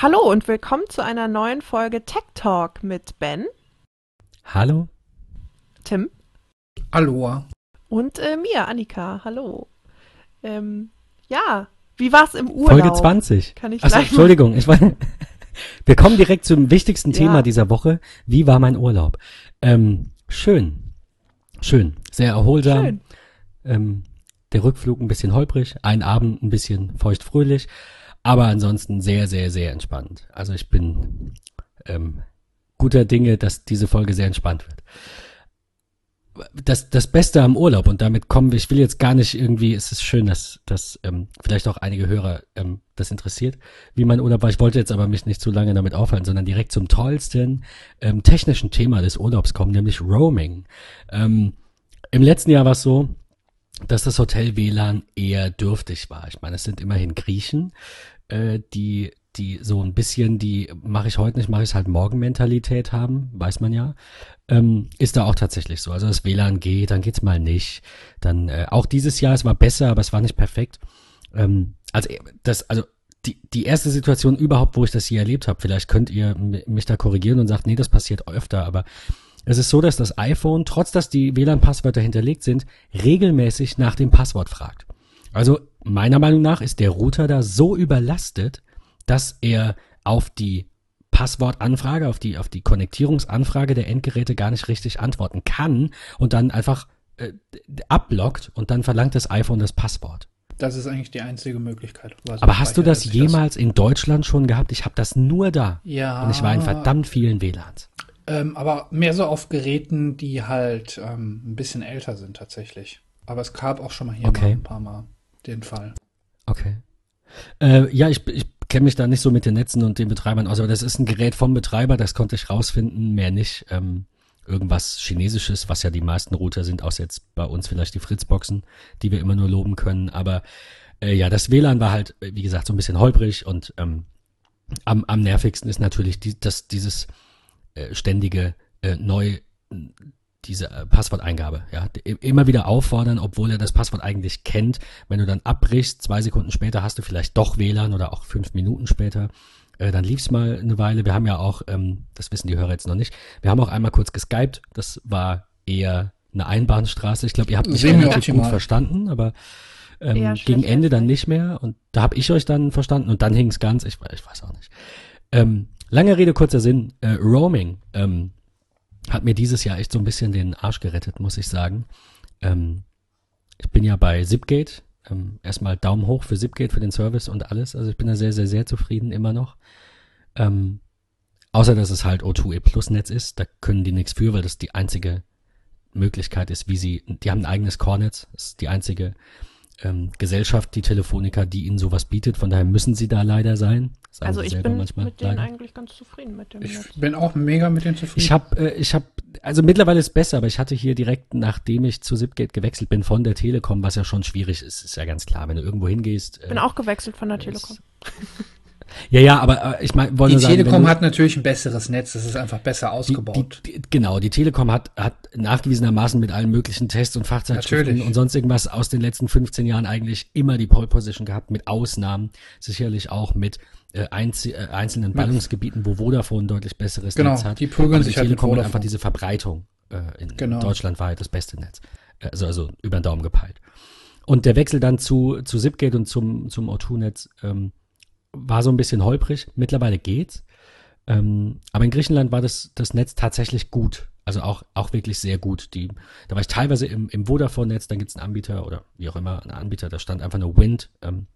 Hallo und willkommen zu einer neuen Folge Tech Talk mit Ben, Hallo? Tim Aloha. und äh, mir, Annika. Hallo. Ähm, ja, wie war's im Urlaub? Folge 20. Kann ich Achso, gleich mal- Entschuldigung. Ich wollte, wir kommen direkt zum wichtigsten Ja. Thema dieser Woche. Wie war mein Urlaub? Ähm, schön. Schön. Sehr erholsam. Schön. Ähm, der Rückflug ein bisschen holprig, ein Abend ein bisschen feuchtfröhlich, aber ansonsten sehr, sehr, sehr entspannt. Also ich bin ähm, guter Dinge, dass diese Folge sehr entspannt wird. Das, das Beste am Urlaub, und damit kommen wir, ich will jetzt gar nicht irgendwie, es ist schön, dass, dass ähm, vielleicht auch einige Hörer ähm, das interessiert, wie mein Urlaub war. Ich wollte jetzt aber mich nicht zu lange damit aufhalten, sondern direkt zum tollsten ähm, technischen Thema des Urlaubs kommen, nämlich Roaming. Ähm, Im letzten Jahr war es so, dass das Hotel WLAN eher dürftig war. Ich meine, es sind immerhin Griechen, äh, die die so ein bisschen die mache ich heute nicht, mache ich halt morgen Mentalität haben, weiß man ja. Ähm, ist da auch tatsächlich so. Also das WLAN geht, dann geht's mal nicht. Dann äh, auch dieses Jahr, es war besser, aber es war nicht perfekt. Ähm, also äh, das, also die, die erste Situation überhaupt, wo ich das hier erlebt habe, vielleicht könnt ihr mich da korrigieren und sagt, nee, das passiert öfter, aber es ist so, dass das iPhone, trotz dass die WLAN-Passwörter hinterlegt sind, regelmäßig nach dem Passwort fragt. Also meiner Meinung nach ist der Router da so überlastet, dass er auf die Passwortanfrage, auf die, auf die Konnektierungsanfrage der Endgeräte gar nicht richtig antworten kann und dann einfach äh, abblockt und dann verlangt das iPhone das Passwort. Das ist eigentlich die einzige Möglichkeit. Aber hast du das jemals in Deutschland schon gehabt? Ich habe das nur da. Ja. Und ich war in verdammt vielen WLANs. Ähm, aber mehr so auf Geräten, die halt ähm, ein bisschen älter sind tatsächlich. Aber es gab auch schon mal hier Okay. mal ein paar Mal den Fall. Okay. Äh, ja, ich, ich kenne mich da nicht so mit den Netzen und den Betreibern aus, aber das ist ein Gerät vom Betreiber, das konnte ich rausfinden, mehr nicht. Ähm, irgendwas Chinesisches, was ja die meisten Router sind, außer jetzt bei uns vielleicht die Fritzboxen, die wir immer nur loben können. Aber äh, ja, das WLAN war halt, wie gesagt, so ein bisschen holprig und ähm, am, am nervigsten ist natürlich die, das, dieses äh, ständige äh, neu diese äh, Passworteingabe, ja, immer wieder auffordern, obwohl er das Passwort eigentlich kennt. Wenn du dann abbrichst, zwei Sekunden später hast du vielleicht doch WLAN oder auch fünf Minuten später, äh, dann lief's mal eine Weile. Wir haben ja auch, ähm, das wissen die Hörer jetzt noch nicht, wir haben auch einmal kurz geskypt. Das war eher eine Einbahnstraße. Ich glaube, ihr habt mich relativ gut verstanden, aber ähm, schlecht gegen Ende dann nicht mehr. Und da habe ich euch dann verstanden und dann hing's ganz. Ich, ich weiß auch nicht. Ähm, lange Rede, kurzer Sinn. Äh, Roaming ähm, hat mir dieses Jahr echt so ein bisschen den Arsch gerettet, muss ich sagen. Ähm, ich bin ja bei Zipgate. Ähm, erstmal Daumen hoch für Zipgate, für den Service und alles. Also ich bin da sehr, sehr, sehr zufrieden immer noch. Ähm, außer dass es halt O2E Plus Netz ist, da können die nichts für, weil das die einzige Möglichkeit ist, wie sie, die haben ein eigenes Core-Netz, das ist die einzige ähm, Gesellschaft, die Telefonica, die ihnen sowas bietet, von daher müssen sie da leider sein. Sagen Also ich bin manchmal mit denen leider. eigentlich ganz zufrieden mit dem Ich Netz. bin auch mega mit denen zufrieden. Ich habe, äh, ich habe, also mittlerweile ist besser, aber ich hatte hier direkt, nachdem ich zu Zipgate gewechselt bin von der Telekom, was ja schon schwierig ist, ist ja ganz klar, wenn du irgendwo hingehst. Äh, Bin auch gewechselt von der ist- Telekom. Ja, ja, aber äh, ich meine, wollte die nur sagen, Telekom du, hat natürlich ein besseres Netz. Das ist einfach besser ausgebaut. die, die, genau, die Telekom hat, hat nachgewiesenermaßen mit allen möglichen Tests und Fachzeitschriften Natürlich. und sonst irgendwas aus den letzten 15 Jahren eigentlich immer die Pole Position gehabt, mit Ausnahmen, sicherlich auch mit äh, einzi äh, einzelnen Ballungsgebieten, wo Vodafone ein deutlich besseres Genau, Netz hat. die prügeln Aber sich die halt Telekom hat Vodafone. einfach diese Verbreitung äh, in Genau. Deutschland war halt das beste Netz. Also, also über den Daumen gepeilt. Und der Wechsel dann zu, zu Zipgate und zum, zum O2-Netz ähm, war so ein bisschen holprig. Mittlerweile geht's. Ähm, aber in Griechenland war das, das Netz tatsächlich gut. Also auch, auch wirklich sehr gut. Die, da war ich teilweise im, im Vodafone-Netz, dann gibt's einen Anbieter oder wie auch immer, einen Anbieter, da stand einfach nur Wind. Ähm,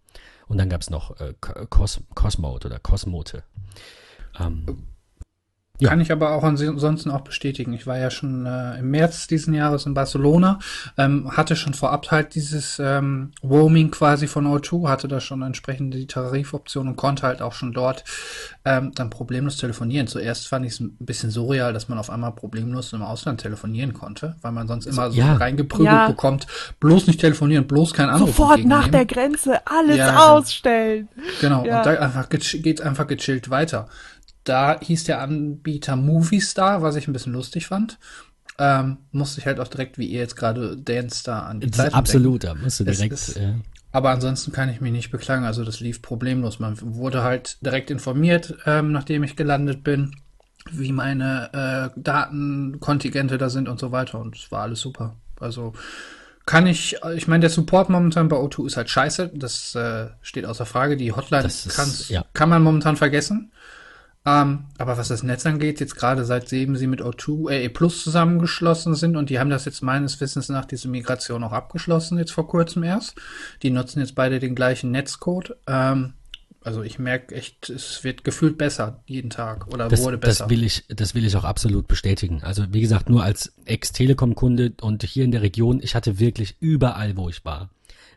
und dann gab's noch äh, Cos Cosmode oder Cosmote. Ähm, ja. Kann ich aber auch ansonsten auch bestätigen. Ich war ja schon äh, im März diesen Jahres in Barcelona, ähm, hatte schon vorab halt dieses ähm, Roaming quasi von O2, hatte da schon entsprechend die Tarifoption und konnte halt auch schon dort ähm, dann problemlos telefonieren. Zuerst fand ich es ein bisschen surreal, dass man auf einmal problemlos im Ausland telefonieren konnte, weil man sonst immer so Ja. reingeprügelt Ja. bekommt, bloß nicht telefonieren, bloß kein Anruf Sofort nach der. Grenze alles Ja. ausstellen. Genau, Ja. und da einfach geht's einfach gechillt weiter. Da hieß der Anbieter Movistar, was ich ein bisschen lustig fand. Ähm, musste ich halt auch direkt, wie ihr jetzt gerade Dance da an die Zeitung absolut, da musst du direkt. ist- Äh, Aber ansonsten kann ich mich nicht beklagen. Also das lief problemlos. Man wurde halt direkt informiert, ähm, nachdem ich gelandet bin, wie meine äh, Datenkontingente da sind und so weiter. Und es war alles super. Also kann ich, ich meine, der Support momentan bei O2 ist halt scheiße. Das äh, steht außer Frage. Die Hotline ist, ja. kann man momentan vergessen. Ähm, aber was das Netz angeht, jetzt gerade seitdem sie mit O2, äh, E Plus zusammengeschlossen sind und die haben das jetzt meines Wissens nach diese Migration auch abgeschlossen, jetzt vor kurzem erst. Die nutzen jetzt beide den gleichen Netzcode. Ähm, also ich merke echt, es wird gefühlt besser jeden Tag oder das, wurde besser. Das will ich, das will ich auch absolut bestätigen. Also wie gesagt, nur als Ex-Telekom-Kunde und hier in der Region, ich hatte wirklich überall, wo ich war,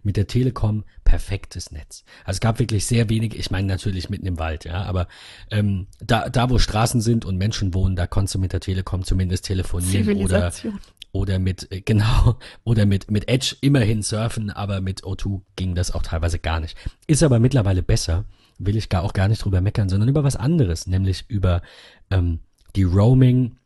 mit der Telekom perfektes Netz. Also es gab wirklich sehr wenig, ich meine natürlich mitten im Wald, ja, aber ähm, da, da wo Straßen sind und Menschen wohnen, da konntest du mit der Telekom zumindest telefonieren oder oder mit äh, genau oder mit mit Edge immerhin surfen, aber mit O2 ging das auch teilweise gar nicht. Ist aber mittlerweile besser, will ich gar auch gar nicht drüber meckern, sondern über was anderes, nämlich über ähm, die Roaming,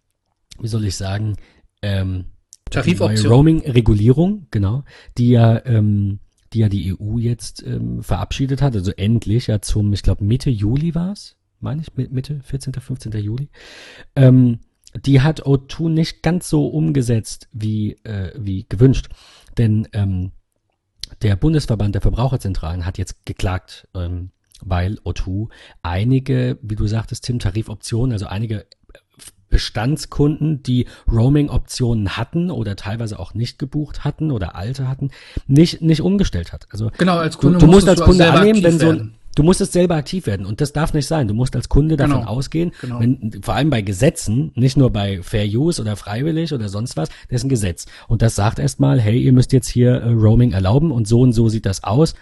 wie soll ich sagen, ähm, Tarifoption. Roaming-Regulierung, genau, die ja ähm, die ja die EU jetzt ähm, verabschiedet hat, also endlich ja zum, ich glaube Mitte Juli war es, meine ich, Mitte, 14., 15. Juli. Ähm, die hat O2 nicht ganz so umgesetzt wie, äh, wie gewünscht. Denn ähm, der Bundesverband der Verbraucherzentralen hat jetzt geklagt, ähm, weil O2 einige, wie du sagtest, Tim, Tarifoptionen, also einige Bestandskunden, die Roaming-Optionen hatten oder teilweise auch nicht gebucht hatten oder alte hatten, nicht, nicht umgestellt hat. Also genau, als Kunde du, du musst als Kunde annehmen, wenn so ein, Du musst es selber aktiv werden und das darf nicht sein. Du musst als Kunde davon genau. ausgehen, genau. wenn, vor allem bei Gesetzen, nicht nur bei Fair Use oder freiwillig oder sonst was, das ist ein Gesetz. Und das sagt erstmal, hey, ihr müsst jetzt hier äh, Roaming erlauben und so und so sieht das aus.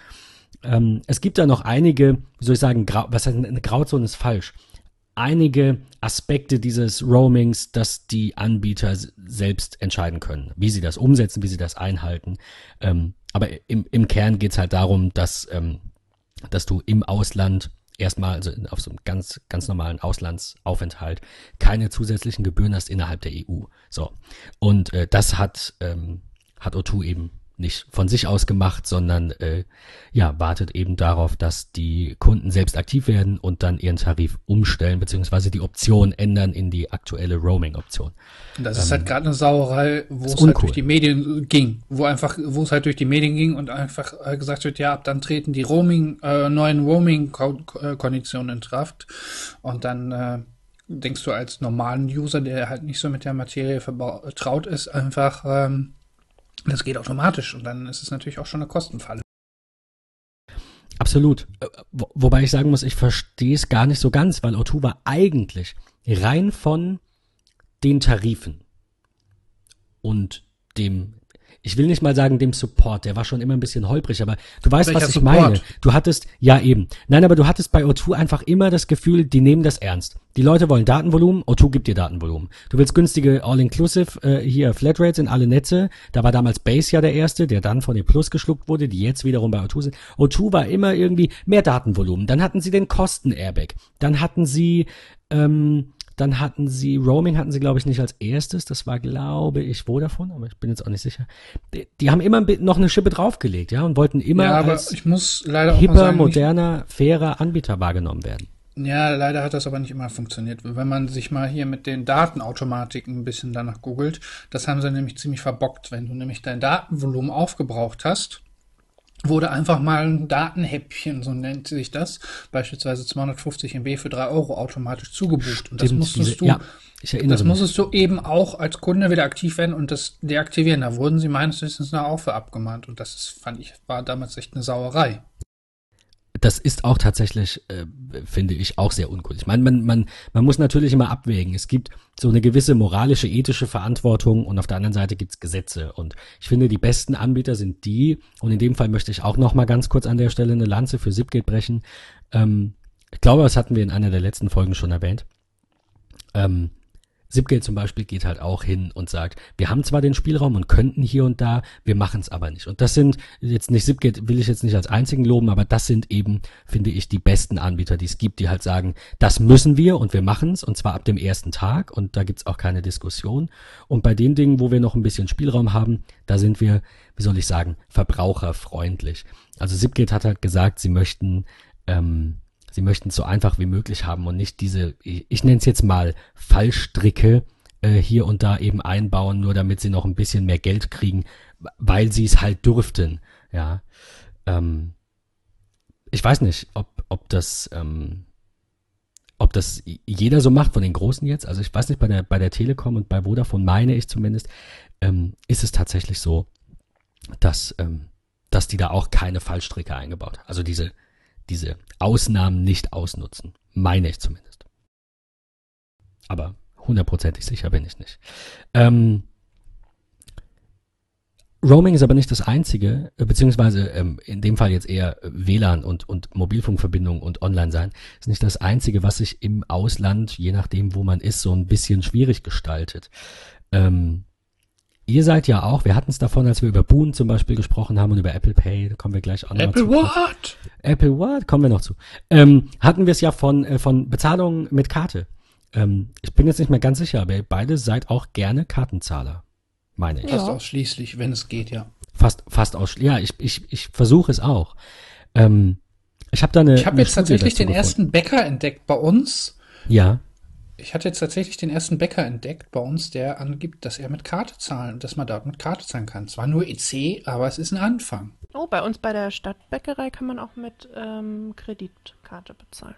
Ähm, es gibt da noch einige, wie soll ich sagen, Grau, was heißt, eine Grauzone ist falsch einige Aspekte dieses Roamings, dass die Anbieter selbst entscheiden können, wie sie das umsetzen, wie sie das einhalten. Ähm, aber im, im Kern geht's halt darum, dass, ähm, dass du im Ausland erstmal, also auf so einem ganz, ganz normalen Auslandsaufenthalt, keine zusätzlichen Gebühren hast innerhalb der EU. So. Und äh, das hat, ähm, hat O2 eben nicht von sich aus gemacht, sondern äh, ja, wartet eben darauf, dass die Kunden selbst aktiv werden und dann ihren Tarif umstellen, beziehungsweise die Option ändern in die aktuelle Roaming-Option. Das ähm, ist halt gerade eine Sauerei, wo es halt durch die Medien ging, wo einfach, wo es halt durch die Medien ging und einfach äh, gesagt wird, ja, ab dann treten die Roaming, äh, neuen Roaming-Konditionen in Kraft und dann äh, denkst du als normalen User, der halt nicht so mit der Materie vertraut ist, einfach ähm, das geht automatisch und dann ist es natürlich auch schon eine Kostenfalle. Absolut. Äh, wobei ich sagen muss, ich verstehe es gar nicht so ganz, weil O2 war eigentlich rein von den Tarifen und dem ich will nicht mal sagen dem Support, der war schon immer ein bisschen holprig, aber du weißt, Welcher was ich Support? meine. Du hattest, ja eben. Nein, aber du hattest bei O2 einfach immer das Gefühl, die nehmen das ernst. Die Leute wollen Datenvolumen, O2 gibt dir Datenvolumen. Du willst günstige All-Inclusive, äh, hier Flatrates in alle Netze. Da war damals Base ja der erste, der dann von den Plus geschluckt wurde, die jetzt wiederum bei O2 sind. O2 war immer irgendwie mehr Datenvolumen. Dann hatten sie den Kosten-Airbag. Dann hatten sie, ähm, dann hatten sie, Roaming hatten sie, glaube ich, nicht als erstes. Das war, glaube ich, Vodafone, aber ich bin jetzt auch nicht sicher. Die, die haben immer noch eine Schippe draufgelegt, ja, und wollten immer ja, aber als ich muss leider hipper, sagen, moderner, fairer Anbieter wahrgenommen werden. Ja, leider hat das aber nicht immer funktioniert. Wenn man sich mal hier mit den Datenautomatiken ein bisschen danach googelt, das haben sie nämlich ziemlich verbockt. Wenn du nämlich dein Datenvolumen aufgebraucht hast, wurde einfach mal ein Datenhäppchen, so nennt sich das, beispielsweise 250 MB für 3 Euro automatisch zugebucht. Und das musstest diese, du, ja, das musstest du eben auch als Kunde wieder aktiv werden und das deaktivieren. Da wurden sie meines Wissens nach auch für abgemahnt. Und das ist, fand ich, war damals echt eine Sauerei das ist auch tatsächlich, äh, finde ich, auch sehr uncool. Ich meine, man, man, man muss natürlich immer abwägen. Es gibt so eine gewisse moralische, ethische Verantwortung und auf der anderen Seite gibt's Gesetze. Und ich finde, die besten Anbieter sind die, und in dem Fall möchte ich auch noch mal ganz kurz an der Stelle eine Lanze für Zipgate brechen. Ähm, ich glaube, das hatten wir in einer der letzten Folgen schon erwähnt. Ähm, Zipgate zum Beispiel geht halt auch hin und sagt, wir haben zwar den Spielraum und könnten hier und da, wir machen es aber nicht. Und das sind jetzt nicht Zipgate will ich jetzt nicht als einzigen loben, aber das sind eben, finde ich, die besten Anbieter, die es gibt, die halt sagen, das müssen wir und wir machen es und zwar ab dem ersten Tag und da gibt's auch keine Diskussion. Und bei den Dingen, wo wir noch ein bisschen Spielraum haben, da sind wir, wie soll ich sagen, verbraucherfreundlich. Also Zipgate hat halt gesagt, sie möchten ähm, Sie möchten es so einfach wie möglich haben und nicht diese, ich, ich nenne es jetzt mal Fallstricke äh, hier und da eben einbauen, nur damit sie noch ein bisschen mehr Geld kriegen, weil sie es halt dürften. Ja. Ähm, ich weiß nicht, ob, ob das, ähm, ob das jeder so macht von den Großen jetzt. Also ich weiß nicht, bei der, bei der Telekom und bei Vodafone meine ich zumindest, ähm, ist es tatsächlich so, dass, ähm, dass die da auch keine Fallstricke eingebaut. Also diese, diese Ausnahmen nicht ausnutzen. Meine ich zumindest. Aber hundertprozentig sicher bin ich nicht. Ähm, Roaming ist aber nicht das einzige, äh, beziehungsweise ähm, in dem Fall jetzt eher WLAN und, und Mobilfunkverbindung und Online sein, ist nicht das einzige, was sich im Ausland, je nachdem, wo man ist, so ein bisschen schwierig gestaltet. Ähm, Ihr seid ja auch, wir hatten es davon, als wir über Boon zum Beispiel gesprochen haben und über Apple Pay, da kommen wir gleich auch noch Apple zu. what? Apple what? Kommen wir noch zu. Ähm, hatten wir es ja von, äh, von Bezahlung mit Karte. Ähm, ich bin jetzt nicht mehr ganz sicher, aber ihr beide seid auch gerne Kartenzahler. Meine ich. Fast Ja. ausschließlich, wenn es geht, ja. Fast, fast ausschließlich. Ja, ich, ich, ich versuche es auch. Ähm, ich habe da eine. Ich habe jetzt Studie tatsächlich den ersten Bäcker entdeckt bei uns. gefunden. Ja. Ich hatte jetzt tatsächlich den ersten Bäcker entdeckt bei uns, der angibt, dass er mit Karte zahlen, dass man dort mit Karte zahlen kann. Zwar nur EC, aber es ist ein Anfang. Oh, bei uns bei der Stadtbäckerei kann man auch mit ähm, Kreditkarte bezahlen.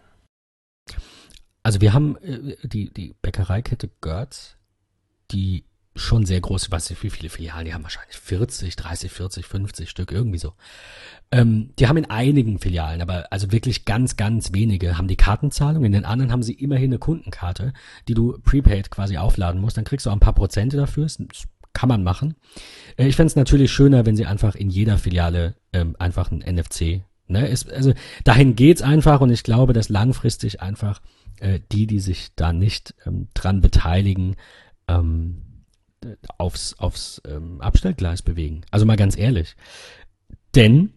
Also wir haben äh, die, die Bäckereikette Görz, die schon sehr groß, ich weiß nicht, wie viele Filialen, die haben wahrscheinlich 40, 30, 40, 50 Stück, irgendwie so. Ähm, die haben in einigen Filialen, aber also wirklich ganz, ganz wenige, haben die Kartenzahlung, in den anderen haben sie immerhin eine Kundenkarte, die du prepaid quasi aufladen musst, dann kriegst du auch ein paar Prozente dafür, das kann man machen. Äh, ich fände es natürlich schöner, wenn sie einfach in jeder Filiale ähm, einfach ein NFC, ne, ist, also dahin geht's einfach und ich glaube, dass langfristig einfach äh, die, die sich da nicht ähm, dran beteiligen, ähm, aufs, aufs ähm, Abstellgleis bewegen. Also mal ganz ehrlich. Denn,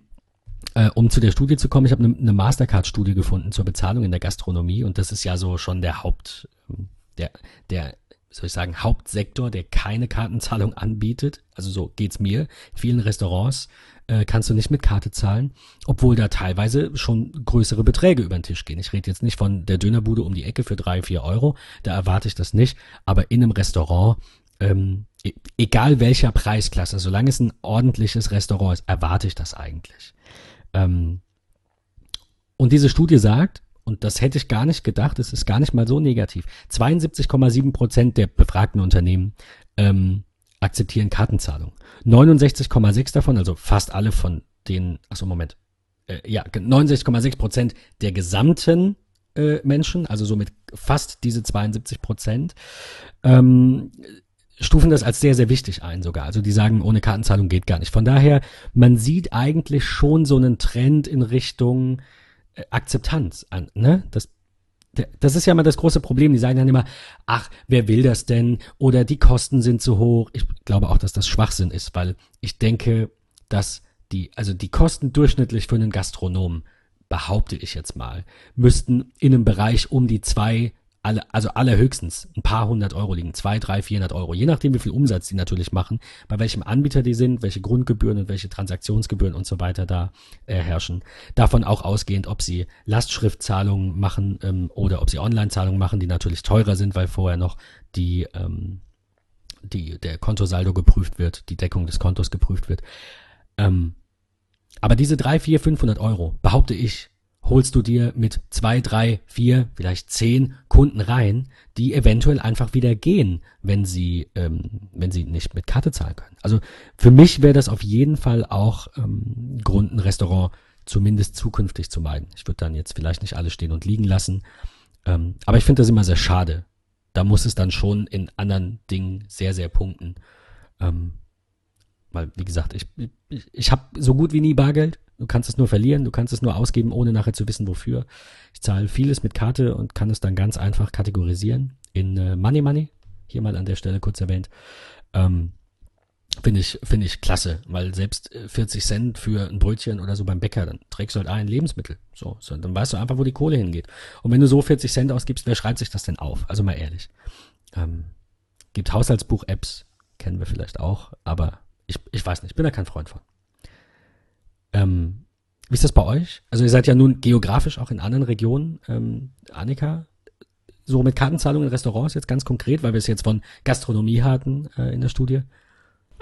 äh, um zu der Studie zu kommen, ich habe eine ne, Mastercard-Studie gefunden zur Bezahlung in der Gastronomie und das ist ja so schon der Haupt, ähm, der, der, soll ich sagen, Hauptsektor, der keine Kartenzahlung anbietet. Also so geht's mir. In vielen Restaurants äh, kannst du nicht mit Karte zahlen, obwohl da teilweise schon größere Beträge über den Tisch gehen. Ich rede jetzt nicht von der Dönerbude um die Ecke für drei, vier Euro, da erwarte ich das nicht, aber in einem Restaurant ähm, e- egal welcher Preisklasse, solange es ein ordentliches Restaurant ist, erwarte ich das eigentlich. Ähm, und diese Studie sagt, und das hätte ich gar nicht gedacht, es ist gar nicht mal so negativ, 72,7 Prozent der befragten Unternehmen ähm, akzeptieren Kartenzahlung. 69,6 davon, also fast alle von den, achso, Moment, äh, ja, 69,6 Prozent der gesamten äh, Menschen, also somit fast diese 72 Prozent, ähm, stufen das als sehr, sehr wichtig ein sogar. Also die sagen, ohne Kartenzahlung geht gar nicht. Von daher, man sieht eigentlich schon so einen Trend in Richtung äh, Akzeptanz an, ne? Das, das ist ja immer das große Problem. Die sagen dann immer, ach, wer will das denn? Oder die Kosten sind zu hoch. Ich glaube auch, dass das Schwachsinn ist, weil ich denke, dass die, also die Kosten durchschnittlich für einen Gastronomen, behaupte ich jetzt mal, müssten in einem Bereich um die zwei, alle, also allerhöchstens ein paar hundert Euro liegen, zwei, drei, vierhundert Euro, je nachdem, wie viel Umsatz die natürlich machen, bei welchem Anbieter die sind, welche Grundgebühren und welche Transaktionsgebühren und so weiter da äh, herrschen. Davon auch ausgehend, ob sie Lastschriftzahlungen machen ähm, oder ob sie Online-Zahlungen machen, die natürlich teurer sind, weil vorher noch die, ähm, die, der Kontosaldo geprüft wird, die Deckung des Kontos geprüft wird. Ähm, aber diese drei, vier, 500 Euro, behaupte ich, holst du dir mit zwei, drei, vier, vielleicht zehn Kunden rein, die eventuell einfach wieder gehen, wenn sie, ähm, wenn sie nicht mit Karte zahlen können. Also für mich wäre das auf jeden Fall auch ähm, Grund, ein Restaurant zumindest zukünftig zu meiden. Ich würde dann jetzt vielleicht nicht alles stehen und liegen lassen, ähm, aber ich finde das immer sehr schade. Da muss es dann schon in anderen Dingen sehr, sehr punkten. Ähm, weil, wie gesagt, ich, ich, ich habe so gut wie nie Bargeld. Du kannst es nur verlieren, du kannst es nur ausgeben, ohne nachher zu wissen, wofür. Ich zahle vieles mit Karte und kann es dann ganz einfach kategorisieren in äh, Money Money. hier mal an der Stelle kurz erwähnt. Ähm, Finde ich, finde ich klasse, weil selbst 40 äh, Cent für ein Brötchen oder so beim Bäcker, dann trägst du halt ein Lebensmittel. So, so, dann weißt du einfach, wo die Kohle hingeht. Und wenn du so 40 Cent ausgibst, wer schreibt sich das denn auf? Also mal ehrlich. Ähm, gibt Haushaltsbuch-Apps, kennen wir vielleicht auch, aber ich, ich weiß nicht, ich bin da kein Freund von. Ähm, wie ist das bei euch? Also ihr seid ja nun geografisch auch in anderen Regionen. Ähm, Annika, so mit Kartenzahlungen in Restaurants jetzt ganz konkret, weil wir es jetzt von Gastronomie hatten äh, in der Studie.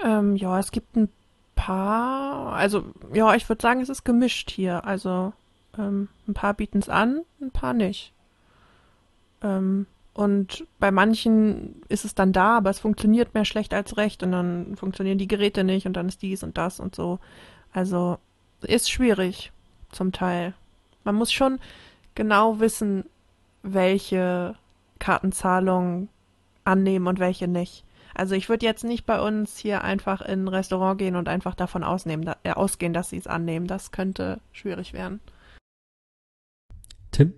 Ähm, ja, es gibt ein paar, also ja, ich würde sagen, es ist gemischt hier. Also ähm, ein paar bieten es an, ein paar nicht. Ähm, und bei manchen ist es dann da, aber es funktioniert mehr schlecht als recht und dann funktionieren die Geräte nicht und dann ist dies und das und so. Also ist schwierig zum Teil. Man muss schon genau wissen, welche Kartenzahlungen annehmen und welche nicht. Also ich würde jetzt nicht bei uns hier einfach in ein Restaurant gehen und einfach davon ausnehmen, da, äh, ausgehen, dass sie es annehmen. Das könnte schwierig werden. Tim,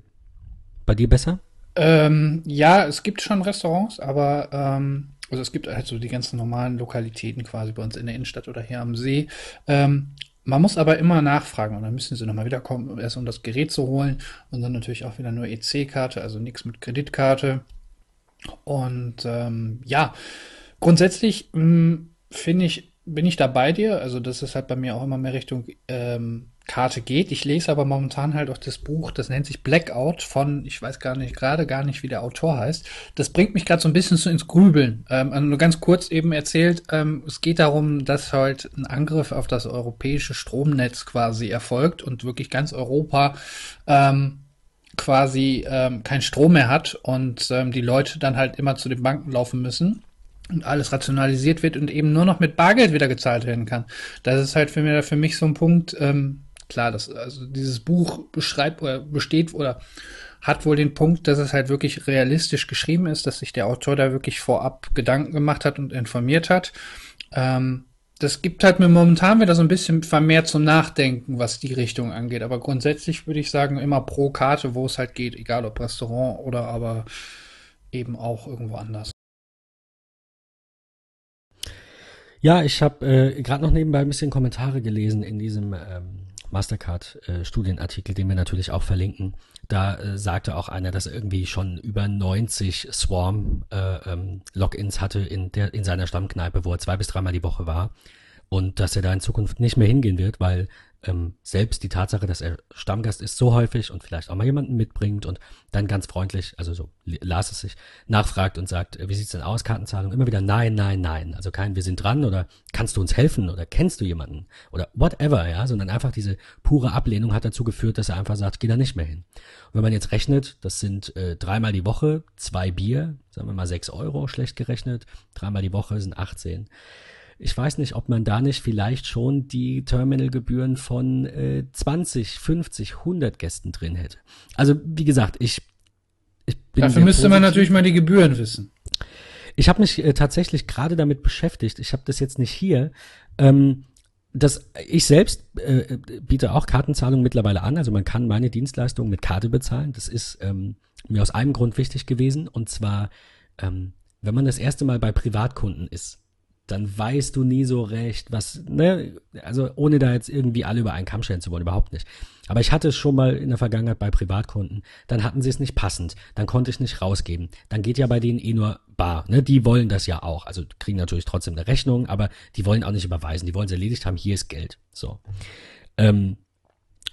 bei dir besser? Ähm, ja, es gibt schon Restaurants, aber ähm, also es gibt halt so die ganzen normalen Lokalitäten quasi bei uns in der Innenstadt oder hier am See. Ähm, man muss aber immer nachfragen und dann müssen sie nochmal wiederkommen, erst um das Gerät zu holen und dann natürlich auch wieder nur EC-Karte, also nichts mit Kreditkarte. Und ähm, ja, grundsätzlich hm, finde ich, bin ich da bei dir. Also das ist halt bei mir auch immer mehr Richtung ähm, Karte geht. Ich lese aber momentan halt auch das Buch, das nennt sich Blackout von, ich weiß gar nicht, gerade gar nicht, wie der Autor heißt. Das bringt mich gerade so ein bisschen so ins Grübeln. Ähm, also nur ganz kurz eben erzählt, ähm, es geht darum, dass halt ein Angriff auf das europäische Stromnetz quasi erfolgt und wirklich ganz Europa ähm, quasi ähm, kein Strom mehr hat und ähm, die Leute dann halt immer zu den Banken laufen müssen und alles rationalisiert wird und eben nur noch mit Bargeld wieder gezahlt werden kann. Das ist halt für mich, für mich so ein Punkt, ähm, klar, das, also dieses Buch beschreibt oder besteht oder hat wohl den Punkt, dass es halt wirklich realistisch geschrieben ist, dass sich der Autor da wirklich vorab Gedanken gemacht hat und informiert hat. Ähm, das gibt halt mir momentan wieder so ein bisschen vermehrt zum Nachdenken, was die Richtung angeht. Aber grundsätzlich würde ich sagen, immer pro Karte, wo es halt geht, egal ob Restaurant oder aber eben auch irgendwo anders. Ja, ich habe äh, gerade noch nebenbei ein bisschen Kommentare gelesen in diesem ähm, Mastercard-Studienartikel, den wir natürlich auch verlinken, da äh, sagte auch einer, dass er irgendwie schon über 90 Swarm-Logins äh, ähm, hatte in, der, in seiner Stammkneipe, wo er zwei bis dreimal die Woche war. Und dass er da in Zukunft nicht mehr hingehen wird, weil ähm, selbst die Tatsache, dass er Stammgast ist, so häufig und vielleicht auch mal jemanden mitbringt und dann ganz freundlich, also so las es sich, nachfragt und sagt, wie sieht's denn aus, Kartenzahlung? Immer wieder nein, nein, nein. Also kein, wir sind dran oder kannst du uns helfen oder kennst du jemanden oder whatever, ja, sondern einfach diese pure Ablehnung hat dazu geführt, dass er einfach sagt, geh da nicht mehr hin. Und wenn man jetzt rechnet, das sind äh, dreimal die Woche, zwei Bier, sagen wir mal sechs Euro, schlecht gerechnet, dreimal die Woche sind 18 ich weiß nicht, ob man da nicht vielleicht schon die Terminalgebühren von äh, 20, 50, 100 Gästen drin hätte. Also wie gesagt, ich, ich bin Dafür müsste positiv. man natürlich mal die Gebühren wissen. Ich habe mich äh, tatsächlich gerade damit beschäftigt. Ich habe das jetzt nicht hier. Ähm, das, ich selbst äh, biete auch Kartenzahlung mittlerweile an. Also man kann meine Dienstleistungen mit Karte bezahlen. Das ist ähm, mir aus einem Grund wichtig gewesen. Und zwar, ähm, wenn man das erste Mal bei Privatkunden ist, dann weißt du nie so recht, was, ne, also ohne da jetzt irgendwie alle über einen Kamm stellen zu wollen, überhaupt nicht. Aber ich hatte es schon mal in der Vergangenheit bei Privatkunden, dann hatten sie es nicht passend, dann konnte ich nicht rausgeben. Dann geht ja bei denen eh nur bar, ne, die wollen das ja auch, also kriegen natürlich trotzdem eine Rechnung, aber die wollen auch nicht überweisen, die wollen es erledigt haben, hier ist Geld, so. Ähm,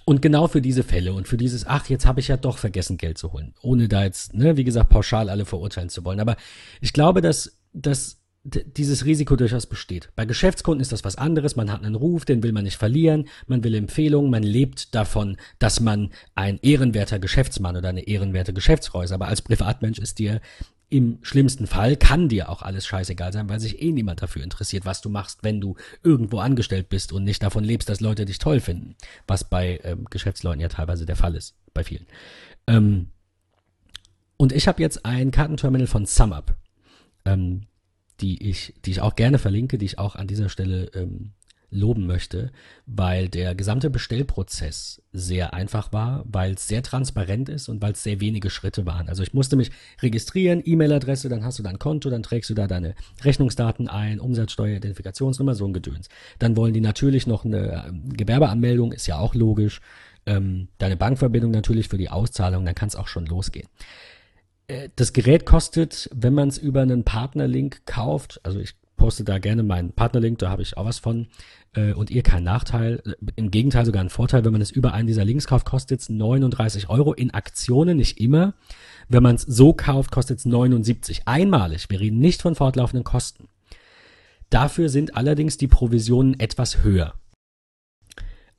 und genau für diese Fälle und für dieses, ach, jetzt habe ich ja doch vergessen, Geld zu holen, ohne da jetzt, ne, wie gesagt, pauschal alle verurteilen zu wollen. Aber ich glaube, dass, dass dieses Risiko durchaus besteht. Bei Geschäftskunden ist das was anderes. Man hat einen Ruf, den will man nicht verlieren. Man will Empfehlungen. Man lebt davon, dass man ein ehrenwerter Geschäftsmann oder eine ehrenwerte Geschäftsfrau ist. Aber als Privatmensch ist dir im schlimmsten Fall kann dir auch alles scheißegal sein, weil sich eh niemand dafür interessiert, was du machst, wenn du irgendwo angestellt bist und nicht davon lebst, dass Leute dich toll finden. Was bei ähm, Geschäftsleuten ja teilweise der Fall ist, bei vielen. Ähm, und ich habe jetzt ein Kartenterminal von SumUp. Ähm, die ich, die ich auch gerne verlinke, die ich auch an dieser Stelle ähm, loben möchte, weil der gesamte Bestellprozess sehr einfach war, weil es sehr transparent ist und weil es sehr wenige Schritte waren. Also ich musste mich registrieren, E-Mail-Adresse, dann hast du dein Konto, dann trägst du da deine Rechnungsdaten ein, Umsatzsteuer, Identifikationsnummer, so ein Gedöns. Dann wollen die natürlich noch eine ähm, Gewerbeanmeldung, ist ja auch logisch. Ähm, deine Bankverbindung natürlich für die Auszahlung, dann kann es auch schon losgehen. Äh, das Gerät kostet, wenn man es über einen Partnerlink kauft, also ich poste da gerne meinen Partnerlink, da habe ich auch was von. Äh, und ihr keinen Nachteil. Im Gegenteil sogar ein Vorteil, wenn man es über einen dieser Links kauft, kostet es 39 Euro. In Aktionen nicht immer. Wenn man es so kauft, kostet es 79. Einmalig. Wir reden nicht von fortlaufenden Kosten. Dafür sind allerdings die Provisionen etwas höher.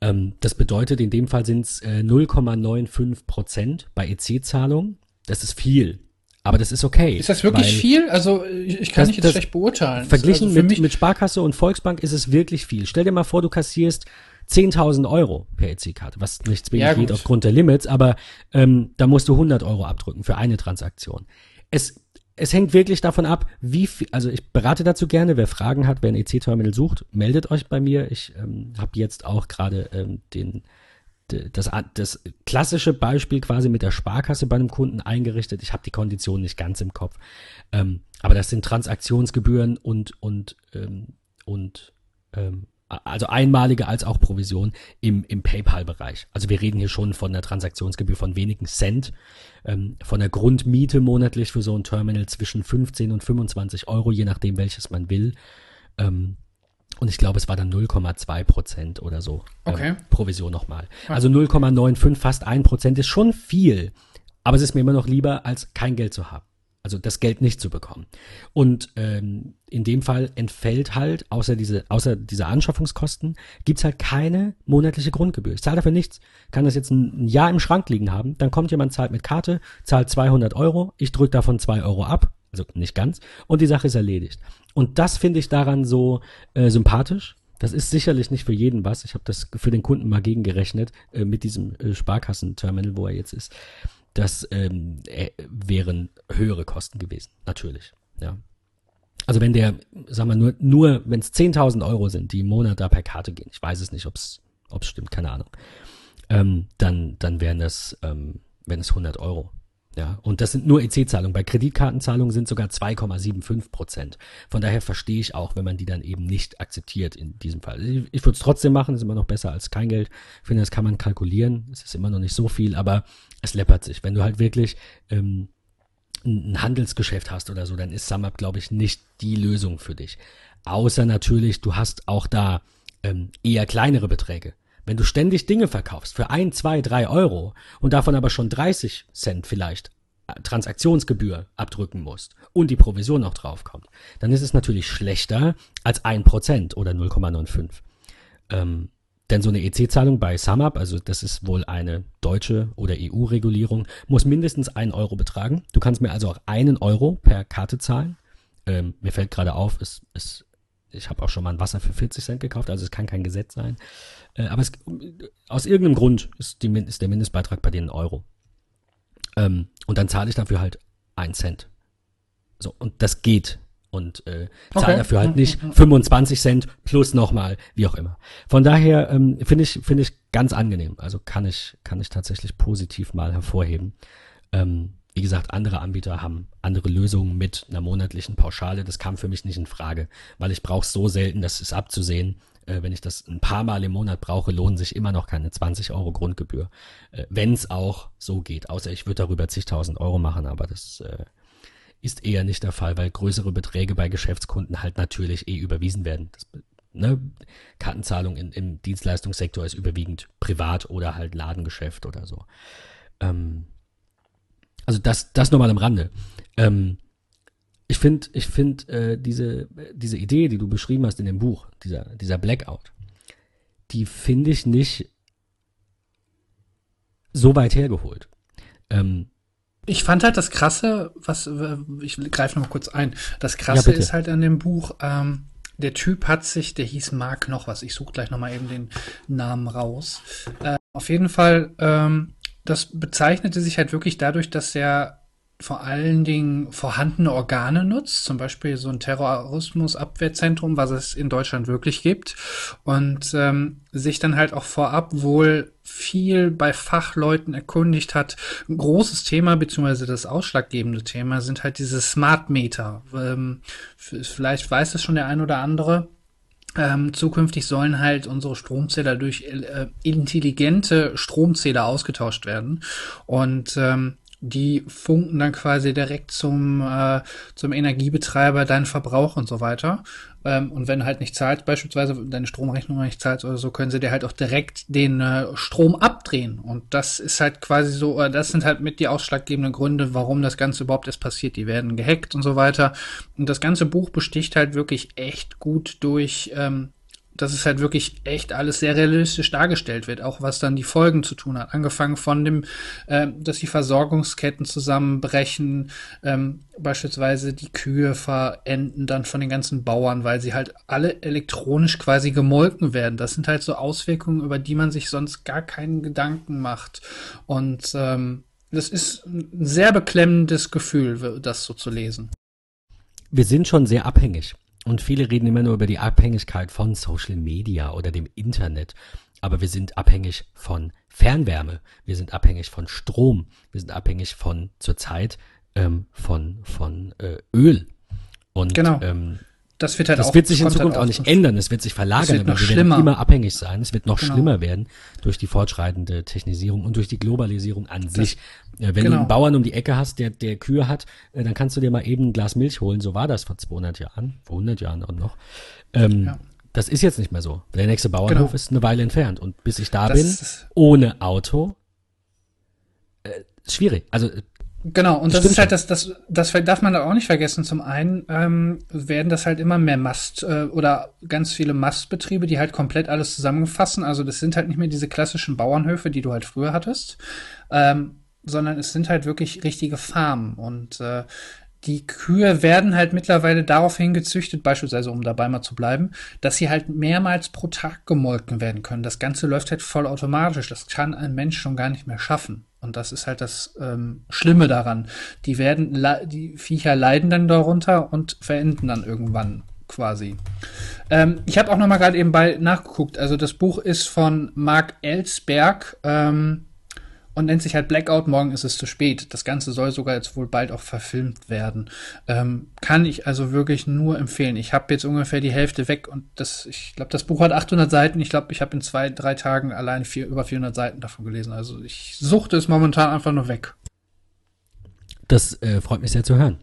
Ähm, das bedeutet, in dem Fall sind es äh, 0,95 Prozent bei EC-Zahlungen. Das ist viel. Aber das ist okay. Ist das wirklich viel? Also ich, kann das, nicht jetzt schlecht beurteilen. Verglichen also mit, mit Sparkasse und Volksbank ist es wirklich viel. Stell dir mal vor, du kassierst 10.000 Euro per EC-Karte, was nichts wenig ja, geht aufgrund der Limits, aber ähm, da musst du 100 Euro abdrücken für eine Transaktion. Es, es hängt wirklich davon ab, wie viel, also ich berate dazu gerne, wer Fragen hat, wer ein EC-Terminal sucht, meldet euch bei mir. Ich ähm, habe jetzt auch gerade ähm, den das, das klassische Beispiel quasi mit der Sparkasse bei einem Kunden eingerichtet. Ich habe die Konditionen nicht ganz im Kopf. Ähm, aber das sind Transaktionsgebühren und, und, ähm, und ähm, also einmalige als auch Provision im, im PayPal-Bereich. Also wir reden hier schon von einer Transaktionsgebühr von wenigen Cent, ähm, von der Grundmiete monatlich für so ein Terminal zwischen 15 und 25 Euro, je nachdem welches man will. Ähm, und ich glaube, es war dann 0,2 Prozent oder so. Ähm, okay. Ähm, Provision nochmal. Also 0,95, fast 1 Prozent ist schon viel. Aber es ist mir immer noch lieber, als kein Geld zu haben. Also das Geld nicht zu bekommen. Und ähm, in dem Fall entfällt halt, außer diese, außer diese Anschaffungskosten, gibt's halt keine monatliche Grundgebühr. Ich zahle dafür nichts. Kann das jetzt ein Jahr im Schrank liegen haben, dann kommt jemand, zahlt mit Karte, zahlt 200 Euro, ich drücke davon 2 Euro ab, also nicht ganz, und die Sache ist erledigt. Und das finde ich daran so äh, sympathisch. Das ist sicherlich nicht für jeden was. Ich habe das für den Kunden mal gegengerechnet äh, mit diesem äh, Sparkassenterminal, wo er jetzt ist. Das ähm, äh, wären höhere Kosten gewesen, natürlich. Ja. Also wenn der, sagen wir nur, nur wenn es 10.000 Euro sind, die im Monat da per Karte gehen, ich weiß es nicht, ob es stimmt, keine Ahnung, ähm, dann, dann wären das, ähm, wären es 100 Euro. Ja, und das sind nur EC-Zahlungen. Bei Kreditkartenzahlungen sind sogar 2,75 Prozent. Von daher verstehe ich auch, wenn man die dann eben nicht akzeptiert in diesem Fall. Ich, ich würde es trotzdem machen, ist immer noch besser als kein Geld. Ich finde, das kann man kalkulieren. Es ist immer noch nicht so viel, aber es läppert sich. Wenn du halt wirklich ähm, ein Handelsgeschäft hast oder so, dann ist SumUp, glaube ich, nicht die Lösung für dich. Außer natürlich, du hast auch da ähm, eher kleinere Beträge. Wenn du ständig Dinge verkaufst für ein, zwei, drei Euro und davon aber schon 30 Cent vielleicht äh, Transaktionsgebühr abdrücken musst und die Provision noch draufkommt, dann ist es natürlich schlechter als ein Prozent oder 0,95. Ähm, denn so eine EC-Zahlung bei SumUp, also das ist wohl eine deutsche oder EU-Regulierung, muss mindestens einen Euro betragen. Du kannst mir also auch einen Euro per Karte zahlen. Ähm, mir fällt gerade auf, es, es ich habe auch schon mal ein Wasser für 40 Cent gekauft, also es kann kein Gesetz sein. Äh, aber es, aus irgendeinem Grund ist, die, ist, der Mindestbeitrag bei denen Euro. Ähm, und dann zahle ich dafür halt ein Cent. So, und das geht. Und äh, zahle okay. dafür halt nicht 25 Cent plus nochmal, wie auch immer. Von daher ähm, finde ich, finde ich ganz angenehm. Also kann ich, kann ich tatsächlich positiv mal hervorheben. Ähm, wie gesagt, andere Anbieter haben andere Lösungen mit einer monatlichen Pauschale. Das kam für mich nicht in Frage, weil ich brauche es so selten, das ist abzusehen. Äh, wenn ich das ein paar Mal im Monat brauche, lohnen sich immer noch keine 20 Euro Grundgebühr. Äh, wenn es auch so geht. Außer ich würde darüber zigtausend Euro machen, aber das äh, ist eher nicht der Fall, weil größere Beträge bei Geschäftskunden halt natürlich eh überwiesen werden. Das, ne, Kartenzahlung in, im Dienstleistungssektor ist überwiegend privat oder halt Ladengeschäft oder so. Ähm, also das, das nochmal am Rande. Ähm, ich finde, ich finde äh, diese, diese Idee, die du beschrieben hast in dem Buch, dieser, dieser Blackout, die finde ich nicht so weit hergeholt. Ähm, ich fand halt das Krasse, was, ich greife noch mal kurz ein, das Krasse ja, ist halt an dem Buch, ähm, der Typ hat sich, der hieß Mark noch was, ich suche gleich noch mal eben den Namen raus. Äh, auf jeden Fall ähm, das bezeichnete sich halt wirklich dadurch, dass er vor allen Dingen vorhandene Organe nutzt, zum Beispiel so ein Terrorismusabwehrzentrum, was es in Deutschland wirklich gibt, und ähm, sich dann halt auch vorab wohl viel bei Fachleuten erkundigt hat. Ein großes Thema, beziehungsweise das ausschlaggebende Thema, sind halt diese Smart Meter. Ähm, vielleicht weiß es schon der ein oder andere. Ähm, zukünftig sollen halt unsere Stromzähler durch äh, intelligente Stromzähler ausgetauscht werden. Und ähm, die funken dann quasi direkt zum, äh, zum Energiebetreiber deinen Verbrauch und so weiter. Ähm, und wenn du halt nicht zahlst, beispielsweise deine Stromrechnung nicht zahlst oder so, können sie dir halt auch direkt den äh, Strom abdrehen. Und das ist halt quasi so, oder das sind halt mit die ausschlaggebenden Gründe, warum das Ganze überhaupt erst passiert. Die werden gehackt und so weiter. Und das ganze Buch besticht halt wirklich echt gut durch ähm, dass es halt wirklich echt alles sehr realistisch dargestellt wird, auch was dann die Folgen zu tun hat. Angefangen von dem, äh, dass die Versorgungsketten zusammenbrechen, ähm, beispielsweise die Kühe verenden dann von den ganzen Bauern, weil sie halt alle elektronisch quasi gemolken werden. Das sind halt so Auswirkungen, über die man sich sonst gar keinen Gedanken macht. Und ähm, das ist ein sehr beklemmendes Gefühl, das so zu lesen. Wir sind schon sehr abhängig und viele reden immer nur über die Abhängigkeit von Social Media oder dem Internet. Aber wir sind abhängig von Fernwärme. Wir sind abhängig von Strom. Wir sind abhängig von zurzeit ähm, von, von äh, Öl. Und genau. ähm, das wird halt das auch, wird sich in Zukunft halt auch nicht ändern. Es wird sich verlagern, wird aber wir schlimmer. werden immer abhängig sein. Es wird noch genau. schlimmer werden durch die fortschreitende Technisierung und durch die Globalisierung an das, sich. Wenn genau. du einen Bauern um die Ecke hast, der, der Kühe hat, äh, dann kannst du dir mal eben ein Glas Milch holen. So war das vor 200 Jahren, vor 100 Jahren und noch. Ähm, ja. Das ist jetzt nicht mehr so. Der nächste Bauernhof genau. ist eine Weile entfernt. Und bis ich da das bin, ohne Auto, äh, schwierig. Also Genau, und das, das ist halt das, das, das darf man da auch nicht vergessen. Zum einen ähm, werden das halt immer mehr Mast äh, oder ganz viele Mastbetriebe, die halt komplett alles zusammenfassen. Also das sind halt nicht mehr diese klassischen Bauernhöfe, die du halt früher hattest, ähm, sondern es sind halt wirklich richtige Farmen. Und äh, die Kühe werden halt mittlerweile daraufhin gezüchtet, beispielsweise um dabei mal zu bleiben, dass sie halt mehrmals pro Tag gemolken werden können. Das Ganze läuft halt vollautomatisch. Das kann ein Mensch schon gar nicht mehr schaffen. Und das ist halt das ähm, Schlimme daran. Die werden, die Viecher leiden dann darunter und verenden dann irgendwann quasi. Ähm, ich habe auch noch mal gerade eben bei nachgeguckt. Also das Buch ist von Mark Ellsberg. Ähm, und nennt sich halt Blackout, morgen ist es zu spät. Das Ganze soll sogar jetzt wohl bald auch verfilmt werden. Ähm, kann ich also wirklich nur empfehlen. Ich habe jetzt ungefähr die Hälfte weg und das, ich glaube, das Buch hat 800 Seiten. Ich glaube, ich habe in zwei, drei Tagen allein vier, über 400 Seiten davon gelesen. Also ich suchte es momentan einfach nur weg. Das äh, freut mich sehr zu hören.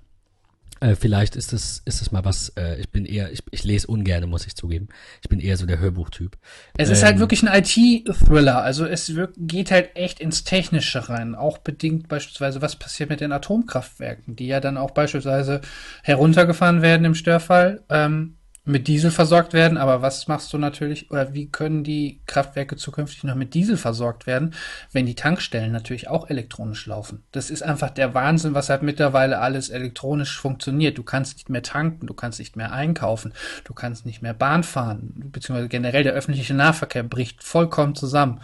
Äh, vielleicht ist es ist es mal was, äh, ich bin eher, ich, ich lese ungern, muss ich zugeben. Ich bin eher so der Hörbuchtyp. Es ähm, ist halt ähm, wirklich ein IT-Thriller, also es wirkt, geht halt echt ins Technische rein. Auch bedingt beispielsweise, was passiert mit den Atomkraftwerken, die ja dann auch beispielsweise heruntergefahren werden im Störfall. Ähm, mit Diesel versorgt werden, aber was machst du natürlich, oder wie können die Kraftwerke zukünftig noch mit Diesel versorgt werden, wenn die Tankstellen natürlich auch elektronisch laufen? Das ist einfach der Wahnsinn, was halt mittlerweile alles elektronisch funktioniert. Du kannst nicht mehr tanken, du kannst nicht mehr einkaufen, du kannst nicht mehr Bahn fahren, beziehungsweise generell der öffentliche Nahverkehr bricht vollkommen zusammen.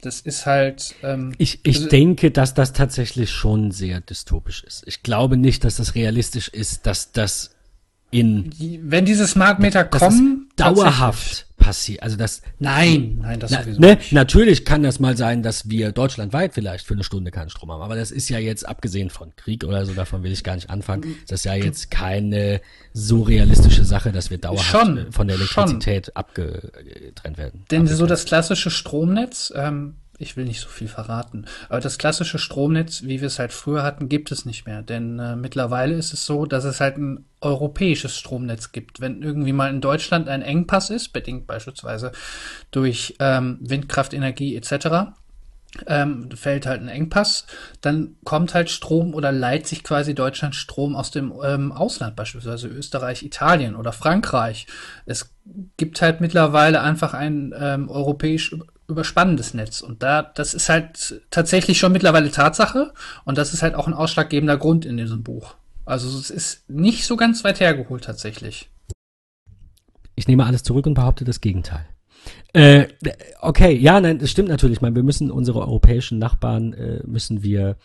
Das ist halt. Ähm, ich ich also, denke, dass das tatsächlich schon sehr dystopisch ist. Ich glaube nicht, dass das realistisch ist, dass das in wenn diese Smart Meter kommen dauerhaft passiert also das nein nein das na, sowieso ne, nicht. natürlich kann das mal sein dass wir deutschlandweit vielleicht für eine Stunde keinen Strom haben aber das ist ja jetzt abgesehen von Krieg oder so davon will ich gar nicht anfangen das ist ja jetzt keine so realistische Sache dass wir dauerhaft schon, von der Elektrizität schon. abgetrennt werden denn so das klassische Stromnetz ähm, ich will nicht so viel verraten. Aber das klassische Stromnetz, wie wir es halt früher hatten, gibt es nicht mehr. Denn äh, mittlerweile ist es so, dass es halt ein europäisches Stromnetz gibt. Wenn irgendwie mal in Deutschland ein Engpass ist, bedingt beispielsweise durch ähm, Windkraftenergie etc., ähm, fällt halt ein Engpass, dann kommt halt Strom oder leiht sich quasi Deutschland Strom aus dem ähm, Ausland, beispielsweise Österreich, Italien oder Frankreich. Es gibt halt mittlerweile einfach ein ähm, europäisch überspannendes Netz. Und da, das ist halt tatsächlich schon mittlerweile Tatsache. Und das ist halt auch ein ausschlaggebender Grund in diesem Buch. Also es ist nicht so ganz weit hergeholt tatsächlich. Ich nehme alles zurück und behaupte das Gegenteil. Äh, okay, ja, nein, das stimmt natürlich. Ich meine, wir müssen unsere europäischen Nachbarn äh, müssen wir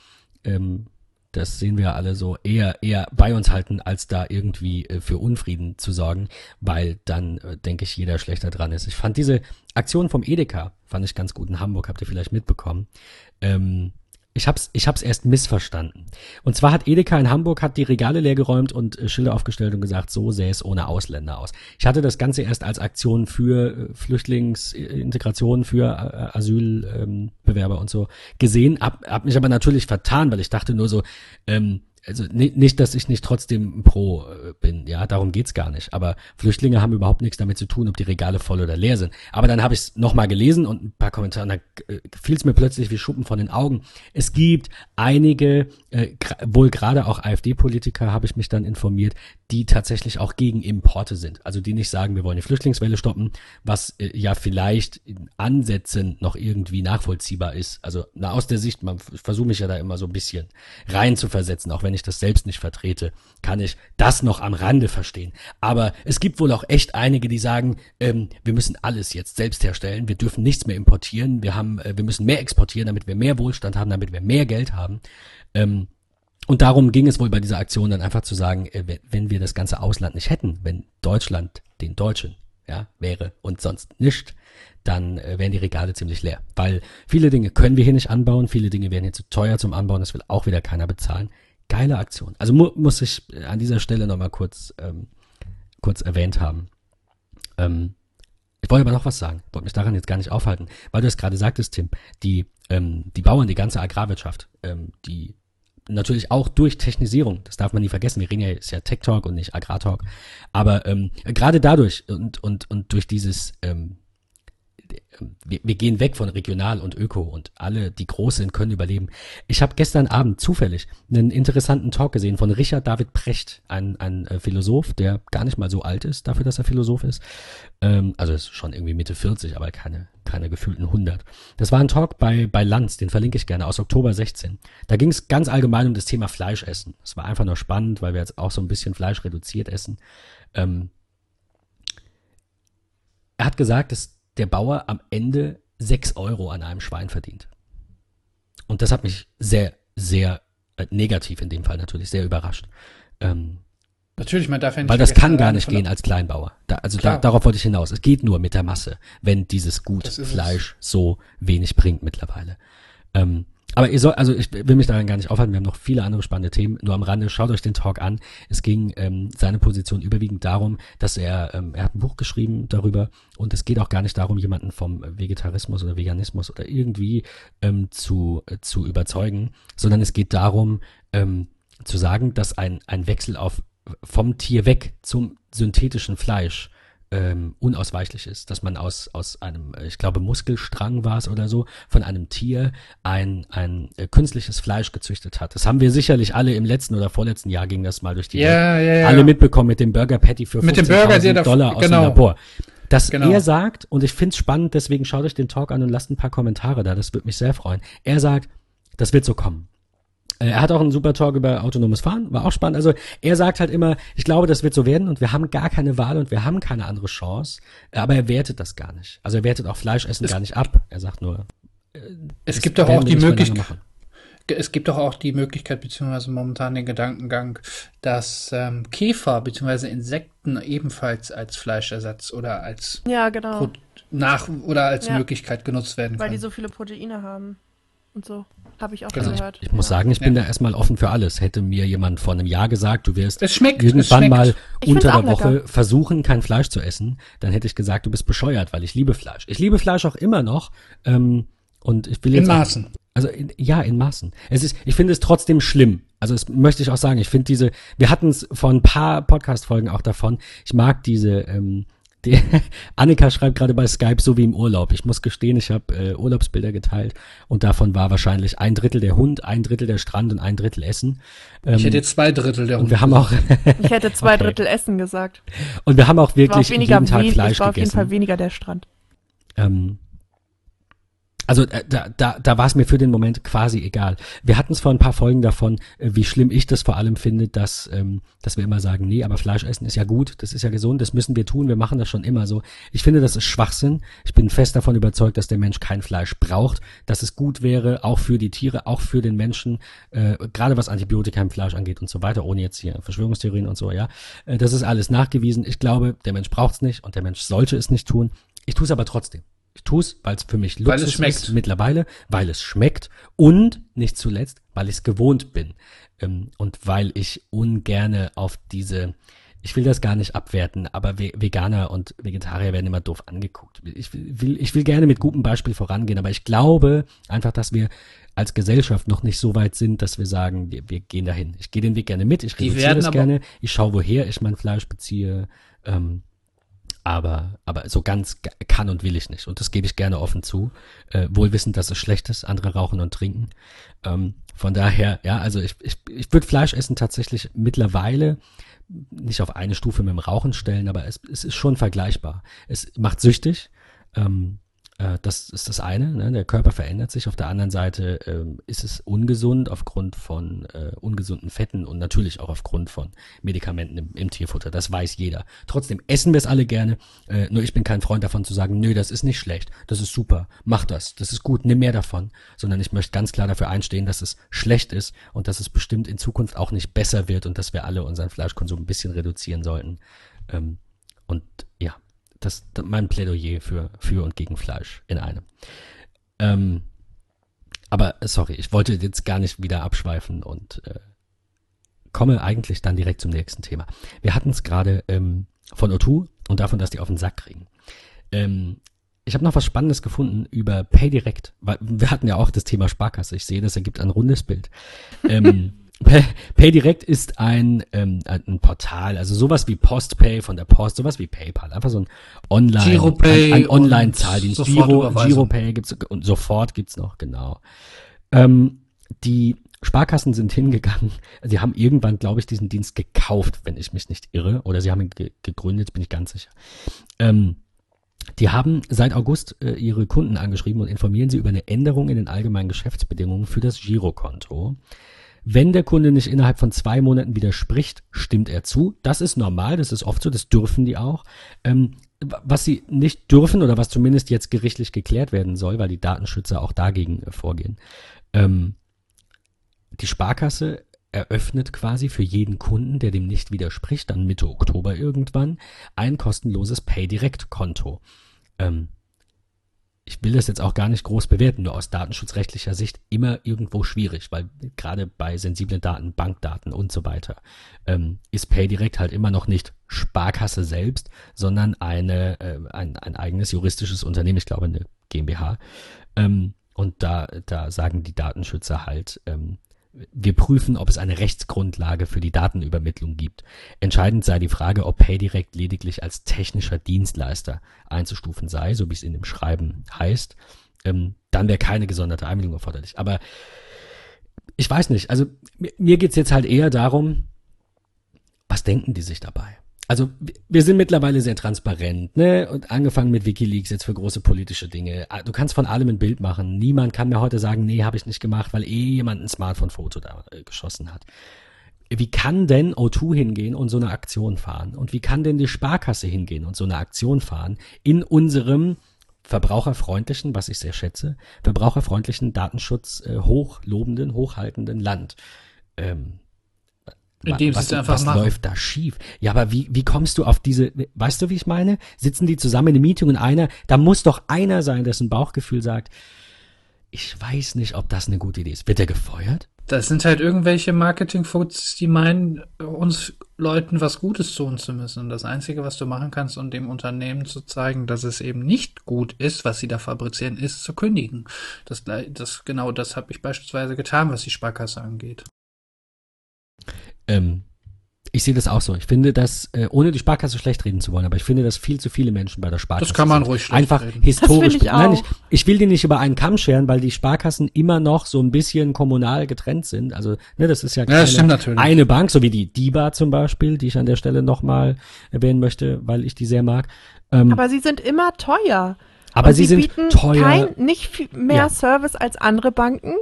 ähm, das sehen wir alle so, eher, eher bei uns halten, als da irgendwie äh, für Unfrieden zu sorgen, weil dann, äh, denke ich, jeder schlechter dran ist. Ich fand diese Aktion vom Edeka, fand ich ganz gut in Hamburg, habt ihr vielleicht mitbekommen. Ähm, ich hab's, ich hab's erst missverstanden. Und zwar hat Edeka in Hamburg hat die Regale leergeräumt und äh, Schilder aufgestellt und gesagt, so sähe es ohne Ausländer aus. Ich hatte das Ganze erst als Aktion für äh, Flüchtlingsintegration, für äh, Asylbewerber ähm, und so gesehen, hab, hab mich aber natürlich vertan, weil ich dachte nur so, ähm, also nicht, dass ich nicht trotzdem pro äh, bin, ja, darum geht's gar nicht. Aber Flüchtlinge haben überhaupt nichts damit zu tun, ob die Regale voll oder leer sind. Aber dann habe ich es nochmal gelesen und ein paar Kommentare, da äh, fiel es mir plötzlich wie Schuppen von den Augen. Es gibt einige, äh, wohl gerade auch AfD-Politiker, habe ich mich dann informiert, die tatsächlich auch gegen Importe sind. Also die nicht sagen, wir wollen die Flüchtlingswelle stoppen, was äh, ja vielleicht in Ansätzen noch irgendwie nachvollziehbar ist. Also na, aus der Sicht, man versuche mich ja da immer so ein bisschen rein zu versetzen, auch wenn ich das selbst nicht vertrete, kann ich das noch am Rande verstehen. Aber es gibt wohl auch echt einige, die sagen, ähm, wir müssen alles jetzt selbst herstellen, wir dürfen nichts mehr importieren, wir haben, äh, wir müssen mehr exportieren, damit wir mehr Wohlstand haben, damit wir mehr Geld haben. Ähm, und darum ging es wohl bei dieser Aktion dann einfach zu sagen, äh, wenn wir das ganze Ausland nicht hätten, wenn Deutschland den Deutschen ja, wäre und sonst nicht, dann äh, wären die Regale ziemlich leer. Weil viele Dinge können wir hier nicht anbauen, viele Dinge wären hier zu teuer zum Anbauen, das will auch wieder keiner bezahlen. Geile Aktion. Also mu muss ich äh, an dieser Stelle nochmal kurz, ähm, kurz erwähnt haben. Ähm, ich wollte aber noch was sagen, wollte mich daran jetzt gar nicht aufhalten, weil du es gerade sagtest, Tim, die, ähm, die Bauern, die ganze Agrarwirtschaft, ähm, die natürlich auch durch Technisierung, das darf man nie vergessen, wir reden ja, ist ja Tech Talk und nicht Agrar Talk, aber ähm, gerade dadurch und, und, und durch dieses, ähm, wir, wir gehen weg von regional und öko und alle, die groß sind, können überleben. Ich habe gestern Abend zufällig einen interessanten Talk gesehen von Richard David Precht, ein, ein äh, Philosoph, der gar nicht mal so alt ist, dafür, dass er Philosoph ist. Ähm, also ist schon irgendwie Mitte 40, aber keine, keine gefühlten 100. Das war ein Talk bei, bei Lanz, den verlinke ich gerne, aus Oktober 16. Da ging es ganz allgemein um das Thema Fleischessen. Es war einfach nur spannend, weil wir jetzt auch so ein bisschen Fleisch reduziert essen. Ähm, er hat gesagt, dass der Bauer am Ende sechs Euro an einem Schwein verdient. Und das hat mich sehr, sehr äh, negativ in dem Fall natürlich sehr überrascht. Ähm, Natürlich, man darf ja nicht. Weil das kann gar nicht gehen als Kleinbauer. Da, also da, darauf wollte ich hinaus. Es geht nur mit der Masse, wenn dieses Gut Fleisch es. so wenig bringt mittlerweile. Ähm, aber ihr soll, also ich will mich daran gar nicht aufhalten, wir haben noch viele andere spannende Themen. Nur am Rande, schaut euch den Talk an. Es ging ähm, seine Position überwiegend darum, dass er, ähm, er hat ein Buch geschrieben darüber und es geht auch gar nicht darum, jemanden vom Vegetarismus oder Veganismus oder irgendwie ähm, zu, äh, zu überzeugen, sondern es geht darum, ähm, zu sagen, dass ein, ein Wechsel auf vom Tier weg zum synthetischen Fleisch ähm, unausweichlich ist, dass man aus, aus einem, äh, ich glaube, Muskelstrang war es oder so, von einem Tier ein, ein äh, künstliches Fleisch gezüchtet hat. Das haben wir sicherlich alle im letzten oder vorletzten Jahr ging das mal durch die ja, ja, ja. alle mitbekommen mit dem Burger Patty für 50.000 Dollar aus genau. dem Labor. Dass genau. er sagt, und ich finde es spannend, deswegen schaut euch den Talk an und lasst ein paar Kommentare da, das würde mich sehr freuen. Er sagt, das wird so kommen. Äh, er hat auch einen super Talk über autonomes Fahren, war auch spannend. Also er sagt halt immer, ich glaube, das wird so werden und wir haben gar keine Wahl und wir haben keine andere Chance. Aber er wertet das gar nicht. Also er wertet auch Fleischessen es gar nicht ab. Er sagt nur, äh, es gibt doch auch die Möglichkeit. Es gibt doch auch die Möglichkeit, beziehungsweise momentan den Gedankengang, dass ähm, Käfer beziehungsweise Insekten ebenfalls als Fleischersatz oder als ja, genau. nach oder als ja. Möglichkeit genutzt werden Weil können. Weil die so viele Proteine haben und so. Habe ich auch genau. gehört. Ich, ich muss sagen, ich bin da erstmal offen für alles. Hätte mir jemand vor einem Jahr gesagt, du wirst schmeckt, irgendwann mal unter der Woche lecker. versuchen, kein Fleisch zu essen, dann hätte ich gesagt, du bist bescheuert, weil ich liebe Fleisch. Ich liebe Fleisch auch immer noch. Ähm, und ich will jetzt. In Maßen. Auch, also in, ja, in Maßen. Es ist, ich finde es trotzdem schlimm. Also das möchte ich auch sagen. Ich finde diese, wir hatten es vor ein paar Podcast-Folgen auch davon. Ich mag diese, ähm, die, Annika schreibt gerade bei Skype so wie im Urlaub. Ich muss gestehen, ich habe äh, Urlaubsbilder geteilt und davon war wahrscheinlich ein Drittel der Hund, ein Drittel der Strand und ein Drittel Essen. Ähm, ich hätte jetzt zwei Drittel der Hund. Und wir haben auch ich hätte zwei okay. Drittel Essen gesagt. Und wir haben auch wirklich war jeden Tag Fleisch war auf jeden gegessen. Fall weniger der Strand. Ähm, also äh, da, da, da war es mir für den Moment quasi egal. Wir hatten es vor ein paar Folgen davon, äh, wie schlimm ich das vor allem finde, dass, ähm, dass wir immer sagen, nee, aber Fleisch essen ist ja gut, das ist ja gesund, das müssen wir tun, wir machen das schon immer so. Ich finde, das ist Schwachsinn. Ich bin fest davon überzeugt, dass der Mensch kein Fleisch braucht, dass es gut wäre, auch für die Tiere, auch für den Menschen, äh, gerade was Antibiotika im Fleisch angeht und so weiter, ohne jetzt hier Verschwörungstheorien und so, ja. Äh, das ist alles nachgewiesen. Ich glaube, der Mensch braucht es nicht und der Mensch sollte es nicht tun. Ich tue es aber trotzdem. Ich tue es, weil es für mich Weil es Luxus schmeckt. ist mittlerweile, weil es schmeckt und nicht zuletzt, weil ich es gewohnt bin ähm, und weil ich ungerne auf diese ich will das gar nicht abwerten, aber Ve- Veganer und Vegetarier werden immer doof angeguckt. Ich will, ich will gerne mit gutem Beispiel vorangehen, aber ich glaube einfach, dass wir als Gesellschaft noch nicht so weit sind, dass wir sagen, wir, wir gehen dahin. Ich gehe den Weg gerne mit, ich reduziere das gerne, ich schaue, woher ich mein Fleisch beziehe, ähm, aber, aber so ganz ga- kann und will ich nicht. Und das gebe ich gerne offen zu. Äh, wohl wissend, dass es schlecht ist, andere rauchen und trinken. Ähm, von daher, ja, also ich, ich, ich würde Fleisch essen tatsächlich mittlerweile nicht auf eine Stufe mit dem Rauchen stellen, aber es, es ist schon vergleichbar. Es macht süchtig. Ähm, äh, das ist das eine. Ne? Der Körper verändert sich. Auf der anderen Seite ähm, ist es ungesund aufgrund von äh, ungesunden Fetten und natürlich auch aufgrund von Medikamenten im, im Tierfutter. Das weiß jeder. Trotzdem essen wir es alle gerne. Äh, nur ich bin kein Freund davon zu sagen, nö, das ist nicht schlecht. Das ist super. Mach das. Das ist gut. Nimm mehr davon. Sondern ich möchte ganz klar dafür einstehen, dass es schlecht ist und dass es bestimmt in Zukunft auch nicht besser wird und dass wir alle unseren Fleischkonsum ein bisschen reduzieren sollten. Ähm, und ja, das, mein Plädoyer für, für und gegen Fleisch in einem. Ähm, aber äh, sorry, ich wollte jetzt gar nicht wieder abschweifen und äh, komme eigentlich dann direkt zum nächsten Thema. Wir hatten es gerade ähm, von O2 und davon, dass die auf den Sack kriegen. Ähm, ich habe noch was Spannendes gefunden über PayDirect, weil wir hatten ja auch das Thema Sparkasse. Ich sehe, das ergibt ein rundes Bild. ähm, PayDirect ist ein, ähm, ein Portal, also sowas wie Postpay von der Post, sowas wie PayPal, einfach so ein Online, Giropay ein, ein und Online-Zahldienst. Giro. Giropay gibt's und sofort gibt's noch, genau. Ähm, die Sparkassen sind hingegangen, sie haben irgendwann, glaube ich, diesen Dienst gekauft, wenn ich mich nicht irre, oder sie haben ihn ge gegründet, bin ich ganz sicher. Ähm, die haben seit August äh, ihre Kunden angeschrieben und informieren sie über eine Änderung in den allgemeinen Geschäftsbedingungen für das Girokonto. Wenn der Kunde nicht innerhalb von zwei Monaten widerspricht, stimmt er zu. Das ist normal, das ist oft so, das dürfen die auch. Ähm, wa- was sie nicht dürfen oder was zumindest jetzt gerichtlich geklärt werden soll, weil die Datenschützer auch dagegen äh, vorgehen. Ähm, die Sparkasse eröffnet quasi für jeden Kunden, der dem nicht widerspricht, dann Mitte Oktober irgendwann, ein kostenloses Pay-Direct-Konto. Ähm, ich will das jetzt auch gar nicht groß bewerten, nur aus datenschutzrechtlicher Sicht immer irgendwo schwierig, weil gerade bei sensiblen Daten, Bankdaten und so weiter, ähm, ist PayDirect halt immer noch nicht Sparkasse selbst, sondern eine, äh, ein, ein eigenes juristisches Unternehmen, ich glaube eine GmbH. Ähm, und da, da sagen die Datenschützer halt, ähm, wir prüfen, ob es eine Rechtsgrundlage für die Datenübermittlung gibt. Entscheidend sei die Frage, ob PayDirect lediglich als technischer Dienstleister einzustufen sei, so wie es in dem Schreiben heißt. Ähm, dann wäre keine gesonderte Einwilligung erforderlich. Aber ich weiß nicht, also mir, mir geht's jetzt halt eher darum, was denken die sich dabei? Also wir- sind mittlerweile sehr transparent, ne? Und angefangen mit WikiLeaks jetzt für große politische Dinge. Ah, Du kannst von allem ein Bild machen. Niemand kann mir heute sagen, nee, habe ich nicht gemacht, weil eh jemand ein Smartphone-Foto da äh, geschossen hat. Wie kann denn O2 hingehen und so eine Aktion fahren? Und wie kann denn die Sparkasse hingehen und so eine Aktion fahren in unserem verbraucherfreundlichen, was ich sehr schätze, verbraucherfreundlichen, Datenschutz äh, hochlobenden, hochhaltenden Land? Ähm, Indem sie was, es einfach was machen. läuft da schief? Ja, aber wie, wie kommst du auf diese, weißt du, wie ich meine? Sitzen die zusammen in einem Meeting und einer, da muss doch einer sein, dessen Bauchgefühl sagt, ich weiß nicht, ob das eine gute Idee ist. Wird er gefeuert? Das sind halt irgendwelche Marketing-Foods, die meinen, uns Leuten was Gutes tun zu müssen. Und das Einzige, was du machen kannst, um dem Unternehmen zu zeigen, dass es eben nicht gut ist, was sie da fabrizieren, ist zu kündigen. Das, das genau das habe ich beispielsweise getan, was die Sparkasse angeht. Ähm, ich sehe das auch so. Ich finde, dass, äh, ohne die Sparkasse schlecht reden zu wollen, aber ich finde, dass viel zu viele Menschen bei der Sparkasse Das kann man sind. ruhig schlecht Einfach reden. historisch. Das ich Nein, ich, ich will die nicht über einen Kamm scheren, weil die Sparkassen immer noch so ein bisschen kommunal getrennt sind. Also, ne, das ist ja, das stimmt natürlich. eine Bank, so wie die DIBA zum Beispiel, die ich an der Stelle nochmal erwähnen möchte, weil ich die sehr mag. Ähm, Aber sie sind immer teuer. Aber und sie sind bieten teuer. Kein, nicht viel mehr Ja. Service als andere Banken.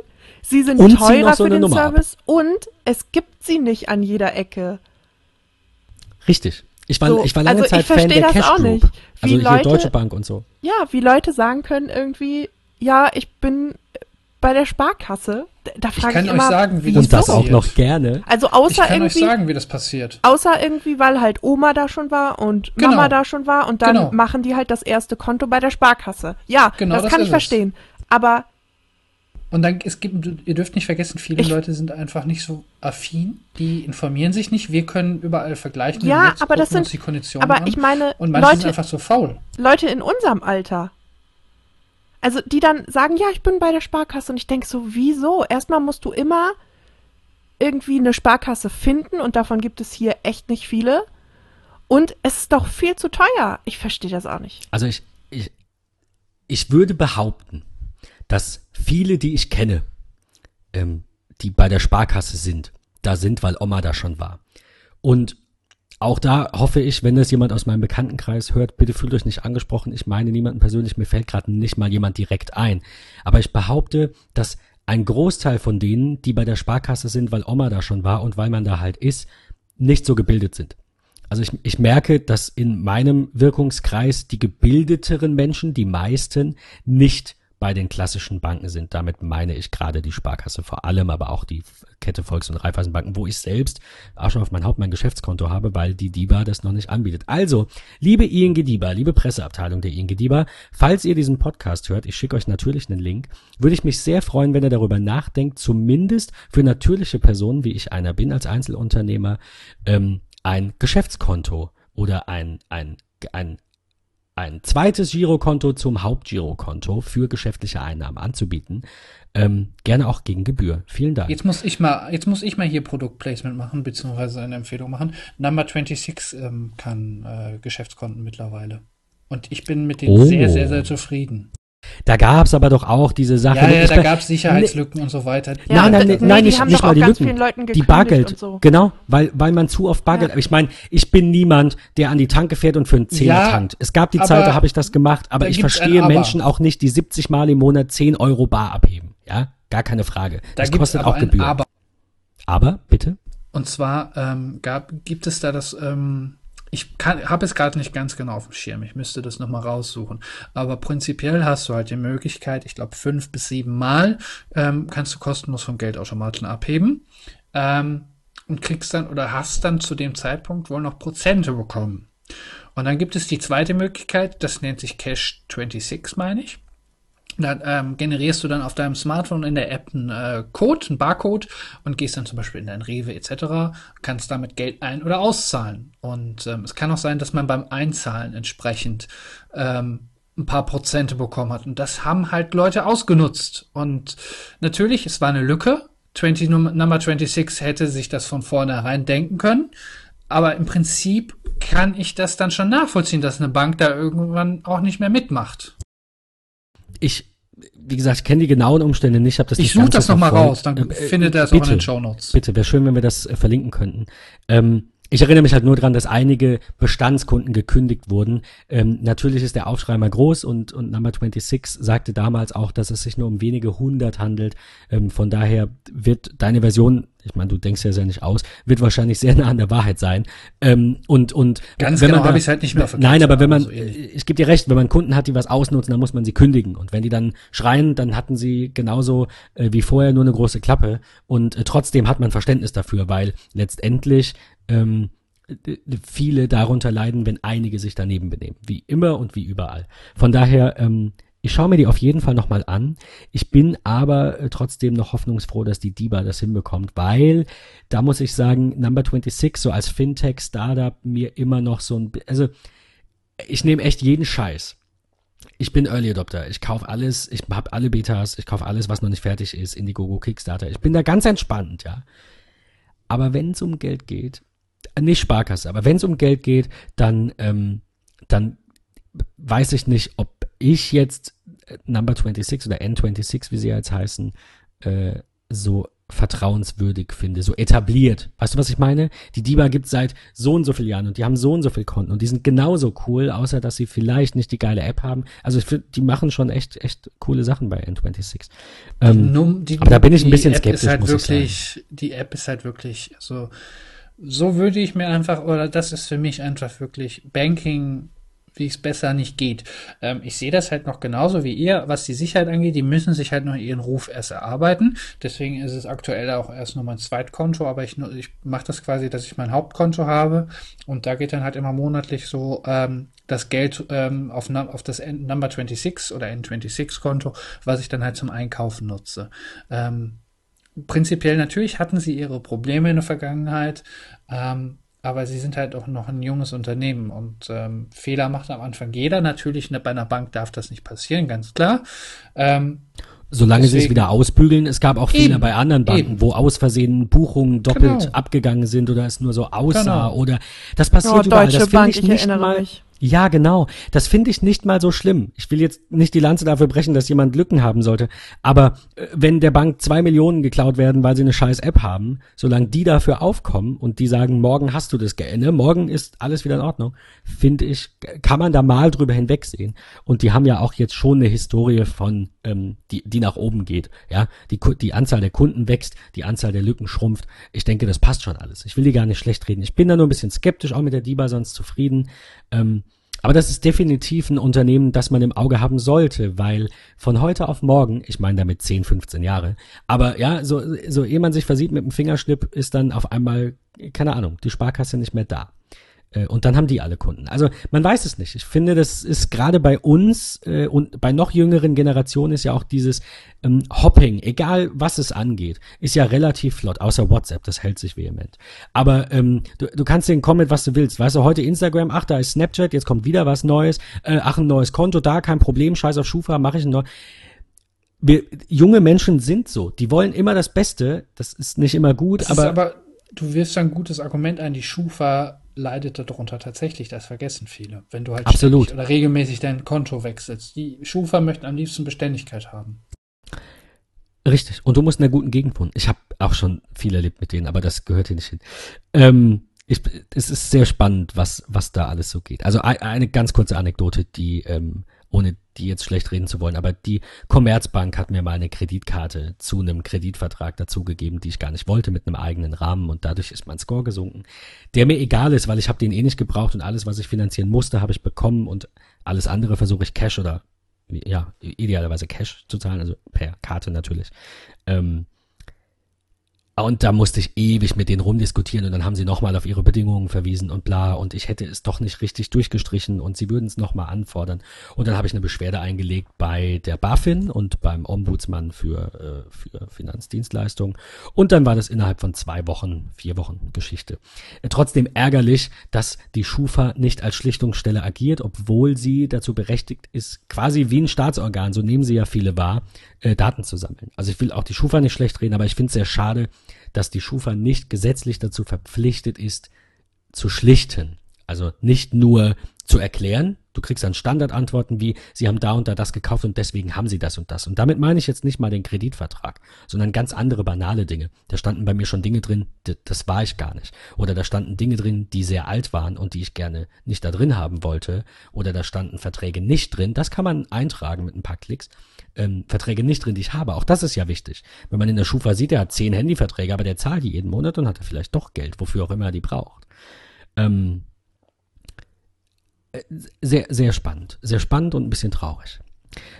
Sie sind Und teurer so für den Nummer ab. Service und es gibt sie nicht an jeder Ecke. Richtig. Ich war, So, ich war lange also ich Zeit Fan der das Cash auch Group. nicht. Wie Also hier Leute- Deutsche Bank und so. Ja, wie Leute sagen können irgendwie, ja, ich bin bei der Sparkasse. Da- Ich frage kann ich, euch immer, sagen, wie das Und das auch passiert. noch gerne. Also Ich außer kann euch irgendwie, sagen, wie das passiert. außer irgendwie, weil halt Oma da schon war und Genau. Mama da schon war und dann Genau. machen die halt das erste Konto bei der Sparkasse. Ja, Genau, das das kann ich es. verstehen. Aber Und dann, es gibt, ihr dürft nicht vergessen, viele Ich- Leute sind einfach nicht so affin, die informieren sich nicht. Wir können überall vergleichen. Ja, aber das sind- die Konditionen aber an. ich meine, und manche sind Leute, einfach so faul. Leute in unserem Alter. Also die dann sagen, ja, ich bin bei der Sparkasse und ich denke so, wieso? Erstmal musst du immer irgendwie eine Sparkasse finden und davon gibt es hier echt nicht viele. Und es ist doch viel zu teuer. Ich verstehe das auch nicht. Also ich, ich, ich würde behaupten, dass viele, die ich kenne, ähm, die bei der Sparkasse sind, da sind, weil Oma da schon war. Und auch da hoffe ich, wenn das jemand aus meinem Bekanntenkreis hört, bitte fühlt euch nicht angesprochen. Ich meine niemanden persönlich, mir fällt gerade nicht mal jemand direkt ein. Aber ich behaupte, dass ein Großteil von denen, die bei der Sparkasse sind, weil Oma da schon war und weil man da halt ist, nicht so gebildet sind. Also ich, ich merke, dass in meinem Wirkungskreis die gebildeteren Menschen, die meisten, nicht bei den klassischen Banken sind. Damit meine ich gerade die Sparkasse vor allem, aber auch die Kette Volks- und Raiffeisenbanken, wo ich selbst auch schon auf mein Haupt mein Geschäftskonto habe, weil die DIBA das noch nicht anbietet. Also, liebe ING DIBA, liebe Presseabteilung der ING DIBA, falls ihr diesen Podcast hört, ich schicke euch natürlich einen Link, würde ich mich sehr freuen, wenn ihr darüber nachdenkt, zumindest für natürliche Personen, wie ich einer bin als Einzelunternehmer, ähm, ein Geschäftskonto oder ein, ein, ein ein zweites Girokonto zum Hauptgirokonto für geschäftliche Einnahmen anzubieten. Ähm, gerne auch gegen Gebühr. Vielen Dank. Jetzt muss ich mal, jetzt muss ich mal hier Produktplacement machen, beziehungsweise eine Empfehlung machen. Number 26 ähm, kann äh, Geschäftskonten mittlerweile. Und ich bin mit denen Oh. sehr, sehr, sehr zufrieden. Da gab's aber doch auch diese Sache. Ja, ja, da gab es Sicherheitslücken und so weiter. Nein, nein, d- nein, nein, die nicht- haben nicht doch mal auch die ganz Lücken. vielen Leuten die und so. genau, weil, weil man zu oft Bargeld, Ja. aber ich meine, ich bin niemand, der an die Tanke fährt und für einen Zehner Ja, tankt. Es gab die aber Zeit, da habe ich das gemacht, aber da ich verstehe Aber. Menschen auch nicht, die 70 Mal im Monat 10 Euro bar abheben. Ja, gar keine Frage. Da das kostet aber auch ein Gebühr. Aber. aber, bitte? Und zwar ähm, gab, gibt es da das, ähm, ich habe es gerade nicht ganz genau auf dem Schirm, ich müsste das nochmal raussuchen. Aber prinzipiell hast du halt die Möglichkeit, ich glaube fünf bis sieben Mal ähm, kannst du kostenlos vom Geldautomaten abheben ähm, und kriegst dann oder hast dann zu dem Zeitpunkt wohl noch Prozente bekommen. Und dann gibt es die zweite Möglichkeit, das nennt sich Cash 26, meine ich. Da ähm, generierst du dann auf deinem Smartphone in der App einen äh, Code, einen Barcode und gehst dann zum Beispiel in dein Rewe etc., kannst damit Geld ein- oder auszahlen. Und ähm, es kann auch sein, dass man beim Einzahlen entsprechend ähm, ein paar Prozente bekommen hat. Und das haben halt Leute ausgenutzt. Und natürlich, es war eine Lücke. 20, Num- Number 26 hätte sich das von vornherein denken können. Aber im Prinzip kann ich das dann schon nachvollziehen, dass eine Bank da irgendwann auch nicht mehr mitmacht. Ich, wie gesagt, ich kenne die genauen Umstände nicht, habe das Ich nicht suche das nochmal raus, dann Ähm, äh, findet ihr es auch in den Shownotes. Bitte, wäre schön, wenn wir das äh, verlinken könnten. Ähm, ich erinnere mich halt nur dran, dass einige Bestandskunden gekündigt wurden. Ähm, natürlich ist der Aufschrei mal groß und, und Number 26 sagte damals auch, dass es sich nur um wenige hundert handelt. Ähm, von daher wird deine Version, ich meine, du denkst ja sehr nicht aus, wird wahrscheinlich sehr nah an der Wahrheit sein. Ähm, und, und Ganz wenn genau habe ich es halt nicht mehr vergessen, Nein, aber wenn man, so ähnlich. ich gebe dir recht, wenn man Kunden hat, die was ausnutzen, dann muss man sie kündigen. Und wenn die dann schreien, dann hatten sie genauso äh, wie vorher nur eine große Klappe. Und äh, trotzdem hat man Verständnis dafür, weil letztendlich ähm, äh, viele darunter leiden, wenn einige sich daneben benehmen. Wie immer und wie überall. Von daher, ähm, ich schaue mir die auf jeden Fall nochmal an. Ich bin aber äh, trotzdem noch hoffnungsfroh, dass die DIBA das hinbekommt, weil da muss ich sagen, Number 26 so als Fintech-Startup mir immer noch so ein, also ich nehme echt jeden Scheiß. Ich bin Early Adopter. Ich kaufe alles, ich habe alle Betas, ich kaufe alles, was noch nicht fertig ist, Indiegogo, Kickstarter. Ich bin da ganz entspannt, ja. Aber wenn es um Geld geht, nicht Sparkasse, aber wenn es um Geld geht, dann, ähm, dann weiß ich nicht, ob ich jetzt äh, Number 26 oder N26, wie sie jetzt heißen, äh, so vertrauenswürdig finde, so etabliert. Weißt du, was ich meine? Die DIBA gibt seit so und so vielen Jahren und die haben so und so viele Konten und die sind genauso cool, außer dass sie vielleicht nicht die geile App haben. Also ich finde, die machen schon echt, echt coole Sachen bei N26. Ähm, Num- die- aber da bin ich ein die bisschen skeptisch, halt muss wirklich, ich Die App ist halt wirklich, so, so würde ich mir einfach, oder das ist für mich einfach wirklich Banking, wie es besser nicht geht. Ähm, ich sehe das halt noch genauso wie ihr, was die Sicherheit angeht. Die müssen sich halt noch ihren Ruf erst erarbeiten. Deswegen ist es aktuell auch erst nur mein Zweitkonto, aber ich, ich mache das quasi, dass ich mein Hauptkonto habe und da geht dann halt immer monatlich so ähm, das Geld ähm, auf, auf das N Number 26 oder N26-Konto, was ich dann halt zum Einkaufen nutze. Ähm, prinzipiell natürlich hatten sie ihre Probleme in der Vergangenheit, ähm, aber sie sind halt auch noch ein junges Unternehmen und ähm, Fehler macht am Anfang jeder. Natürlich ne, bei einer Bank darf das nicht passieren, ganz klar. Ähm, Solange sie es Deswegen- wieder ausbügeln. Es gab auch Fehler Eben, bei anderen Banken, eben. wo aus Versehen Buchungen doppelt Genau. abgegangen sind oder es nur so aussah Genau. oder das passiert Oh, überall. Deutsche Das finde Bank, ich ich nicht erinnere mal. mich. Ja, genau. Das finde ich nicht mal so schlimm. Ich will jetzt nicht die Lanze dafür brechen, dass jemand Lücken haben sollte. Aber äh, wenn der Bank zwei Millionen geklaut werden, weil sie eine scheiß App haben, solange die dafür aufkommen und die sagen, morgen hast du das Geld, morgen ist alles wieder in Ordnung, finde ich, kann man da mal drüber hinwegsehen. Und die haben ja auch jetzt schon eine Historie von, ähm, die, die nach oben geht. Ja, die, die Anzahl der Kunden wächst, die Anzahl der Lücken schrumpft. Ich denke, das passt schon alles. Ich will die gar nicht schlecht reden. Ich bin da nur ein bisschen skeptisch, auch mit der DIBA sonst zufrieden. Ähm, aber das ist definitiv ein Unternehmen, das man im Auge haben sollte, weil von heute auf morgen, ich meine damit 10, 15 Jahre, aber ja, so, so ehe man sich versieht mit dem Fingerschnipp, ist dann auf einmal, keine Ahnung, die Sparkasse nicht mehr da. Äh, Und dann haben die alle Kunden. Also man weiß es nicht. Ich finde, das ist gerade bei uns äh, und bei noch jüngeren Generationen ist ja auch dieses ähm, Hopping, egal was es angeht, ist ja relativ flott, außer WhatsApp, das hält sich vehement. Aber ähm, du, du kannst den kommen mit, was du willst. Weißt du, heute Instagram, ach, da ist Snapchat, jetzt kommt wieder was Neues, äh, ach, ein neues Konto, da, kein Problem, scheiß auf Schufa, mache ich ein neues. Wir, junge Menschen sind so, die wollen immer das Beste, das ist nicht immer gut, das aber, ist aber, du wirfst ein gutes Argument ein, die Schufa leidet darunter tatsächlich, das vergessen viele. Wenn du halt Absolut. oder regelmäßig dein Konto wechselst. Die Schufa möchten am liebsten Beständigkeit haben. Richtig. Und du musst in einer guten Gegend wohnen. Ich habe auch schon viel erlebt mit denen, aber das gehört hier nicht hin. Ähm, ich, es ist sehr spannend, was, was da alles so geht. Also ein, eine ganz kurze Anekdote, die, ähm, ohne die jetzt schlecht reden zu wollen, aber die Commerzbank hat mir mal eine Kreditkarte zu einem Kreditvertrag dazugegeben, die ich gar nicht wollte, mit einem eigenen Rahmen und dadurch ist mein Score gesunken, der mir egal ist, weil ich habe den eh nicht gebraucht und alles, was ich finanzieren musste, habe ich bekommen und alles andere versuche ich Cash oder ja, idealerweise Cash zu zahlen, also per Karte natürlich. Ähm, und da musste ich ewig mit denen rumdiskutieren und dann haben sie nochmal auf ihre Bedingungen verwiesen und bla und ich hätte es doch nicht richtig durchgestrichen und sie würden es nochmal anfordern. Und dann habe ich eine Beschwerde eingelegt bei der BaFin und beim Ombudsmann für, äh, für Finanzdienstleistungen. Und dann war das innerhalb von zwei Wochen, vier Wochen Geschichte. Äh, trotzdem ärgerlich, dass die Schufa nicht als Schlichtungsstelle agiert, obwohl sie dazu berechtigt ist, quasi wie ein Staatsorgan, so nehmen sie ja viele wahr, äh, Daten zu sammeln. Also ich will auch die Schufa nicht schlecht reden, aber ich finde es sehr schade, dass die Schufa nicht gesetzlich dazu verpflichtet ist, zu schlichten. Also nicht nur zu erklären, du kriegst dann Standardantworten wie, sie haben da und da das gekauft und deswegen haben sie das und das. Und damit meine ich jetzt nicht mal den Kreditvertrag, sondern ganz andere banale Dinge. Da standen bei mir schon Dinge drin, das war ich gar nicht. Oder da standen Dinge drin, die sehr alt waren und die ich gerne nicht da drin haben wollte. Oder da standen Verträge nicht drin. Das kann man eintragen mit ein paar Klicks. Ähm, Verträge nicht drin, die ich habe. Auch das ist ja wichtig. Wenn man in der Schufa sieht, er hat zehn Handyverträge, aber der zahlt die jeden Monat und hat er vielleicht doch Geld, wofür auch immer er die braucht. Ähm, sehr, sehr spannend. Sehr spannend und ein bisschen traurig.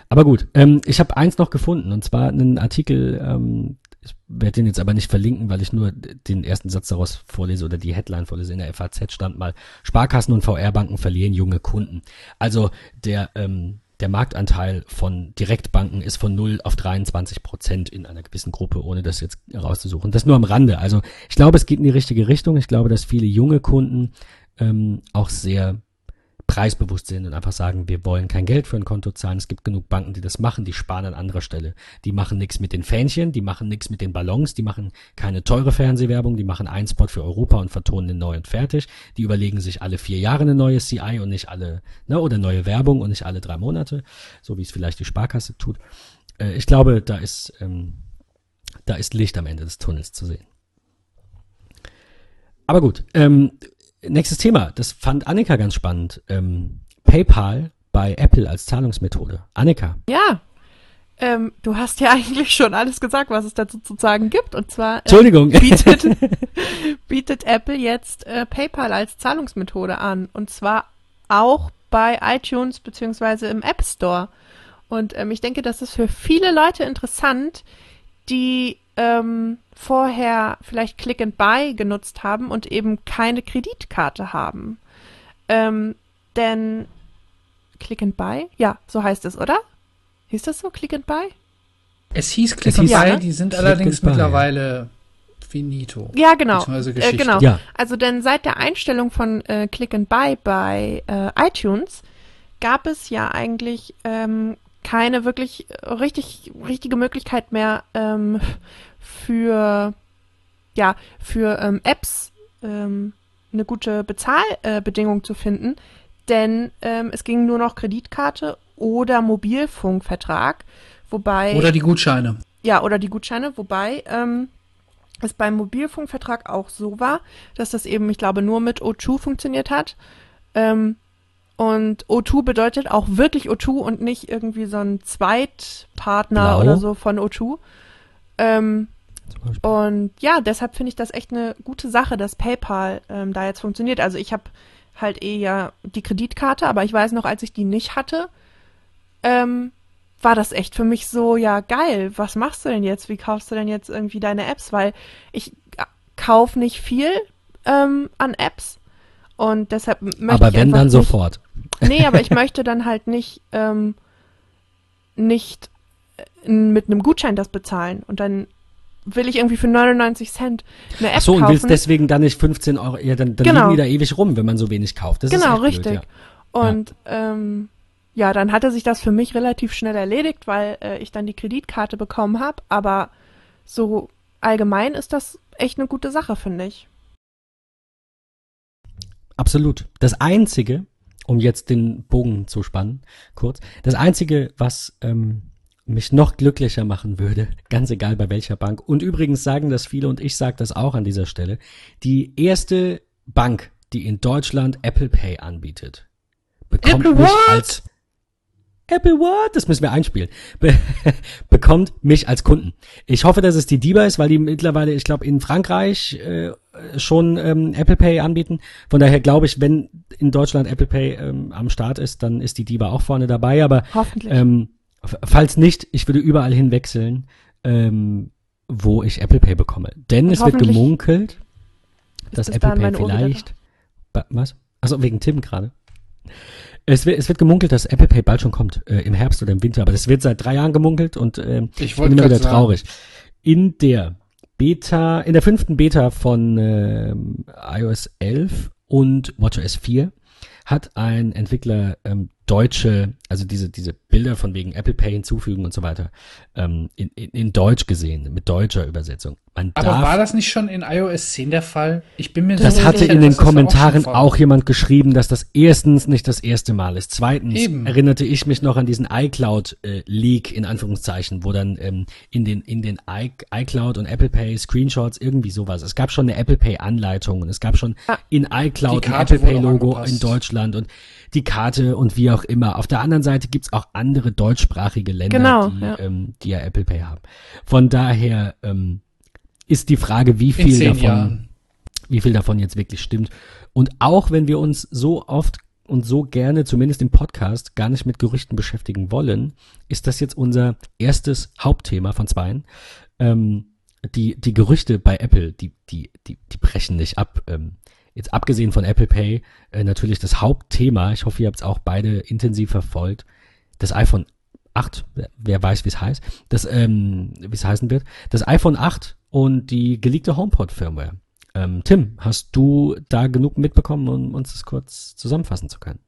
Aber gut, ähm, ich habe eins noch gefunden und zwar einen Artikel, ähm, ich werde den jetzt aber nicht verlinken, weil ich nur den ersten Satz daraus vorlese oder die Headline vorlese. In der FAZ stand mal, Sparkassen und VR-Banken verlieren junge Kunden. Also der, ähm, der Marktanteil von Direktbanken ist von 0 auf 23 Prozent in einer gewissen Gruppe, ohne das jetzt rauszusuchen. Das nur am Rande. Also ich glaube, es geht in die richtige Richtung. Ich glaube, dass viele junge Kunden ähm, auch sehr preisbewusst sind und einfach sagen, wir wollen kein Geld für ein Konto zahlen. Es gibt genug Banken, die das machen, die sparen an anderer Stelle. Die machen nichts mit den Fähnchen, die machen nichts mit den Ballons, die machen keine teure Fernsehwerbung, die machen einen Spot für Europa und vertonen den neu und fertig. Die überlegen sich alle vier Jahre eine neue CI und nicht alle, ne, oder neue Werbung und nicht alle drei Monate, so wie es vielleicht die Sparkasse tut. Äh, ich glaube, da ist, ähm, da ist Licht am Ende des Tunnels zu sehen. Aber gut, ähm, nächstes Thema, das fand Annika ganz spannend. Ähm, PayPal bei Apple als Zahlungsmethode. Annika. Ja, ähm, du hast ja eigentlich schon alles gesagt, was es dazu zu sagen gibt. Und zwar äh, Entschuldigung. bietet, bietet Apple jetzt äh, PayPal als Zahlungsmethode an. Und zwar auch bei iTunes beziehungsweise im App Store. Und ähm, ich denke, das ist für viele Leute interessant, die ähm, vorher vielleicht Click and Buy genutzt haben und eben keine Kreditkarte haben. Ähm, denn Click and Buy? Ja, so heißt es, oder? Hieß das so, Click and Buy? Es hieß Click Es and hieß- Buy, Ja, ne? die sind Click allerdings and mittlerweile finito. Ja, genau. Äh, genau. Ja. Also denn seit der Einstellung von äh, Click and Buy bei äh, iTunes gab es ja eigentlich ähm, keine wirklich richtig richtige Möglichkeit mehr ähm, für ja für ähm, Apps ähm, eine gute Bezahlbedingung äh, zu finden, denn ähm, es ging nur noch Kreditkarte oder Mobilfunkvertrag, wobei Oder die Gutscheine. ja, oder die Gutscheine, wobei ähm, es beim Mobilfunkvertrag auch so war, dass das eben, ich glaube, nur mit O2 funktioniert hat. Ähm, und O2 bedeutet auch wirklich O2 und nicht irgendwie so ein Zweitpartner Blau. oder so von O2. Ähm, und ja, deshalb finde ich das echt eine gute Sache, dass PayPal ähm, da jetzt funktioniert. Also ich habe halt eh ja die Kreditkarte, aber ich weiß noch, als ich die nicht hatte, ähm, war das echt für mich so, ja geil, was machst du denn jetzt? Wie kaufst du denn jetzt irgendwie deine Apps? Weil ich äh, kauf nicht viel ähm, an Apps und deshalb möchte Aber ich wenn einfach dann sofort. Nee, aber ich möchte dann halt nicht, ähm, nicht äh, mit einem Gutschein das bezahlen. Und dann will ich irgendwie für 99 Cent eine App Ach so, und kaufen. willst deswegen dann nicht 15 Euro, ja, dann, dann Genau. liegen die da ewig rum, wenn man so wenig kauft. Das genau, richtig. Blöd, ja. Und ähm, ja, dann hatte sich das für mich relativ schnell erledigt, weil äh, ich dann die Kreditkarte bekommen habe. Aber so allgemein ist das echt eine gute Sache, finde ich. Absolut. Das Einzige, um jetzt den Bogen zu spannen, kurz, das Einzige, was ähm, mich noch glücklicher machen würde, ganz egal bei welcher Bank, und übrigens sagen das viele und ich sage das auch an dieser Stelle, die erste Bank, die in Deutschland Apple Pay anbietet, bekommt Apple mich what? als Apple what? Das müssen wir einspielen. Be bekommt mich als Kunden. Ich hoffe, dass es die DIBA ist, weil die mittlerweile, ich glaube, in Frankreich äh, schon ähm, Apple Pay anbieten. Von daher glaube ich, wenn in Deutschland Apple Pay ähm, am Start ist, dann ist die DIBA auch vorne dabei. Aber ähm, falls nicht, ich würde überall hin wechseln, ähm, wo ich Apple Pay bekomme. Denn Und es wird gemunkelt, dass Apple Pay vielleicht. Was? Also wegen Tim gerade. Es wird, es wird gemunkelt, dass Apple Pay bald schon kommt, äh, im Herbst oder im Winter, aber das wird seit drei Jahren gemunkelt und ähm, Ich ich bin immer wieder sagen, traurig. In der Beta, in der fünften Beta von ähm, iOS 11 und WatchOS 4 hat ein Entwickler ähm, deutsche, also diese, diese Bilder von wegen Apple Pay hinzufügen und so weiter, ähm, in, in, in Deutsch gesehen, mit deutscher Übersetzung. Man Aber darf war das nicht schon in iOS 10 der Fall? Ich bin mir das so hatte sicher, in den Kommentaren auch, vor- jemand geschrieben, dass das erstens nicht das erste Mal ist. Zweitens Eben. erinnerte ich mich noch an diesen iCloud-Leak in Anführungszeichen, wo dann ähm, in den in den I iCloud und Apple Pay Screenshots irgendwie sowas. Es gab schon eine Apple Pay Anleitung und es gab schon Ah. in iCloud ein Apple Pay wurde auch Logo angepasst. in Deutschland und die Karte und wie auch immer. Auf der anderen Seite gibt's auch andere deutschsprachige Länder, Genau, die, ja. ähm, die ja Apple Pay haben. Von daher ähm, ist die Frage, wie viel davon Jahren. wie viel davon jetzt wirklich stimmt. Und auch wenn wir uns so oft und so gerne, zumindest im Podcast, gar nicht mit Gerüchten beschäftigen wollen, ist das jetzt unser erstes Hauptthema von zweien. Ähm, die, die Gerüchte bei Apple, die, die, die, die brechen nicht ab. Ähm, jetzt abgesehen von Apple Pay, äh, natürlich das Hauptthema, ich hoffe, ihr habt es auch beide intensiv verfolgt, das iPhone 8, wer- weiß, wie es heißt, das, ähm, wie es heißen wird, das iPhone 8 und die geleakte HomePod-Firmware. Ähm, Tim, hast du da genug mitbekommen, um uns das kurz zusammenfassen zu können?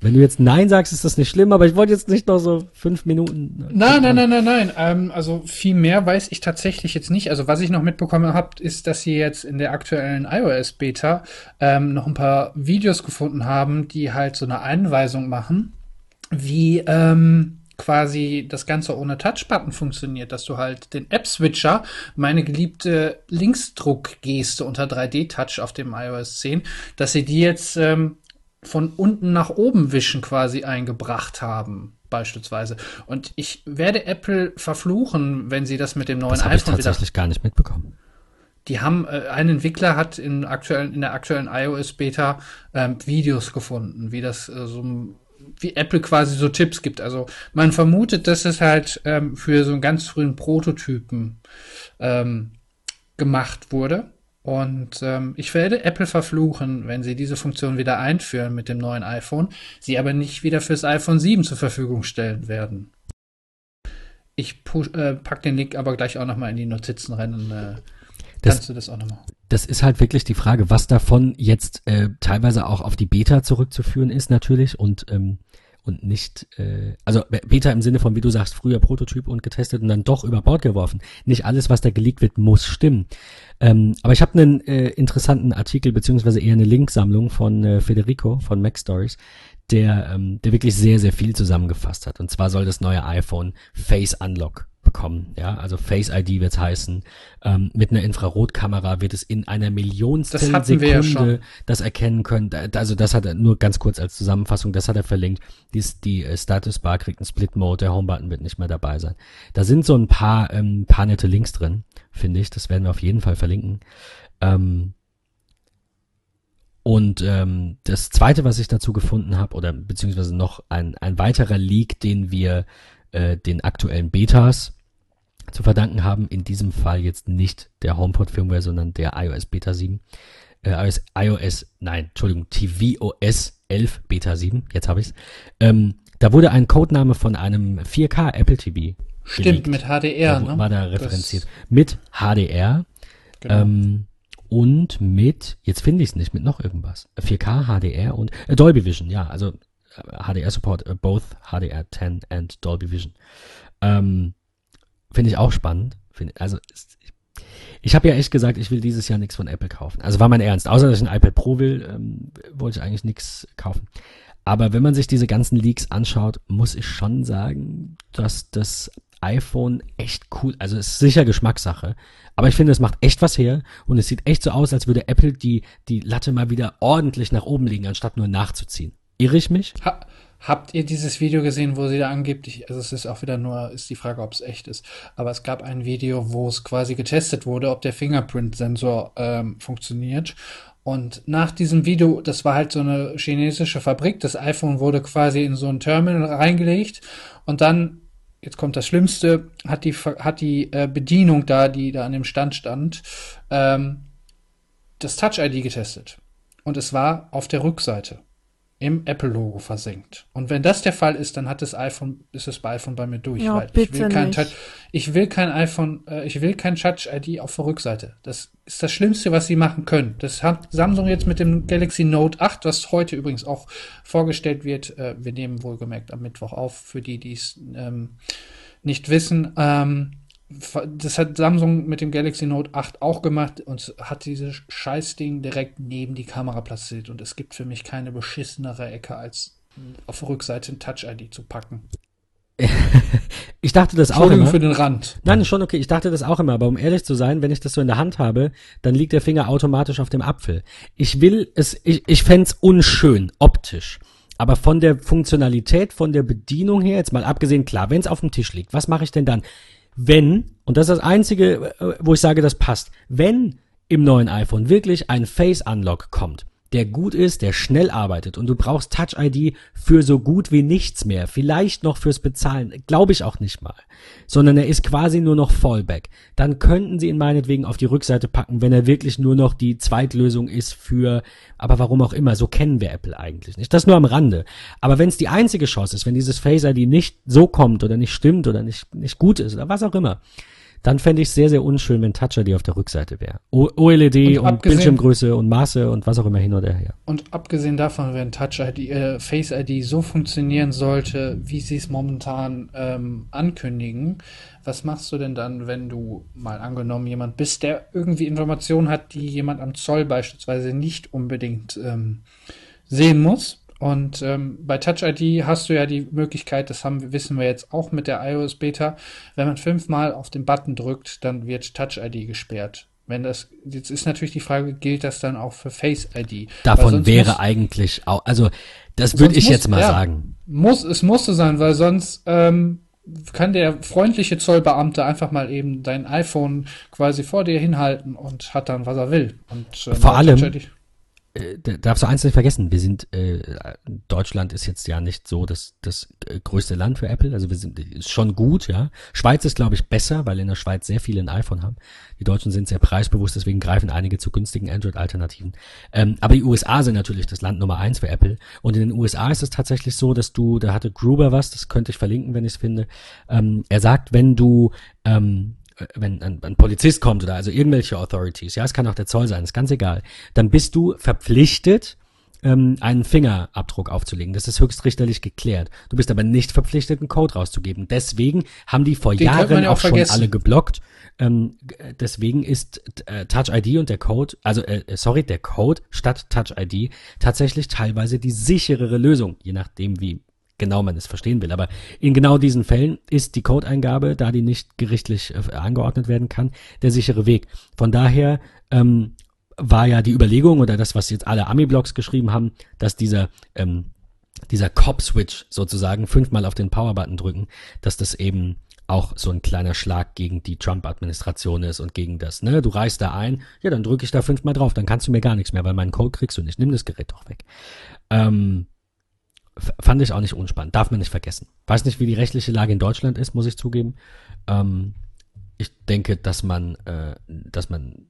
Wenn du jetzt Nein sagst, ist das nicht schlimm, aber ich wollte jetzt nicht noch so fünf Minuten. Nein, nein, nein, nein, nein. Ähm, also viel mehr weiß ich tatsächlich jetzt nicht. Also was ich noch mitbekommen habe, ist, dass sie jetzt in der aktuellen iOS-Beta ähm, noch ein paar Videos gefunden haben, die halt so eine Einweisung machen, wie ähm, quasi das Ganze ohne Touchbutton funktioniert, dass du halt den App-Switcher, meine geliebte Linksdruckgeste unter 3D-Touch auf dem iOS 10, dass sie die jetzt ähm, von unten nach oben wischen quasi eingebracht haben beispielsweise. Und ich werde Apple verfluchen, wenn sie das mit dem neuen das iPhone ich tatsächlich gar nicht mitbekommen. Die haben, äh, ein Entwickler hat in, aktuellen, in der aktuellen iOS-Beta ähm, Videos gefunden, wie das äh, so wie Apple quasi so Tipps gibt. Also man vermutet, dass es halt ähm, für so einen ganz frühen Prototypen ähm, gemacht wurde. Und ähm, ich werde Apple verfluchen, wenn sie diese Funktion wieder einführen mit dem neuen iPhone, sie aber nicht wieder fürs iPhone 7 zur Verfügung stellen werden. Ich äh, pack den Link aber gleich auch nochmal in die Notizen rein und äh, das, kannst du das auch nochmal. Das ist halt wirklich die Frage, was davon jetzt äh, teilweise auch auf die Beta zurückzuführen ist natürlich und ähm, und nicht, äh, also Beta im Sinne von, wie du sagst, früher Prototyp und getestet und dann doch über Bord geworfen. Nicht alles, was da geleakt wird, muss stimmen. Ähm, aber ich habe einen äh, interessanten Artikel, beziehungsweise eher eine Linksammlung von äh, Federico von Mac Stories, der, ähm, der wirklich sehr, sehr viel zusammengefasst hat. Und zwar soll das neue iPhone Face Unlock bekommen. Ja, also Face ID wird es heißen. Ähm, mit einer Infrarotkamera wird es in einer Millionstel Sekunde ja das erkennen können. Also das hat er nur ganz kurz als Zusammenfassung, das hat er verlinkt. Dies, die äh, Status Bar kriegt einen Split Mode, der Homebutton wird nicht mehr dabei sein. Da sind so ein paar, ähm, paar nette Links drin, finde ich. Das werden wir auf jeden Fall verlinken. Ähm, und ähm, das zweite, was ich dazu gefunden habe, oder beziehungsweise noch ein, ein weiterer Leak, den wir äh, den aktuellen Betas zu verdanken haben. In diesem Fall jetzt nicht der HomePod Firmware, sondern der iOS Beta 7. Äh, iOS, iOS, nein, Entschuldigung, tvOS 11 Beta 7. Jetzt habe ich's. Ähm, da wurde ein Codename von einem 4K Apple TV. Stimmt, gelegt. mit HDR, da, ne? War da referenziert. Das mit HDR. Genau. Ähm, und mit, jetzt finde ich es nicht, mit noch irgendwas. 4K, HDR und äh, Dolby Vision, ja, also HDR Support, uh, both HDR 10 and Dolby Vision. Ähm, Finde ich auch spannend. Find, also ich habe ja echt gesagt, ich will dieses Jahr nichts von Apple kaufen. Also war mein Ernst. Außer dass ich ein iPad Pro will, ähm, wollte ich eigentlich nichts kaufen. Aber wenn man sich diese ganzen Leaks anschaut, muss ich schon sagen, dass das iPhone echt cool, also es ist sicher Geschmackssache, aber ich finde, es macht echt was her und es sieht echt so aus, als würde Apple die, die Latte mal wieder ordentlich nach oben legen, anstatt nur nachzuziehen. Irre ich mich? Ha Habt ihr dieses Video gesehen, wo sie da angeblich, also es ist auch wieder nur, ist die Frage, ob es echt ist, aber es gab ein Video, wo es quasi getestet wurde, ob der Fingerprint-Sensor ähm, funktioniert. Und nach diesem Video, das war halt so eine chinesische Fabrik, das iPhone wurde quasi in so ein Terminal reingelegt und dann, jetzt kommt das Schlimmste, hat die, hat die äh, Bedienung da, die da an dem Stand stand, ähm, das Touch-ID getestet. Und es war auf der Rückseite im Apple-Logo versenkt. Und wenn das der Fall ist, dann hat das iPhone, ist es bei iPhone bei mir durch. Ja, ich will kein. Touch, ich will kein iPhone, äh, ich will kein Touch-ID auf der Rückseite. Das ist das Schlimmste, was sie machen können. Das hat Samsung jetzt mit dem Galaxy Note 8, was heute übrigens auch vorgestellt wird. Äh, wir nehmen wohlgemerkt am Mittwoch auf, für die, die es ähm, nicht wissen. Ähm, das hat Samsung mit dem Galaxy Note 8 auch gemacht und hat dieses Scheißding direkt neben die Kamera platziert. Und es gibt für mich keine beschissenere Ecke, als auf der Rückseite ein Touch-ID zu packen. ich dachte das auch immer. für den Rand. Nein, schon okay. Ich dachte das auch immer. Aber um ehrlich zu sein, wenn ich das so in der Hand habe, dann liegt der Finger automatisch auf dem Apfel. Ich will es, ich, ich fände unschön, optisch. Aber von der Funktionalität, von der Bedienung her, jetzt mal abgesehen, klar, wenn es auf dem Tisch liegt, was mache ich denn dann? Wenn, und das ist das Einzige, äh, wo ich sage, das passt, wenn im neuen iPhone wirklich ein Face Unlock kommt, der gut ist, der schnell arbeitet und du brauchst Touch ID für so gut wie nichts mehr, vielleicht noch fürs Bezahlen, glaube ich auch nicht mal, sondern er ist quasi nur noch Fallback. Dann könnten sie ihn meinetwegen auf die Rückseite packen, wenn er wirklich nur noch die Zweitlösung ist für, aber warum auch immer, so kennen wir Apple eigentlich nicht. Das nur am Rande. Aber wenn es die einzige Chance ist, wenn dieses Face ID nicht so kommt oder nicht stimmt oder nicht, nicht gut ist oder was auch immer, dann fände ich es sehr, sehr unschön, wenn Touch ID auf der Rückseite wäre. OLED und, und Bildschirmgröße und Maße und was auch immer hin oder her. Und abgesehen davon, wenn Touch ID, äh, Face ID so funktionieren sollte, wie sie es momentan ähm, ankündigen, was machst du denn dann, wenn du mal angenommen jemand bist, der irgendwie Informationen hat, die jemand am Zoll beispielsweise nicht unbedingt ähm, sehen muss? Und ähm, bei Touch ID hast du ja die Möglichkeit, das haben, wissen wir jetzt auch mit der iOS Beta, wenn man fünfmal auf den Button drückt, dann wird Touch ID gesperrt. Wenn das, jetzt ist natürlich die Frage, gilt das dann auch für Face ID? Davon wäre muss, eigentlich auch, also das würde ich muss, jetzt mal ja, sagen. Muss, es musste sein, weil sonst ähm, kann der freundliche Zollbeamte einfach mal eben dein iPhone quasi vor dir hinhalten und hat dann, was er will. Und, ähm, Vor allem, äh, darfst du eins nicht vergessen, wir sind, äh, Deutschland ist jetzt ja nicht so das, das äh, größte Land für Apple, also wir sind ist schon gut, ja. Schweiz ist, glaube ich, besser, weil in der Schweiz sehr viele ein iPhone haben. Die Deutschen sind sehr preisbewusst, deswegen greifen einige zu günstigen Android-Alternativen. Ähm, aber die USA sind natürlich das Land Nummer eins für Apple. Und in den USA ist es tatsächlich so, dass du, da hatte Gruber was, das könnte ich verlinken, wenn ich es finde. Ähm, er sagt, wenn du ähm, wenn ein, ein Polizist kommt oder also irgendwelche Authorities, ja, es kann auch der Zoll sein, ist ganz egal, dann bist du verpflichtet, ähm, einen Fingerabdruck aufzulegen. Das ist höchstrichterlich geklärt. Du bist aber nicht verpflichtet, einen Code rauszugeben. Deswegen haben die vor Den Jahren ja auch, auch schon alle geblockt. Ähm, deswegen ist äh, Touch ID und der Code, also äh, sorry, der Code statt Touch ID tatsächlich teilweise die sicherere Lösung, je nachdem wie genau man es verstehen will. Aber in genau diesen Fällen ist die Codeingabe, da die nicht gerichtlich äh, angeordnet werden kann, der sichere Weg. Von daher ähm, war ja die Überlegung oder das, was jetzt alle Ami-Blogs geschrieben haben, dass dieser ähm, dieser Cop-Switch sozusagen fünfmal auf den Power-Button drücken, dass das eben auch so ein kleiner Schlag gegen die Trump-Administration ist und gegen das, ne? Du reißt da ein, ja, dann drücke ich da fünfmal drauf, dann kannst du mir gar nichts mehr, weil meinen Code kriegst du nicht. Nimm das Gerät doch weg. Ähm, fand ich auch nicht unspannend. Darf man nicht vergessen. Weiß nicht, wie die rechtliche Lage in Deutschland ist, muss ich zugeben. Ähm, ich denke, dass man, äh, dass man,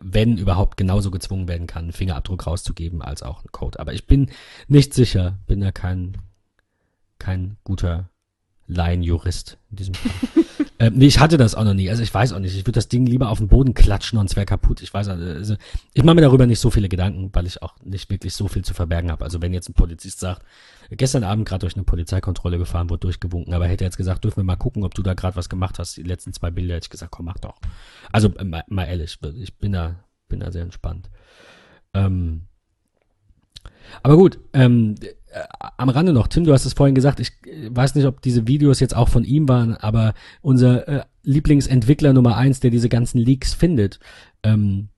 wenn überhaupt, genauso gezwungen werden kann, einen Fingerabdruck rauszugeben als auch einen Code. Aber ich bin nicht sicher, bin da kein, kein guter Laienjurist in diesem Fall. äh, nee, ich hatte das auch noch nie. Also ich weiß auch nicht. Ich würde das Ding lieber auf den Boden klatschen und es wäre kaputt. Ich weiß also, ich mache mir darüber nicht so viele Gedanken, weil ich auch nicht wirklich so viel zu verbergen habe. Also wenn jetzt ein Polizist sagt, gestern Abend gerade durch eine Polizeikontrolle gefahren, wurde durchgewunken, aber hätte jetzt gesagt, dürfen wir mal gucken, ob du da gerade was gemacht hast. Die letzten zwei Bilder hätte ich gesagt, komm, mach doch. Also äh, mal, mal ehrlich, ich bin da, bin da sehr entspannt. Ähm, aber gut, ähm, äh, am Rande noch, Tim, du hast es vorhin gesagt, ich äh, weiß nicht, ob diese Videos jetzt auch von ihm waren, aber unser äh, Lieblingsentwickler Nummer eins, der diese ganzen Leaks findet, ähm,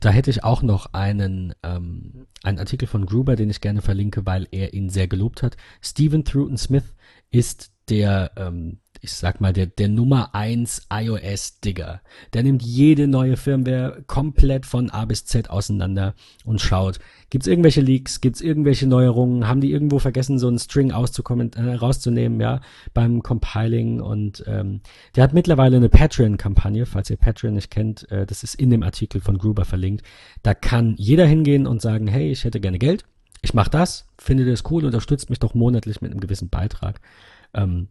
da hätte ich auch noch einen, ähm, einen Artikel von Gruber, den ich gerne verlinke, weil er ihn sehr gelobt hat. Stephen Thruton Smith ist der ähm, ich sag mal, der, der Nummer eins iOS-Digger. Der nimmt jede neue Firmware komplett von A bis Z auseinander und schaut, gibt's irgendwelche Leaks, gibt's irgendwelche Neuerungen, haben die irgendwo vergessen, so einen String auszukommen, äh, rauszunehmen, ja, beim Compiling und ähm, der hat mittlerweile eine Patreon-Kampagne, falls ihr Patreon nicht kennt, äh, das ist in dem Artikel von Gruber verlinkt. Da kann jeder hingehen und sagen, hey, ich hätte gerne Geld, ich mach das, finde das cool, unterstützt mich doch monatlich mit einem gewissen Beitrag. Ähm,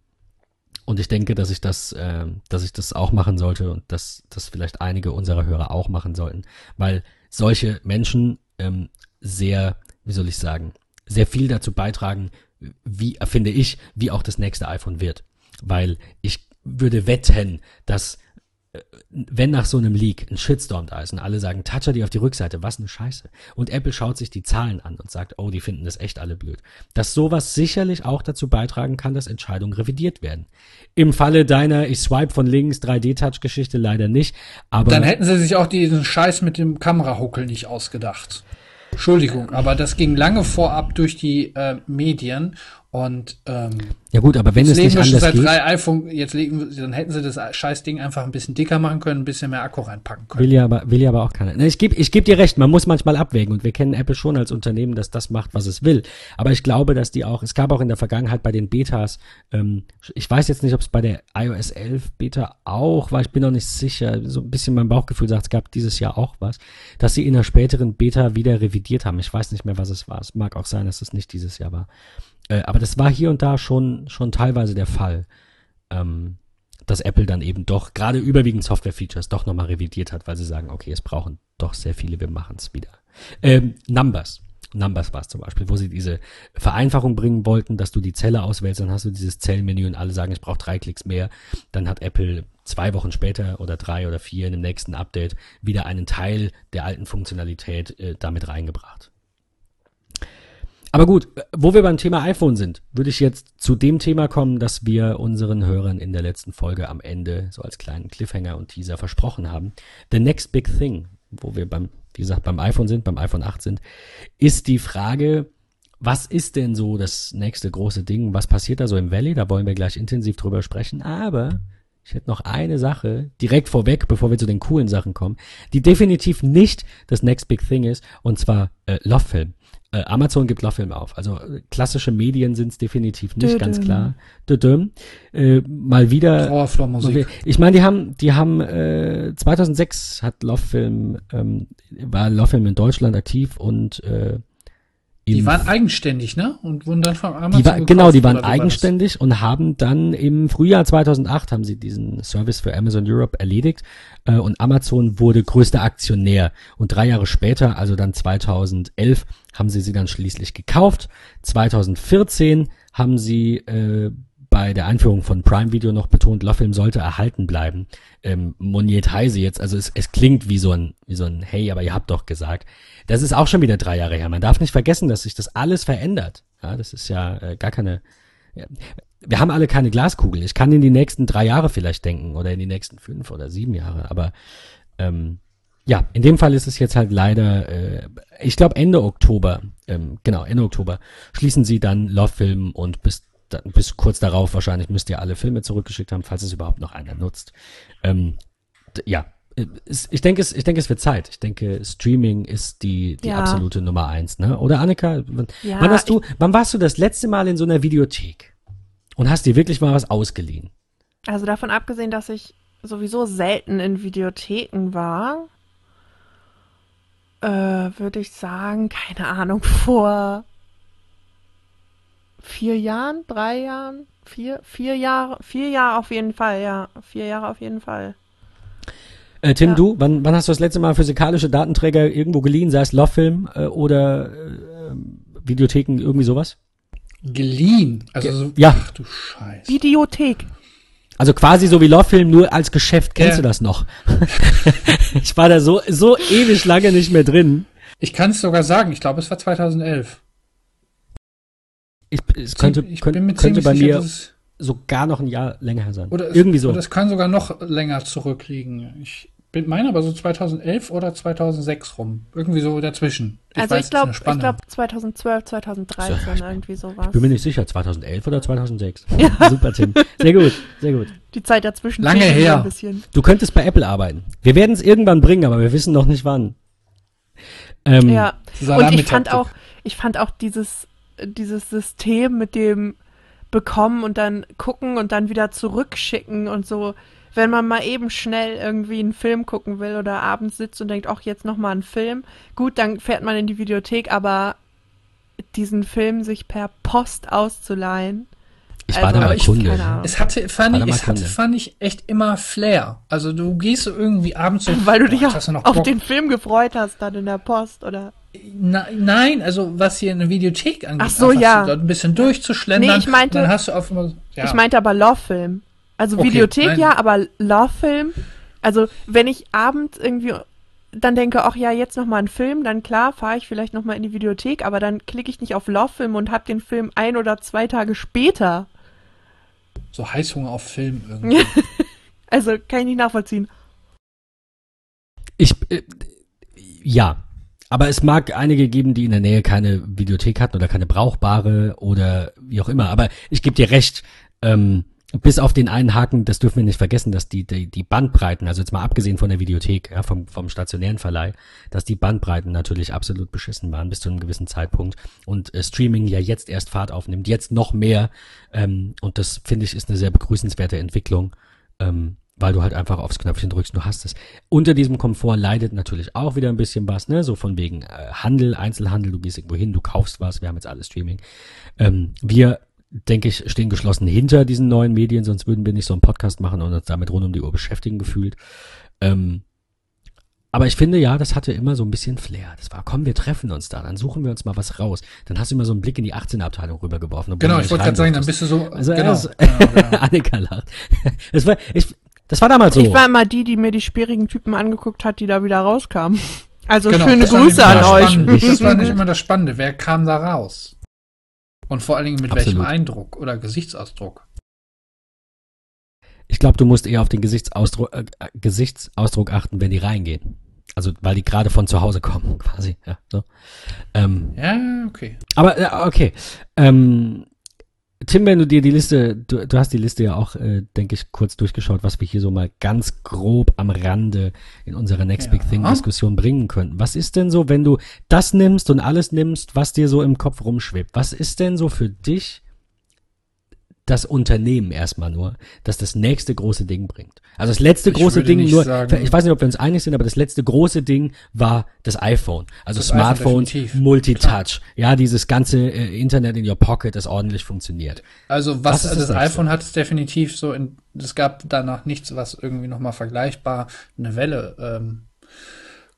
und ich denke, dass ich das, äh, dass ich das auch machen sollte und dass das vielleicht einige unserer Hörer auch machen sollten, weil solche Menschen ähm, sehr, wie soll ich sagen, sehr viel dazu beitragen, wie finde ich, wie auch das nächste iPhone wird, weil ich würde wetten, dass wenn nach so einem Leak ein Shitstorm da ist und alle sagen, Toucher die auf die Rückseite, was eine Scheiße. Und Apple schaut sich die Zahlen an und sagt, oh, die finden das echt alle blöd. Dass sowas sicherlich auch dazu beitragen kann, dass Entscheidungen revidiert werden. Im Falle deiner Ich swipe von links 3D-Touch-Geschichte leider nicht, aber. Dann hätten sie sich auch diesen Scheiß mit dem Kamerahuckel nicht ausgedacht. Entschuldigung, aber das ging lange vorab durch die äh, Medien und ähm, ja gut, aber wenn es nicht anders seit geht, drei iPhone, jetzt legen, dann hätten sie das scheiß Ding einfach ein bisschen dicker machen können, ein bisschen mehr Akku reinpacken können. Will ja aber, will ja aber auch keiner. Ich gebe, ich geb dir recht, man muss manchmal abwägen und wir kennen Apple schon als Unternehmen, dass das macht, was es will. Aber ich glaube, dass die auch, es gab auch in der Vergangenheit bei den Betas, ähm, ich weiß jetzt nicht, ob es bei der iOS 11 Beta auch war, ich bin noch nicht sicher, so ein bisschen mein Bauchgefühl sagt, es gab dieses Jahr auch was, dass sie in der späteren Beta wieder revidiert haben. Ich weiß nicht mehr, was es war. Es mag auch sein, dass es nicht dieses Jahr war. Äh, aber das war hier und da schon, schon teilweise der Fall, ähm, dass Apple dann eben doch gerade überwiegend Software-Features doch nochmal revidiert hat, weil sie sagen, okay, es brauchen doch sehr viele, wir machen es wieder. Ähm, Numbers. Numbers war es zum Beispiel, wo sie diese Vereinfachung bringen wollten, dass du die Zelle auswählst, dann hast du dieses Zellmenü und alle sagen, ich brauche drei Klicks mehr. Dann hat Apple zwei Wochen später oder drei oder vier in dem nächsten Update wieder einen Teil der alten Funktionalität äh, damit reingebracht. Aber gut, wo wir beim Thema iPhone sind, würde ich jetzt zu dem Thema kommen, das wir unseren Hörern in der letzten Folge am Ende so als kleinen Cliffhanger und Teaser versprochen haben. The next big thing, wo wir beim, wie gesagt, beim iPhone sind, beim iPhone 8 sind, ist die Frage, was ist denn so das nächste große Ding? Was passiert da so im Valley? Da wollen wir gleich intensiv drüber sprechen. Aber ich hätte noch eine Sache direkt vorweg, bevor wir zu den coolen Sachen kommen, die definitiv nicht das Next Big Thing ist, und zwar äh, Love Film. Äh, Amazon gibt Love Film auf. Also äh, klassische Medien sind es definitiv nicht, Dödüm. ganz klar. Dödüm. Äh, mal wieder Trauerflormusik. ich meine, die haben, die haben, äh, 2006 hat Love Film, ähm, war Love Film in Deutschland aktiv und äh, Die waren eigenständig, ne? Und wurden dann von Amazon die war, gekauft, genau, die waren wie war eigenständig und haben dann im Frühjahr 2008 haben sie diesen Service für Amazon Europe erledigt äh, und Amazon wurde größter Aktionär und drei Jahre später, also dann 2011, haben sie sie dann schließlich gekauft. 2014 haben sie äh, bei der Einführung von Prime Video noch betont, Love sollte erhalten bleiben. Ähm, moniert Heise jetzt, also es, es klingt wie so ein, wie so ein Hey, aber ihr habt doch gesagt. Das ist auch schon wieder drei Jahre her. Man darf nicht vergessen, dass sich das alles verändert. Ja, das ist ja äh, gar keine. Ja, wir haben alle keine Glaskugel. Ich kann in die nächsten drei Jahre vielleicht denken oder in die nächsten fünf oder sieben Jahre. Aber ähm, ja, in dem Fall ist es jetzt halt leider, äh, ich glaube Ende Oktober, ähm, genau, Ende Oktober, schließen sie dann Love Film und bis, dann, bis kurz darauf wahrscheinlich müsst ihr alle Filme zurückgeschickt haben, falls es überhaupt noch einer nutzt. Ähm, ja, äh, ich denke, es, ich denke, es wird Zeit. Ich denke, Streaming ist die, die Ja. absolute Nummer eins, ne? Oder Annika, wann, Ja, wann hast du, wann warst du das letzte Mal in so einer Videothek und hast dir wirklich mal was ausgeliehen? Also davon abgesehen, dass ich sowieso selten in Videotheken war, äh, würde ich sagen, keine Ahnung, vor vier Jahren, drei Jahren, vier, vier Jahre, vier Jahre auf jeden Fall, ja, vier Jahre auf jeden Fall. Äh, Tim, Ja. du, wann, wann hast du das letzte Mal physikalische Datenträger irgendwo geliehen, sei es Love-Film äh, oder äh, Videotheken, irgendwie sowas? Geliehen. Also so, Ja. ach du Scheiße. Videothek. Also quasi so wie Love-Film, nur als Geschäft. Kennst Ja. du das noch? ich war da so, so ewig lange nicht mehr drin. Ich kann es sogar sagen, ich glaube, es war 2011. Ich, es könnte, ich könnte, könnte ziemlich bei sicher, mir sogar noch ein Jahr länger sein. oder es, Irgendwie so. Oder es kann sogar noch länger zurückliegen. Ich bin meine aber so 2011 oder 2006 rum. Irgendwie so dazwischen. also weiß, ich glaube, ich glaube 2012, 2013, So, ich bin- irgendwie sowas. Ich bin mir nicht sicher, 2011 oder 2006. Super, Tim. Sehr gut, sehr gut. Die Zeit dazwischen Lange her. ein bisschen. Du könntest bei Apple arbeiten. Wir werden es irgendwann bringen, aber wir wissen noch nicht wann. Ähm, Ja, und ich fand auch, ich fand auch dieses, dieses System mit dem bekommen und dann gucken und dann wieder zurückschicken und so. Wenn man mal eben schnell irgendwie einen Film gucken will oder abends sitzt und denkt, ach, jetzt noch mal einen Film. Gut, dann fährt man in die Videothek, aber diesen Film sich per Post auszuleihen. Ich war Also, da mal aber ich- Kunde. keine Ahnung. Es hatte, fand ich, es hatte, fand ich echt immer Flair. Also du gehst so irgendwie abends so, Weil du boah, dich hast auf, du noch auf den Film gefreut hast, dann in der Post, oder? Na, nein, also was hier in der Videothek angeht, Ach so, ja. dort ein bisschen durchzuschlendern. Nee, ich meinte- dann hast du auf ja. Ich meinte aber Love-Film. Also Okay, Videothek nein. ja, aber Love-Film. Also wenn ich abends irgendwie dann denke, ach ja, jetzt noch mal ein Film, dann klar, fahre ich vielleicht noch mal in die Videothek, aber dann klicke ich nicht auf Love-Film und hab den Film ein oder zwei Tage später. so Heißhunger auf Film irgendwie. Also kann ich nicht nachvollziehen. Ich, äh, ja. Aber es mag einige geben, die in der Nähe keine Videothek hatten oder keine brauchbare oder wie auch immer. Aber ich gebe dir recht, ähm, bis auf den einen Haken, das dürfen wir nicht vergessen, dass die, die, die Bandbreiten, also jetzt mal abgesehen von der Videothek, ja, vom, vom stationären Verleih, dass die Bandbreiten natürlich absolut beschissen waren bis zu einem gewissen Zeitpunkt und äh, Streaming ja jetzt erst Fahrt aufnimmt, jetzt noch mehr. Ähm, und das finde ich ist eine sehr begrüßenswerte Entwicklung. Ähm, weil du halt einfach aufs Knöpfchen drückst, du hast es. Unter diesem Komfort leidet natürlich auch wieder ein bisschen was, ne? So von wegen äh, Handel, Einzelhandel, du gehst irgendwo hin, du kaufst was, wir haben jetzt alles Streaming. Ähm, wir, denke ich, stehen geschlossen hinter diesen neuen Medien, sonst würden wir nicht so einen Podcast machen und uns damit rund um die Uhr beschäftigen gefühlt. Ähm, aber ich finde ja, das hatte immer so ein bisschen Flair. Das war, komm, wir treffen uns da, dann suchen wir uns mal was raus. Dann hast du immer so einen Blick in die 18er-Abteilung rübergeworfen. obwohl genau, ich wollte gerade sagen, dann bist du so, Also, genau, also- genau, genau. Annika lacht. Das war, ich, das war damals so. Ich war immer die, die mir die sperrigen Typen angeguckt hat, die da wieder rauskamen. Also Genau, schöne Grüße an euch. Das war nicht immer das Spannende. Wer kam da raus? Und vor allen Dingen mit Absolut. welchem Eindruck oder Gesichtsausdruck. Ich glaube, du musst eher auf den Gesichtsausdruck, äh, äh, Gesichtsausdruck achten, wenn die reingehen. Also, weil die gerade von zu Hause kommen, quasi. Ja, so. ähm, Ja, okay. aber, äh, okay. Ähm, Tim, wenn du dir die Liste, du, du hast die Liste ja auch, äh, denke ich, kurz durchgeschaut, was wir hier so mal ganz grob am Rande in unserer Next Ja. Big Thing Diskussion bringen könnten. Was ist denn so, wenn du das nimmst und alles nimmst, was dir so im Kopf rumschwebt? Was ist denn so für dich das Unternehmen erstmal nur, das das nächste große Ding bringt? Also das letzte Ich große Ding nur, sagen- ich weiß nicht, ob wir uns einig sind, aber das letzte große Ding war das iPhone. Also Das definitiv. Multitouch. Ja, dieses ganze äh, Internet in your pocket, das ordentlich funktioniert. Also was, Was also das das iPhone hat es definitiv so in, es gab danach nichts, was irgendwie nochmal vergleichbar eine Welle ähm,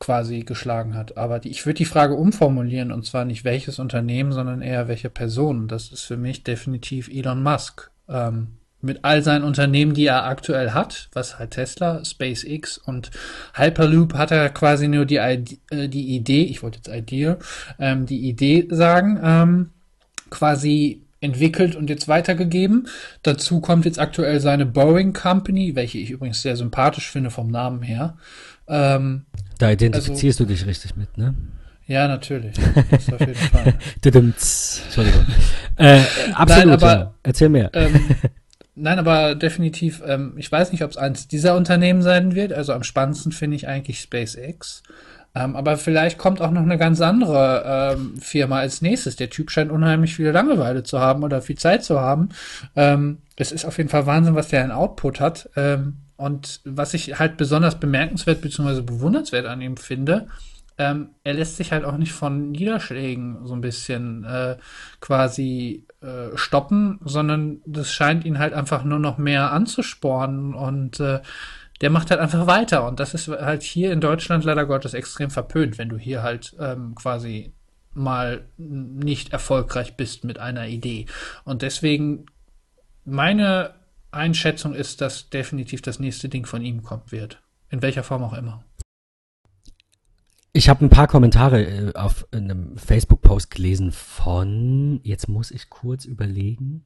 quasi geschlagen hat. Aber die, ich würde die Frage umformulieren und zwar nicht welches Unternehmen, sondern eher welche Person. Das ist für mich definitiv Elon Musk. Ähm, mit all seinen Unternehmen, die er aktuell hat, was halt Tesla, SpaceX und Hyperloop hat er quasi nur die, Ide- äh, die Idee, ich wollte jetzt Idea, ähm, die Idee sagen, ähm, quasi entwickelt und jetzt weitergegeben. Dazu kommt jetzt aktuell seine Boeing Company, welche ich übrigens sehr sympathisch finde vom Namen her. Ähm, Da identifizierst du dich richtig mit, ne? ja, natürlich. Das auf jeden Fall. Entschuldigung. Äh, absolut, aber- ja. Erzähl mehr. ähm, nein, aber definitiv, ähm, ich weiß nicht, ob es eins dieser Unternehmen sein wird. Also am spannendsten finde ich eigentlich SpaceX. Ähm, aber vielleicht kommt auch noch eine ganz andere ähm, Firma als nächstes. Der Typ scheint unheimlich viel Langeweile zu haben oder viel Zeit zu haben. Ähm, es ist auf jeden Fall Wahnsinn, was der an Output hat. Ähm, und was ich halt besonders bemerkenswert bzw. bewundernswert an ihm finde, ähm, er lässt sich halt auch nicht von Niederschlägen so ein bisschen äh, quasi äh, stoppen, sondern das scheint ihn halt einfach nur noch mehr anzuspornen und äh, der macht halt einfach weiter. Und das ist halt hier in Deutschland leider Gottes extrem verpönt, wenn du hier halt ähm, quasi mal nicht erfolgreich bist mit einer Idee. Und deswegen meine Einschätzung ist, dass definitiv das nächste Ding von ihm kommen wird. In welcher Form auch immer. Ich habe ein paar Kommentare äh, auf einem Facebook-Post gelesen von, jetzt muss ich kurz überlegen.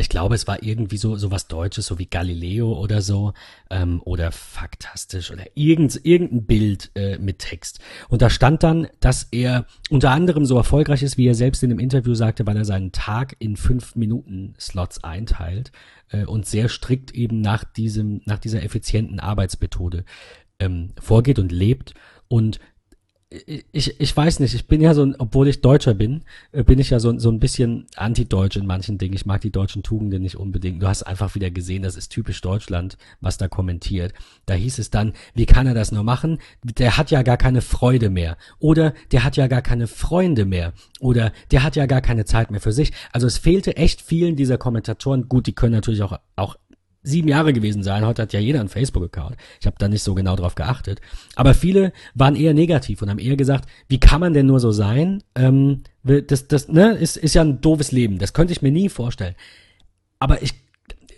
Ich glaube, es war irgendwie so, so was Deutsches, so wie Galileo oder so, ähm, oder Faktastisch oder irgend, irgendein Bild äh, mit Text. Und da stand dann, dass er unter anderem so erfolgreich ist, wie er selbst in einem Interview sagte, weil er seinen Tag in fünf Minuten Slots einteilt äh, und sehr strikt eben nach diesem, nach dieser effizienten Arbeitsmethode ähm, vorgeht und lebt. Und ich, ich weiß nicht, ich bin ja so ein, obwohl ich Deutscher bin, äh, bin ich ja so, so ein bisschen anti-deutsch in manchen Dingen. Ich mag die deutschen Tugenden nicht unbedingt. Du hast einfach wieder gesehen, das ist typisch Deutschland, was da kommentiert. Da hieß es dann, wie kann er das nur machen? Der hat ja gar keine Freude mehr. Oder der hat ja gar keine Freunde mehr. Oder der hat ja gar keine Zeit mehr für sich. Also es fehlte echt vielen dieser Kommentatoren. Gut, die können natürlich auch, auch sieben Jahre gewesen sein. Heute hat ja jeder einen Facebook-Account. Ich habe da nicht so genau drauf geachtet. Aber viele waren eher negativ und haben eher gesagt, wie kann man denn nur so sein? Ähm, das das ne, ist, ist ja ein doofes Leben. Das könnte ich mir nie vorstellen. Aber ich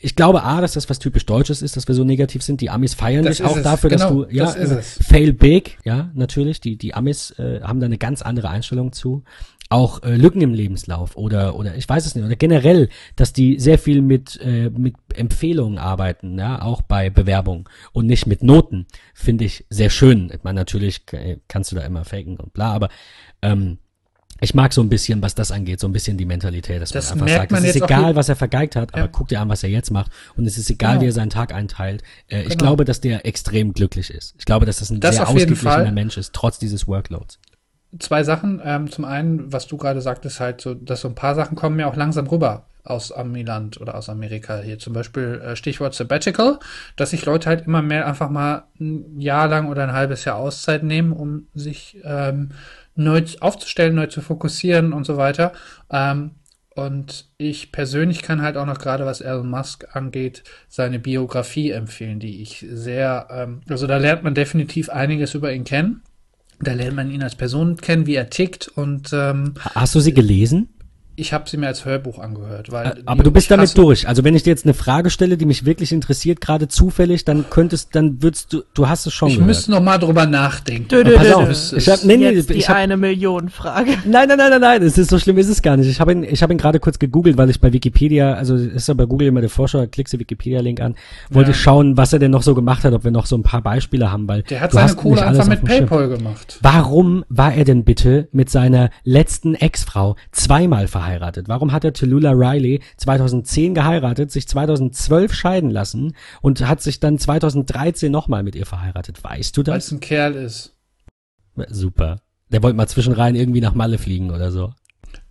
ich glaube A, dass das was typisch Deutsches ist, dass wir so negativ sind. Die Amis feiern Das dich auch es, dafür, genau, dass du ja das es. fail big, ja natürlich. Die die Amis äh, haben da eine ganz andere Einstellung zu. Auch äh, Lücken im Lebenslauf oder oder ich weiß es nicht oder generell, dass die sehr viel mit äh, mit Empfehlungen arbeiten, ja auch bei Bewerbungen und nicht mit Noten, finde ich sehr schön. Ich meine natürlich äh, kannst du da immer faken und bla, aber ähm, ich mag so ein bisschen, was das angeht, so ein bisschen die Mentalität, dass Das man einfach sagt, man es ist egal, was er vergeigt hat, Ja. aber guck dir an, was er jetzt macht und es ist egal, Genau. wie er seinen Tag einteilt. Äh, Ich Genau. glaube, dass der extrem glücklich ist. Ich glaube, dass das ein Das sehr ausgeglichener. Mensch ist, trotz dieses Workloads. Zwei Sachen. Ähm, zum einen, was du gerade sagtest, halt so, dass so ein paar Sachen kommen mir auch langsam rüber aus Amiland oder aus Amerika hier. Zum Beispiel äh, Stichwort Sabbatical, dass sich Leute halt immer mehr einfach mal ein Jahr lang oder ein halbes Jahr Auszeit nehmen, um sich ähm, neu aufzustellen, neu zu fokussieren und so weiter. Ähm, und ich persönlich kann halt auch noch gerade, was Elon Musk angeht, seine Biografie empfehlen, die ich sehr, ähm, also da lernt man definitiv einiges über ihn kennen. Da lernt man ihn als Person kennen, wie er tickt und ähm, Ha- Hast du sie gelesen? Ich habe sie mir als Hörbuch angehört, weil Aber du bist damit durch. Also wenn ich dir jetzt eine Frage stelle, die mich wirklich interessiert, gerade zufällig, dann könntest, dann würdest du, du hast es schon Ich gehört. müsste noch mal drüber nachdenken. Dö, dö, Pass dö, auf, ich hab, nee, nee, Jetzt die ich hab, eine Million Frage. nein, nein, nein, nein, nein, es ist so schlimm ist es gar nicht. Ich habe ihn, ich habe ihn gerade kurz gegoogelt, weil ich bei Wikipedia, also ist ja bei Google immer der Vorschau, klickst du Wikipedia-Link an, wollte Ja. ich schauen, was er denn noch so gemacht hat, ob wir noch so ein paar Beispiele haben, weil Der hat du seine hast Kohle einfach mit dem Schirm. PayPal gemacht. Warum war er denn bitte mit seiner letzten Ex-Frau zweimal verheiratet? Warum hat er Tallulah Riley 2010 geheiratet, sich 2012 scheiden lassen und hat sich dann 2013 nochmal mit ihr verheiratet? Weißt du Weil das? es ein Kerl ist. Super. Der wollte mal zwischenrein irgendwie nach Malle fliegen oder so.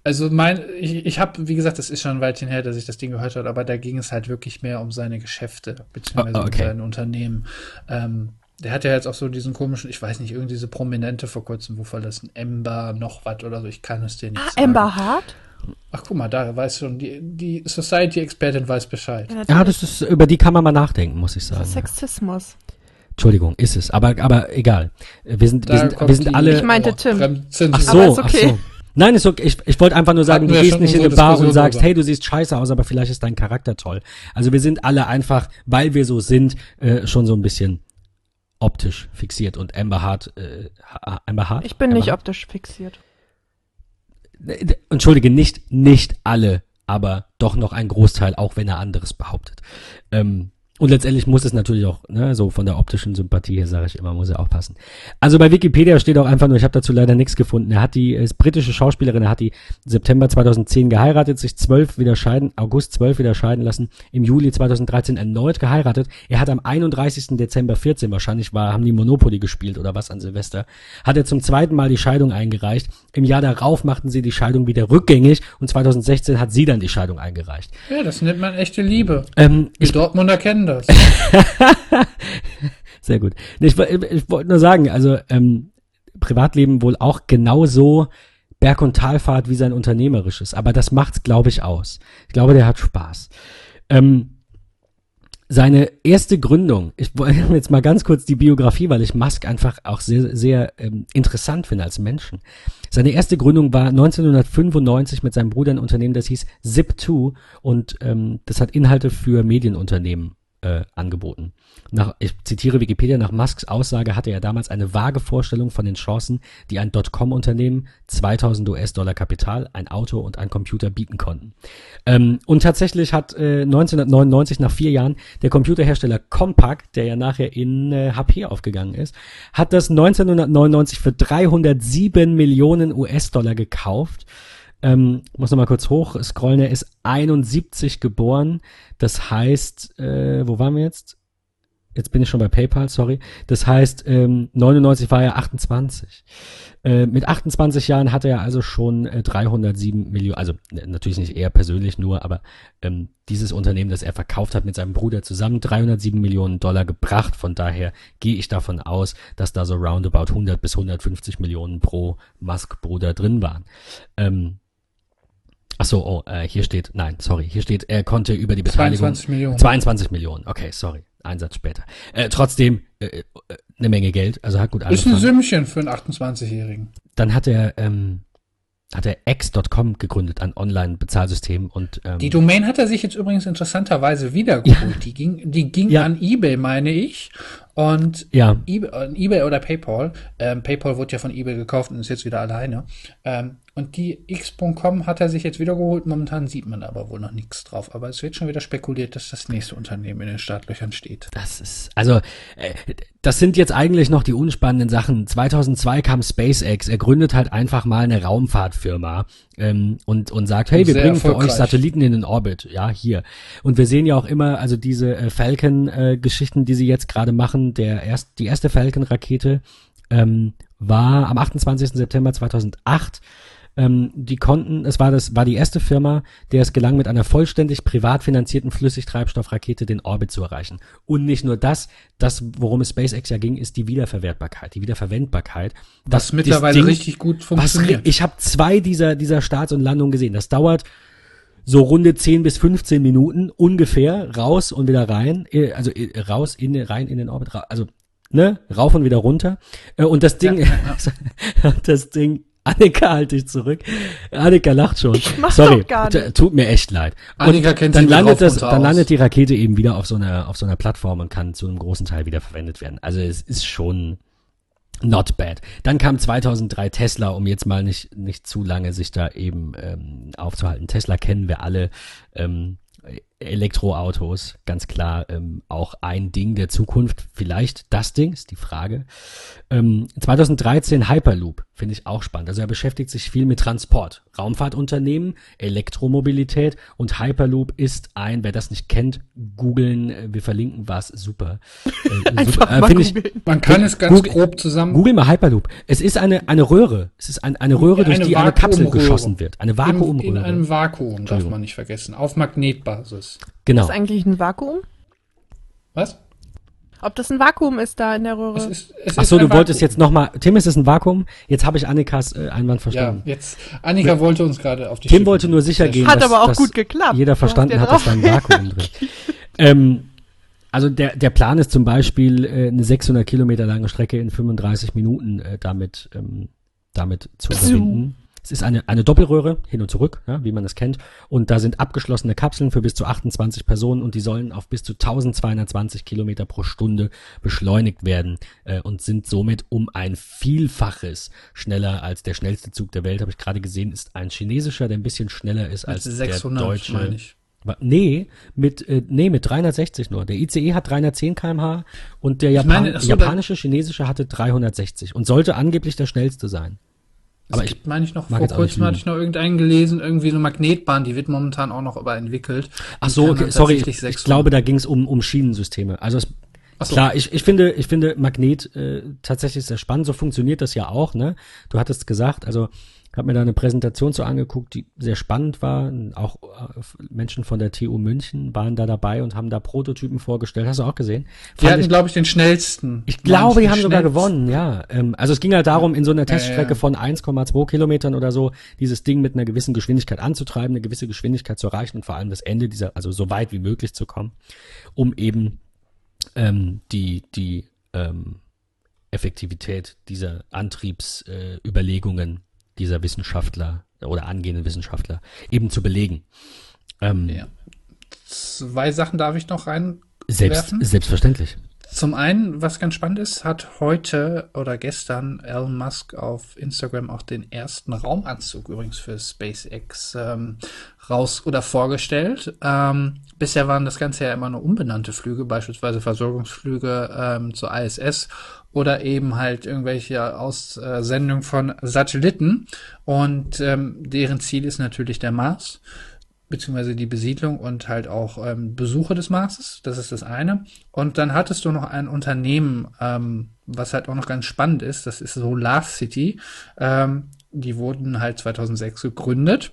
Also mein, ich, ich habe, wie gesagt, das ist schon ein Weilchen her, dass ich das Ding gehört habe, aber da ging es halt wirklich mehr um seine Geschäfte, beziehungsweise Oh, okay. um sein Unternehmen. Ähm, der hat ja jetzt auch so diesen komischen, ich weiß nicht, irgendwie diese Prominente vor kurzem, wo verlassen, Ember, noch was oder so, ich kann es dir nicht Ah, sagen. Amber Hart? Ach guck mal, da weiß schon, die, die Society-Expertin weiß Bescheid. Ja, das ist, über die kann man mal nachdenken, muss ich sagen. Sexismus. Entschuldigung, ist es. Aber, aber egal. Wir sind, wir sind, wir sind die- alle. Ich meinte Tim. Fremdzinsen- Ach so, Aber ist okay. ach so. Nein, ist okay. Ich, ich wollte einfach nur sagen, Hatten du gehst nicht in eine Bar und sagst, drüber. hey, du siehst scheiße aus, aber vielleicht ist dein Charakter toll. Also wir sind alle einfach, weil wir so sind, äh, schon so ein bisschen optisch fixiert und Amber Hart, äh, Amber Hart? Ich bin Amber nicht Hart? optisch fixiert. Entschuldige, nicht, nicht alle, aber doch noch ein Großteil, auch wenn er anderes behauptet. Ähm, und letztendlich muss es natürlich auch, ne, so von der optischen Sympathie her, sage ich immer, muss er auch passen. Also bei Wikipedia steht auch einfach nur, ich habe dazu leider nichts gefunden. Er hat die, ist britische Schauspielerin, er hat die September 2010 geheiratet, sich zwölf wieder scheiden, August 12 wieder scheiden lassen, im Juli 2013 erneut geheiratet. Er hat am 31. Dezember 14, wahrscheinlich war, haben die Monopoly gespielt oder was an Silvester, hat er zum zweiten Mal die Scheidung eingereicht. Im Jahr darauf machten sie die Scheidung wieder rückgängig und 2016 hat sie dann die Scheidung eingereicht. Ja, das nennt man echte Liebe. Ähm, Die Dortmunder kennen das. sehr gut. Ich, ich wollte nur sagen, also ähm, Privatleben wohl auch genauso Berg- und Talfahrt wie sein unternehmerisches. Aber das macht's, glaube ich, aus. Ich glaube, der hat Spaß. Ähm, seine erste Gründung, ich wollte jetzt mal ganz kurz die Biografie, weil ich Musk einfach auch sehr, sehr ähm, interessant finde als Menschen. Seine erste Gründung war 1995 mit seinem Bruder ein Unternehmen, das hieß Zip2 und ähm, das hat Inhalte für Medienunternehmen äh, angeboten. Nach, ich zitiere Wikipedia, nach Musks Aussage hatte er damals eine vage Vorstellung von den Chancen, die ein Dotcom-Unternehmen, 2000 US-Dollar Kapital, ein Auto und ein Computer bieten konnten. Ähm, und tatsächlich hat äh, 1999, nach vier Jahren, der Computerhersteller Compaq, der ja nachher in äh, HP aufgegangen ist, hat das 1999 für 307 Millionen US-Dollar gekauft. Ähm, muss noch mal kurz hoch scrollen. Er ist 71 geboren. Das heißt, äh, wo waren wir jetzt? Jetzt bin ich schon bei PayPal, sorry. Das heißt, ähm, 99 war er 28. Äh, mit 28 Jahren hatte er also schon äh, 307 Millionen, also natürlich nicht er persönlich nur, aber ähm, dieses Unternehmen, das er verkauft hat mit seinem Bruder zusammen, 307 Millionen Dollar gebracht. Von daher gehe ich davon aus, dass da so roundabout 100 bis 150 Millionen pro Musk-Bruder drin waren. Ähm, Ach so, oh, äh, hier steht, nein, sorry, hier steht, er konnte über die Beteiligung 22 Millionen. 22 Millionen, okay, sorry, ein Satz später. Äh, trotzdem äh, äh, eine Menge Geld, also hat gut Ist ein angefangen. Sümmchen für einen 28-Jährigen. Dann hat er, ähm, hat er X.com gegründet, ein Online-Bezahlsystem und ähm, Die Domain hat er sich jetzt übrigens interessanterweise wiedergeholt. Die ging, die ging Ja. an eBay, meine ich. Und ja, eBay, an eBay oder PayPal. Ähm, PayPal wurde ja von eBay gekauft und ist jetzt wieder alleine. Ähm, und die X.com hat er sich jetzt wiedergeholt. Momentan sieht man aber wohl noch nichts drauf. Aber es wird schon wieder spekuliert, dass das nächste Unternehmen in den Startlöchern steht. Das ist, also, äh, das sind jetzt eigentlich noch die unspannenden Sachen. 2002 kam SpaceX. Er gründet halt einfach mal eine Raumfahrtfirma ähm, und, und sagt, hey, wir Sehr bringen für euch. Satelliten in den Orbit. Ja, hier. Und wir sehen ja auch immer, also diese äh, Falcon-Geschichten, die sie jetzt gerade machen, der erst, die erste Falcon-Rakete ähm, war am 28. September 2008 ähm, die konnten, es war das, war die erste Firma, der es gelang, mit einer vollständig privat finanzierten Flüssigtreibstoffrakete den Orbit zu erreichen. Und nicht nur das, das, worum es SpaceX ja ging, ist die Wiederverwertbarkeit, die Wiederverwendbarkeit. Was Das- mittlerweile Ding- richtig gut was, funktioniert. ich habe zwei dieser, dieser Starts und Landungen gesehen. Das dauert so runde 10 bis 15 Minuten ungefähr raus und wieder rein, äh, also äh, raus, in, rein in den Orbit, also ne, rauf und wieder runter. Äh, Und das Ding, Ja, ja, das Ding Annika, halt dich zurück. Annika lacht schon. Ich mach Sorry, doch gar nicht. tut mir echt leid. Und Annika kennt dann landet das, dann aus. landet die Rakete eben wieder auf so einer, auf so einer Plattform und kann zu einem großen Teil wieder verwendet werden. Also es ist schon not bad. Dann kam 2003 Tesla, um jetzt mal nicht, nicht zu lange sich da eben ähm, aufzuhalten. Tesla kennen wir alle. Ähm, Elektroautos, ganz klar, ähm, auch ein Ding der Zukunft. Vielleicht das Ding, ist die Frage. Ähm, 2013 Hyperloop, finde ich auch spannend. Also er beschäftigt sich viel mit Transport, Raumfahrtunternehmen, Elektromobilität und Hyperloop ist ein, wer das nicht kennt, googeln, äh, wir verlinken was, super. Äh, Einfach super. Äh, ich. Man kann es ganz Google- grob zusammen. Google mal Hyperloop. Es ist eine, eine Röhre. Es ist ein, eine Röhre, durch Eine die eine Kapsel Vakuumröhre. geschossen wird. Eine In, in Vakuumröhre. einem Vakuum, darf man nicht vergessen. Auf Magnetbasis. Genau. Ist eigentlich ein Vakuum? Was? Ob das ein Vakuum ist da in der Es Röhre? ist, es Ach ist so, du wolltest Vakuum. jetzt nochmal, Tim, ist es ein Vakuum? Jetzt habe ich Annikas äh, Einwand Ja, verstanden. jetzt. Annika wollte uns gerade auf die Tim Schippe wollte nur sicher gehen. Hat dass, aber auch dass gut geklappt. jeder verstanden ja hat, dass da ein Vakuum drin ist. Ähm, also der, der Plan ist zum Beispiel, äh, eine 600 Kilometer lange Strecke in 35 Minuten äh, damit, ähm, damit zu Psu. überwinden. Es ist eine, eine Doppelröhre, hin und zurück, ja, wie man es kennt. Und da sind abgeschlossene Kapseln für bis zu 28 Personen und die sollen auf bis zu 1220 Kilometer pro Stunde beschleunigt werden äh, und sind somit um ein Vielfaches schneller als der schnellste Zug der Welt. Habe ich gerade gesehen, ist ein chinesischer, der ein bisschen schneller ist als der 600, deutsche. meine ich. Nee, mit, äh, nee, mit 360 nur. Der ICE hat 310 kmh und der Japan meine, so, japanische, chinesische hatte 360 und sollte angeblich der schnellste sein. Aber es ich gibt, meine ich noch, vor kurzem hatte ich noch irgendeinen gelesen, irgendwie so eine Magnetbahn, die wird momentan auch noch aber entwickelt. Ach so, okay, dann sorry, ich 600. glaube, da ging es um, um Schienensysteme. Also es, so. klar, ich, ich finde, ich finde Magnet äh, tatsächlich sehr spannend. So funktioniert das ja auch. Ne, du hattest gesagt, also habe mir da eine Präsentation so angeguckt, die sehr spannend war. Auch äh, Menschen von der TU München waren da dabei und haben da Prototypen vorgestellt. Hast du auch gesehen? Die Fand hatten, glaube ich, den schnellsten. Ich glaube, die haben sogar gewonnen, ja. Ähm, also es ging halt darum, in so einer Ja, ja, Teststrecke ja. von 1,2 Kilometern oder so, dieses Ding mit einer gewissen Geschwindigkeit anzutreiben, eine gewisse Geschwindigkeit zu erreichen und vor allem das Ende dieser, also so weit wie möglich zu kommen, um eben ähm, die, die ähm, Effektivität dieser Antriebsüberlegungen äh, dieser Wissenschaftler oder angehenden Wissenschaftler eben zu belegen. Ähm, Ja. Zwei Sachen darf ich noch rein. selbst, selbstverständlich. Zum einen, was ganz spannend ist, hat heute oder gestern Elon Musk auf Instagram auch den ersten Raumanzug übrigens für SpaceX ähm, raus oder vorgestellt. Ähm, bisher waren das Ganze ja immer nur unbenannte Flüge, beispielsweise Versorgungsflüge ähm, zur ISS oder eben halt irgendwelche Aussendungen von Satelliten. Und ähm, deren Ziel ist natürlich der Mars beziehungsweise die Besiedlung und halt auch ähm, Besuche des Marses. Das ist das eine. Und dann hattest du noch ein Unternehmen, ähm, was halt auch noch ganz spannend ist. Das ist Solar City. Ähm, die wurden halt 2006 gegründet.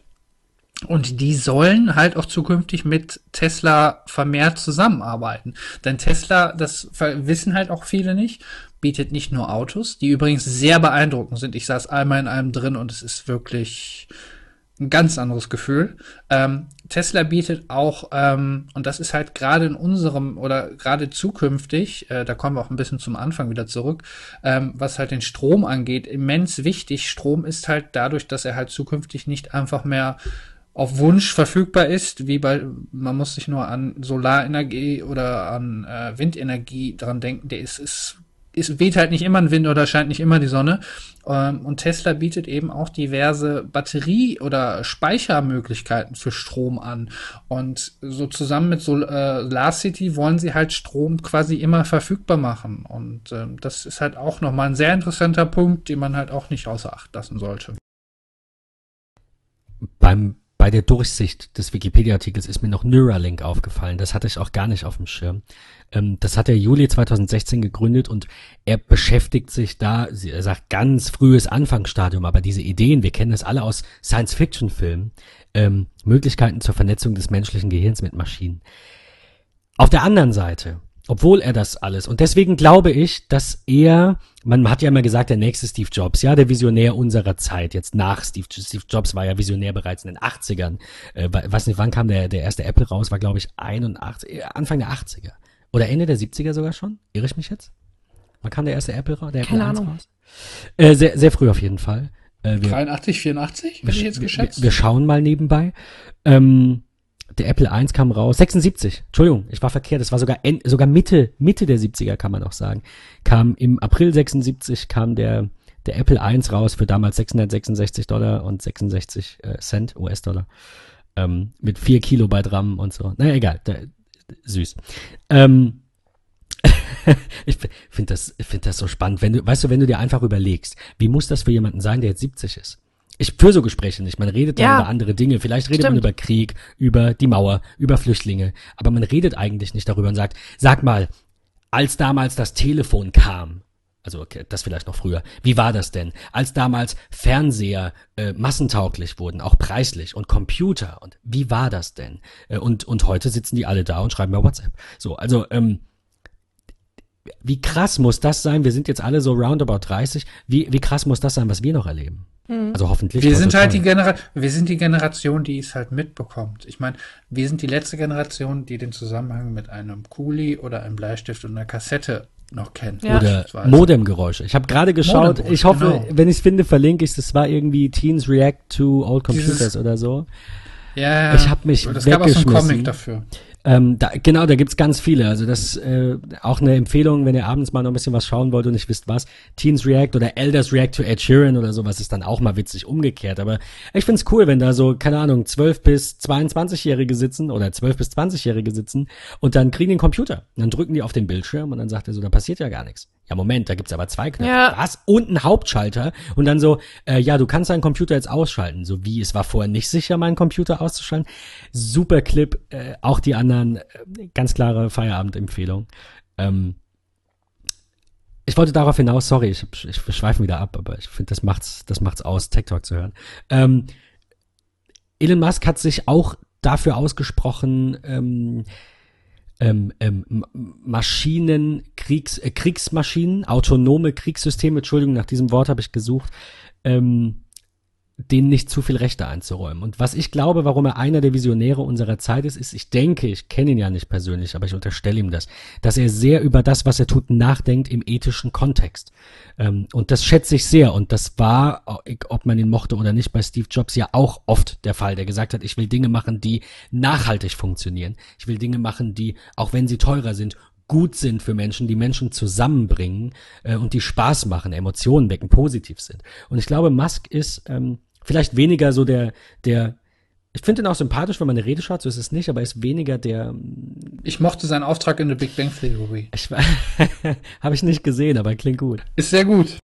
Und die sollen halt auch zukünftig mit Tesla vermehrt zusammenarbeiten. Denn Tesla, das wissen halt auch viele nicht, bietet nicht nur Autos, die übrigens sehr beeindruckend sind. Ich saß einmal in einem drin und es ist wirklich ein ganz anderes Gefühl. Ähm, Tesla bietet auch, ähm, und das ist halt gerade in unserem oder gerade zukünftig, äh, da kommen wir auch ein bisschen zum Anfang wieder zurück, ähm, was halt den Strom angeht, immens wichtig. Strom ist halt dadurch, dass er halt zukünftig nicht einfach mehr auf Wunsch verfügbar ist, wie bei, man muss sich nur an Solarenergie oder an äh, Windenergie dran denken, der ist, ist es weht halt nicht immer ein Wind oder scheint nicht immer die Sonne. Ähm, und Tesla bietet eben auch diverse Batterie- oder Speichermöglichkeiten für Strom an. Und so zusammen mit Sol äh, Solar City wollen sie halt Strom quasi immer verfügbar machen. Und ähm, das ist halt auch nochmal ein sehr interessanter Punkt, den man halt auch nicht außer Acht lassen sollte. beim, bei der Durchsicht des Wikipedia-Artikels ist mir noch Neuralink aufgefallen. Das hatte ich auch gar nicht auf dem Schirm. Ähm, das hat er Juli 2016 gegründet und er beschäftigt sich da, er sagt ganz frühes Anfangsstadium, aber diese Ideen, wir kennen das alle aus Science-Fiction-Filmen, ähm, Möglichkeiten zur Vernetzung des menschlichen Gehirns mit Maschinen. Auf der anderen Seite, obwohl er das alles, und deswegen glaube ich, dass er, man hat ja immer gesagt, der nächste Steve Jobs, ja, der Visionär unserer Zeit, jetzt nach Steve, Steve Jobs war ja Visionär bereits in den 80ern. Äh, we- weiß nicht, wann kam der, der erste Apple raus, war glaube ich 81, äh, Anfang der 80er. Oder Ende der 70er sogar schon? Irre ich mich jetzt? Wann kam der erste Apple raus? Der Keine Apple Ahnung. raus? Äh, sehr, sehr früh auf jeden Fall. Äh, wir, 83, 84, hätte ich jetzt geschätzt. Wir, wir, schauen mal nebenbei. Ähm, der Apple I kam raus, 76, Entschuldigung, ich war verkehrt, das war sogar, sogar Mitte, Mitte der 70er kann man auch sagen. Kam im April 76 kam der, der Apple I raus für damals 666 Dollar und 66 äh, Cent US-Dollar. Ähm, mit 4 Kilobyte RAM und so. Naja, egal, da, süß. Ähm, ich finde das, find das so spannend. Wenn du, weißt du, wenn du dir einfach überlegst, wie muss das für jemanden sein, der jetzt 70 ist? Ich führe so Gespräche nicht. Man redet dann ja. über andere Dinge. Vielleicht redet Stimmt. man über Krieg, über die Mauer, über Flüchtlinge. Aber man redet eigentlich nicht darüber und sagt, sag mal, als damals das Telefon kam, also okay, das vielleicht noch früher. Wie war das denn, als damals Fernseher äh, massentauglich wurden, auch preislich und Computer und wie war das denn? Äh, und und heute sitzen die alle da und schreiben bei WhatsApp. So, also ähm, wie krass muss das sein? Wir sind jetzt alle so roundabout 30. Wie wie krass muss das sein, was wir noch erleben? Mhm. Also hoffentlich. Wir sind halt die Genera wir sind die Generation, die es halt mitbekommt. Ich meine, wir sind die letzte Generation, die den Zusammenhang mit einem Kuli oder einem Bleistift und einer Kassette noch kennt. Ja. Oder Modemgeräusche. Ich habe gerade geschaut, ich hoffe, genau. wenn ich es finde, verlinke ich es. Das war irgendwie Teens React to Old Computers Dieses, oder so. Ja, ich habe mich das gab auch so einen Comic dafür. Ähm, da, genau, da gibt's ganz viele. Also das äh, auch eine Empfehlung, wenn ihr abends mal noch ein bisschen was schauen wollt und nicht wisst was. Teens React oder Elders React to Ed Sheeran oder sowas ist dann auch mal witzig umgekehrt. Aber ich find's cool, wenn da so, keine Ahnung, 12 bis 22-Jährige sitzen oder 12 bis 20-Jährige sitzen und dann kriegen den Computer. Und dann drücken die auf den Bildschirm und dann sagt er so, da passiert ja gar nichts. Ja, Moment, da gibt's aber zwei Knöpfe. Ja. Was? Und einen Hauptschalter. Und dann so, äh, ja, du kannst deinen Computer jetzt ausschalten. So wie, es war vorher nicht sicher, meinen Computer auszuschalten. Super Clip. Äh, auch die anderen, äh, ganz klare Feierabendempfehlung. Ähm, ich wollte darauf hinaus, sorry, ich, ich schweife wieder ab, aber ich finde, das macht's, das macht's aus, Tech Talk zu hören. Ähm, Elon Musk hat sich auch dafür ausgesprochen, ähm, ähm, ähm, Maschinen, Kriegs, äh, Kriegsmaschinen, autonome Kriegssysteme, Entschuldigung, nach diesem Wort habe ich gesucht, ähm, denen nicht zu viel Rechte einzuräumen. Und was ich glaube, warum er einer der Visionäre unserer Zeit ist, ist, ich denke, ich kenne ihn ja nicht persönlich, aber ich unterstelle ihm das, dass er sehr über das, was er tut, nachdenkt im ethischen Kontext. Ähm, und das schätze ich sehr. Und das war, ob man ihn mochte oder nicht, bei Steve Jobs ja auch oft der Fall, der gesagt hat, ich will Dinge machen, die nachhaltig funktionieren. Ich will Dinge machen, die, auch wenn sie teurer sind, gut sind für Menschen, die Menschen zusammenbringen äh, und die Spaß machen, Emotionen wecken, positiv sind. Und ich glaube, Musk ist ähm, Vielleicht weniger so der, der, ich finde ihn auch sympathisch, wenn man eine Rede schaut, so ist es nicht, aber er ist weniger der. Ich mochte seinen Auftrag in The Big Bang Theory. Ich habe ich nicht gesehen, aber klingt gut. Ist sehr gut.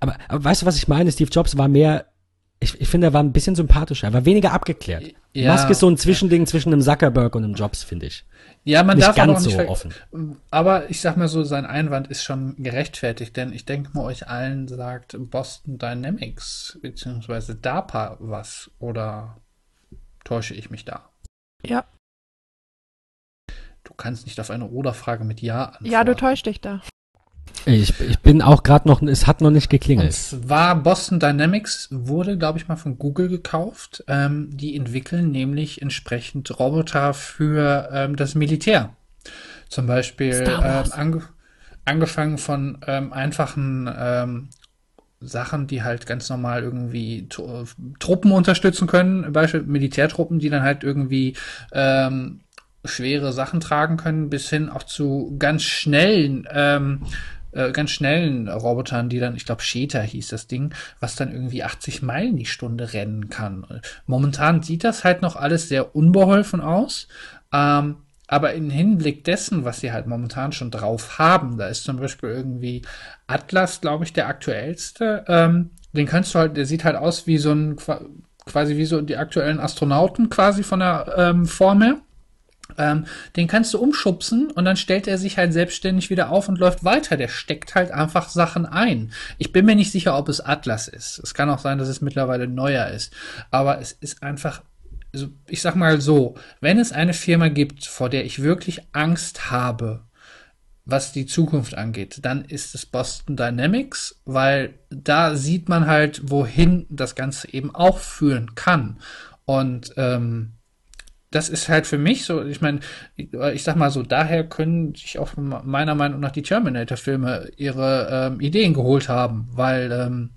Aber, aber weißt du, was ich meine? Steve Jobs war mehr ich, ich finde, er war ein bisschen sympathischer, er war weniger abgeklärt. Ja, Musk ist so ein Zwischending zwischen einem Zuckerberg und einem Jobs, finde ich. Ja, man Nicht darf ganz auch nicht so offen. Aber ich sag mal so, sein Einwand ist schon gerechtfertigt, denn ich denke mal, euch allen sagt Boston Dynamics beziehungsweise DARPA was oder täusche ich mich da? Ja. Du kannst nicht auf eine Oder-Frage mit Ja antworten. Ja, du täuschst dich da. Ich, ich bin auch gerade noch, es hat noch nicht geklingelt. Und zwar Boston Dynamics wurde, glaube ich, mal von Google gekauft. Ähm, die entwickeln nämlich entsprechend Roboter für ähm, das Militär. Zum Beispiel ähm, ange angefangen von ähm, einfachen ähm, Sachen, die halt ganz normal irgendwie Truppen unterstützen können, Beispiel Militärtruppen, die dann halt irgendwie ähm, schwere Sachen tragen können, bis hin auch zu ganz schnellen ähm, äh, ganz schnellen Robotern, die dann, ich glaube, Cheetah hieß das Ding, was dann irgendwie 80 Meilen die Stunde rennen kann. Momentan sieht das halt noch alles sehr unbeholfen aus. Ähm, aber im Hinblick dessen, was sie halt momentan schon drauf haben, da ist zum Beispiel irgendwie Atlas, glaube ich, der aktuellste. Ähm, den kannst du halt, der sieht halt aus wie so ein, quasi wie so die aktuellen Astronauten quasi von der ähm, Form her. Ähm, den kannst du umschubsen und dann stellt er sich halt selbstständig wieder auf und läuft weiter. Der steckt halt einfach Sachen ein. Ich bin mir nicht sicher, ob es Atlas ist. Es kann auch sein, dass es mittlerweile neuer ist. Aber es ist einfach, also ich sag mal so, wenn es eine Firma gibt, vor der ich wirklich Angst habe, was die Zukunft angeht, dann ist es Boston Dynamics, weil da sieht man halt, wohin das Ganze eben auch führen kann. Und ähm, das ist halt für mich so, ich meine, ich sag mal so, daher können sich auch meiner Meinung nach die Terminator-Filme ihre ähm, Ideen geholt haben, weil ähm,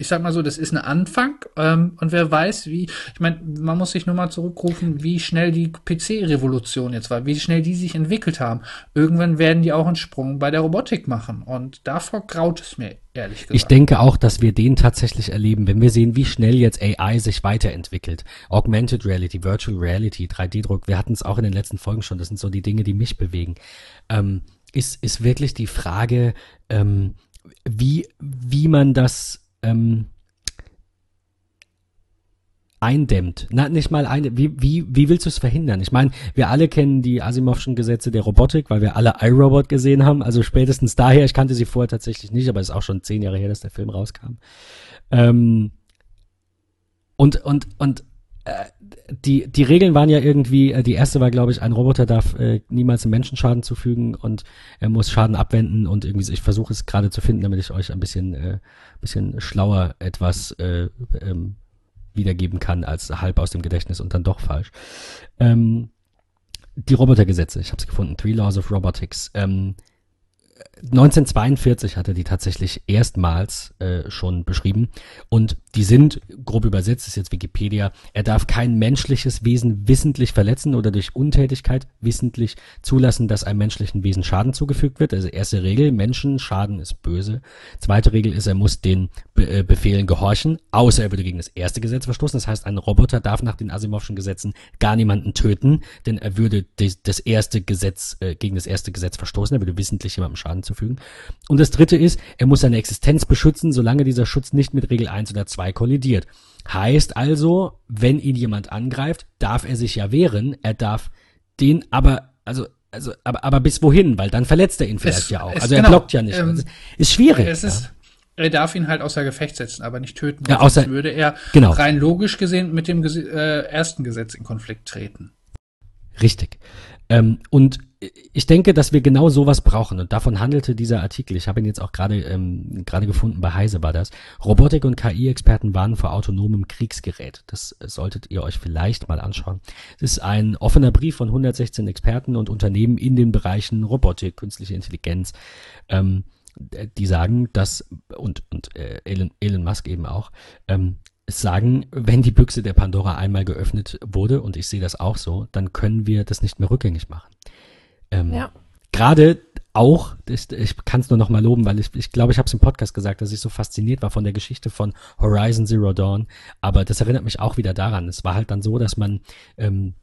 ich sag mal so, das ist ein Anfang ähm, und wer weiß, wie, ich meine, man muss sich nur mal zurückrufen, wie schnell die PC-Revolution jetzt war, wie schnell die sich entwickelt haben. Irgendwann werden die auch einen Sprung bei der Robotik machen und davor graut es mir, ehrlich gesagt. Ich denke auch, dass wir den tatsächlich erleben, wenn wir sehen, wie schnell jetzt AI sich weiterentwickelt. Augmented Reality, Virtual Reality, 3D-Druck, wir hatten es auch in den letzten Folgen schon, das sind so die Dinge, die mich bewegen. Ähm, ist, ist wirklich die Frage, ähm, wie, wie man das ähm, eindämmt. Na, nicht mal ein, wie, wie, wie willst du es verhindern? Ich meine, wir alle kennen die Asimovschen Gesetze der Robotik, weil wir alle iRobot gesehen haben. Also spätestens daher, ich kannte sie vorher tatsächlich nicht, aber es ist auch schon zehn Jahre her, dass der Film rauskam. Ähm, und, und, und die, die Regeln waren ja irgendwie, äh, die erste war, glaube ich, ein Roboter darf äh, niemals einem Menschen Schaden zufügen und er muss Schaden abwenden und irgendwie, ich versuche es gerade zu finden, damit ich euch ein bisschen, äh, bisschen schlauer etwas äh, ähm, wiedergeben kann als halb aus dem Gedächtnis und dann doch falsch. Ähm, die Robotergesetze, ich habe es gefunden, Three Laws of Robotics. Ähm, 1942 hat er die tatsächlich erstmals äh, schon beschrieben und die sind, grob übersetzt ist jetzt Wikipedia, er darf kein menschliches Wesen wissentlich verletzen oder durch Untätigkeit wissentlich zulassen, dass einem menschlichen Wesen Schaden zugefügt wird. Also erste Regel, Menschen, Schaden ist böse. Zweite Regel ist, er muss den Be äh, Befehlen gehorchen, außer er würde gegen das erste Gesetz verstoßen. Das heißt, ein Roboter darf nach den Asimovschen Gesetzen gar niemanden töten, denn er würde das erste Gesetz, äh, gegen das erste Gesetz verstoßen, er würde wissentlich jemandem Schaden zufügen. Und das dritte ist, er muss seine Existenz beschützen, solange dieser Schutz nicht mit Regel 1 oder 2 kollidiert. Heißt also, wenn ihn jemand angreift, darf er sich ja wehren, er darf den aber, also also, aber, aber bis wohin? Weil dann verletzt er ihn vielleicht Es- ja auch. es- Also er genau, blockt ja nicht. ähm, Also, ist schwierig. Es ist, er darf ihn halt außer Gefecht setzen, aber nicht töten. Ja, weil sonst außer- würde er genau. rein logisch gesehen mit dem äh, ersten Gesetz in Konflikt treten. Richtig. Ähm, und ich denke, dass wir genau sowas brauchen. Und davon handelte dieser Artikel. Ich habe ihn jetzt auch gerade ähm, gerade gefunden, bei Heise war das. Robotik- und KI-Experten warnen vor autonomem Kriegsgerät. Das äh, solltet ihr euch vielleicht mal anschauen. Es ist ein offener Brief von 116 Experten und Unternehmen in den Bereichen Robotik, künstliche Intelligenz. Ähm, die sagen, dass, und, und äh, Elon, Elon Musk eben auch, ähm, sagen, wenn die Büchse der Pandora einmal geöffnet wurde, und ich sehe das auch so, dann können wir das nicht mehr rückgängig machen. Ähm, Ja. Gerade auch, ich, ich kann es nur noch mal loben, weil ich, ich glaube, ich habe es im Podcast gesagt, dass ich so fasziniert war von der Geschichte von Horizon Zero Dawn. Aber das erinnert mich auch wieder daran. Es war halt dann so, dass man ähm,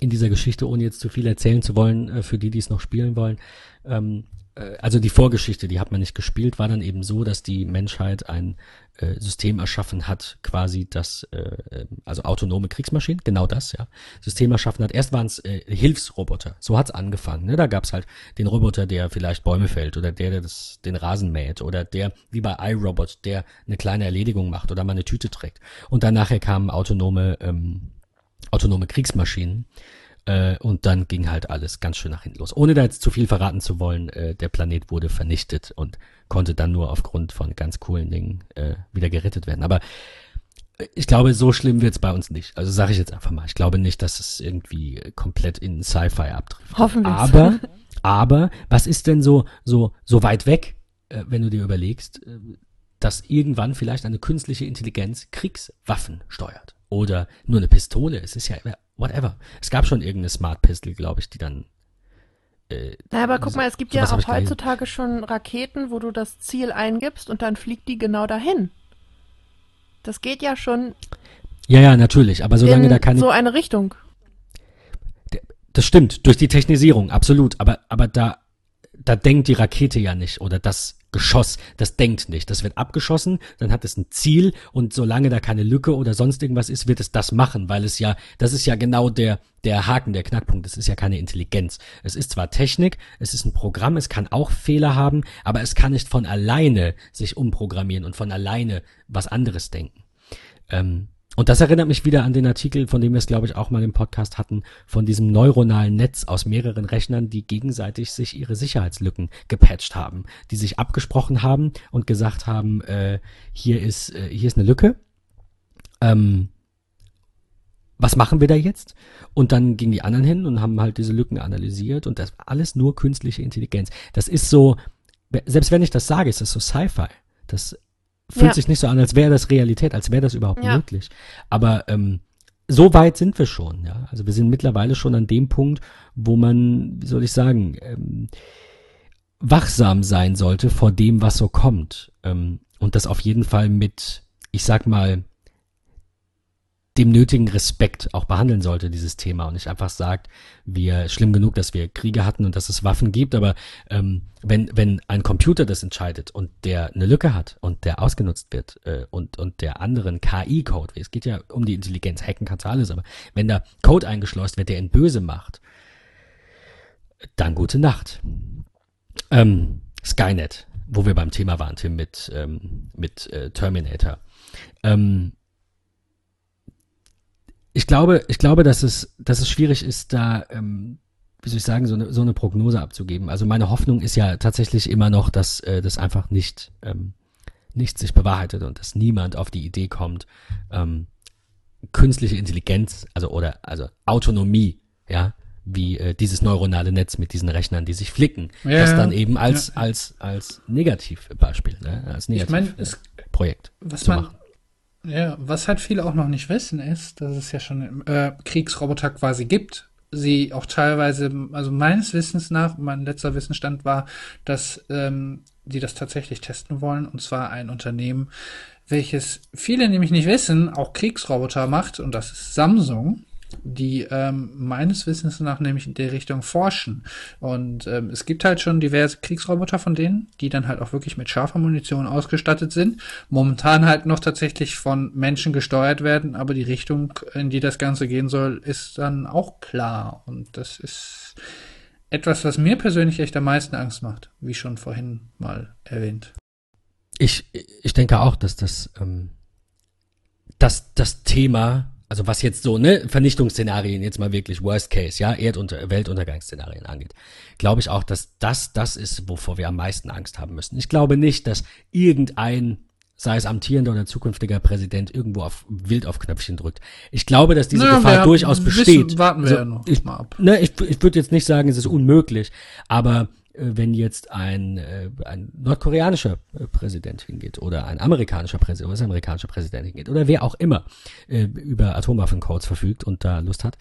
in dieser Geschichte, ohne jetzt zu viel erzählen zu wollen, äh, für die, die es noch spielen wollen, ähm, äh, also die Vorgeschichte, die hat man nicht gespielt, war dann eben so, dass die Menschheit ein äh, System erschaffen hat, quasi das, äh, äh, also autonome Kriegsmaschinen, genau das, ja, System erschaffen hat. Erst waren es äh, Hilfsroboter, so hat's angefangen. Ne? Da gab's halt den Roboter, der vielleicht Bäume fällt oder der, der das, den Rasen mäht oder der, wie bei iRobot, der eine kleine Erledigung macht oder mal eine Tüte trägt. Und dann nachher kamen autonome, ähm, autonome Kriegsmaschinen. Äh, und dann ging halt alles ganz schön nach hinten los. Ohne da jetzt zu viel verraten zu wollen, äh, der Planet wurde vernichtet und konnte dann nur aufgrund von ganz coolen Dingen äh, wieder gerettet werden. Aber äh, ich glaube, so schlimm wird's bei uns nicht. Also sage ich jetzt einfach mal. Ich glaube nicht, dass es irgendwie komplett in Sci-Fi abtrifft. Hoffen wir's. Aber, aber, was ist denn so, so, so weit weg, äh, wenn du dir überlegst, äh, dass irgendwann vielleicht eine künstliche Intelligenz Kriegswaffen steuert? Oder nur eine Pistole? Es ist ja, whatever. Es gab schon irgendeine Smart Pistol, glaube ich, die dann äh, Na, aber guck mal, es gibt ja auch heutzutage schon Raketen, wo du das Ziel eingibst und dann fliegt die genau dahin. Das geht ja schon Ja, ja, natürlich. Aber solange da keine so eine Richtung. Das stimmt, durch die Technisierung, absolut. Aber, aber da, da denkt die Rakete ja nicht oder das Geschoss, das denkt nicht. Das wird abgeschossen, dann hat es ein Ziel und solange da keine Lücke oder sonst irgendwas ist, wird es das machen, weil es ja, das ist ja genau der, der Haken, der Knackpunkt. Es ist ja keine Intelligenz. Es ist zwar Technik, es ist ein Programm, es kann auch Fehler haben, aber es kann nicht von alleine sich umprogrammieren und von alleine was anderes denken. Ähm, und das erinnert mich wieder an den Artikel, von dem wir es, glaube ich, auch mal im Podcast hatten, von diesem neuronalen Netz aus mehreren Rechnern, die gegenseitig sich ihre Sicherheitslücken gepatcht haben, die sich abgesprochen haben und gesagt haben, äh, hier ist, äh, hier ist eine Lücke. Ähm, was machen wir da jetzt? Und dann gingen die anderen hin und haben halt diese Lücken analysiert und das alles nur künstliche Intelligenz. Das ist so, selbst wenn ich das sage, ist das so Sci-Fi. Das fühlt Ja. sich nicht so an, als wäre das Realität, als wäre das überhaupt Ja. möglich. Aber ähm, so weit sind wir schon, ja. Also wir sind mittlerweile schon an dem Punkt, wo man, wie soll ich sagen, ähm, wachsam sein sollte vor dem, was so kommt. Ähm, und das auf jeden Fall mit, ich sag mal, dem nötigen Respekt auch behandeln sollte, dieses Thema. Und nicht einfach sagt, wir, schlimm genug, dass wir Kriege hatten und dass es Waffen gibt, aber ähm, wenn, wenn ein Computer das entscheidet und der eine Lücke hat und der ausgenutzt wird äh, und, und der anderen KI-Code, es geht ja um die Intelligenz, hacken kannst du alles, aber wenn da Code eingeschleust wird, der ihn böse macht, dann gute Nacht. Ähm, Skynet, wo wir beim Thema waren, Tim, mit, ähm, mit äh, Terminator. Ähm, ich glaube, ich glaube, dass es, dass es schwierig ist, da, ähm, wie soll ich sagen, so eine, so eine Prognose abzugeben. Also meine Hoffnung ist ja tatsächlich immer noch, dass äh, das einfach nicht, ähm, nicht sich bewahrheitet und dass niemand auf die Idee kommt, ähm, künstliche Intelligenz, also oder also Autonomie, ja, wie äh, dieses neuronale Netz mit diesen Rechnern, die sich flicken, Ja, das dann eben als Ja. als als Negativbeispiel, ne, als Ich meine, Negativprojekt was zu man, machen. Ja, was halt viele auch noch nicht wissen, ist, dass es ja schon äh, Kriegsroboter quasi gibt. Sie auch teilweise, also meines Wissens nach, mein letzter Wissensstand war, dass ähm, die das tatsächlich testen wollen, und zwar ein Unternehmen, welches viele nämlich nicht wissen, auch Kriegsroboter macht, und das ist Samsung, die ähm, meines Wissens nach nämlich in der Richtung forschen. Und ähm, es gibt halt schon diverse Kriegsroboter von denen, die dann halt auch wirklich mit scharfer Munition ausgestattet sind. Momentan halt noch tatsächlich von Menschen gesteuert werden, aber die Richtung, in die das Ganze gehen soll, ist dann auch klar. Und das ist etwas, was mir persönlich echt am meisten Angst macht, wie schon vorhin mal erwähnt. Ich, ich denke auch, dass das, ähm, dass das Thema, also was jetzt so, ne, Vernichtungsszenarien, jetzt mal wirklich Worst Case, ja, Erdunter Weltuntergangsszenarien angeht, glaube ich auch, dass das das ist, wovor wir am meisten Angst haben müssen. Ich glaube nicht, dass irgendein, sei es amtierender oder zukünftiger Präsident, irgendwo auf, wild auf Knöpfchen drückt. Ich glaube, dass diese Naja, Gefahr wir durchaus wissen- besteht. warten wir Also, ja noch ich, mal ab. Ne, ich, ich würde jetzt nicht sagen, es ist unmöglich, aber äh, wenn jetzt ein, äh, ein nordkoreanischer äh, Präsident hingeht oder ein amerikanischer Präsident, oder was amerikanischer Präsident hingeht oder wer auch immer äh, über Atomwaffencodes verfügt und da Lust hat,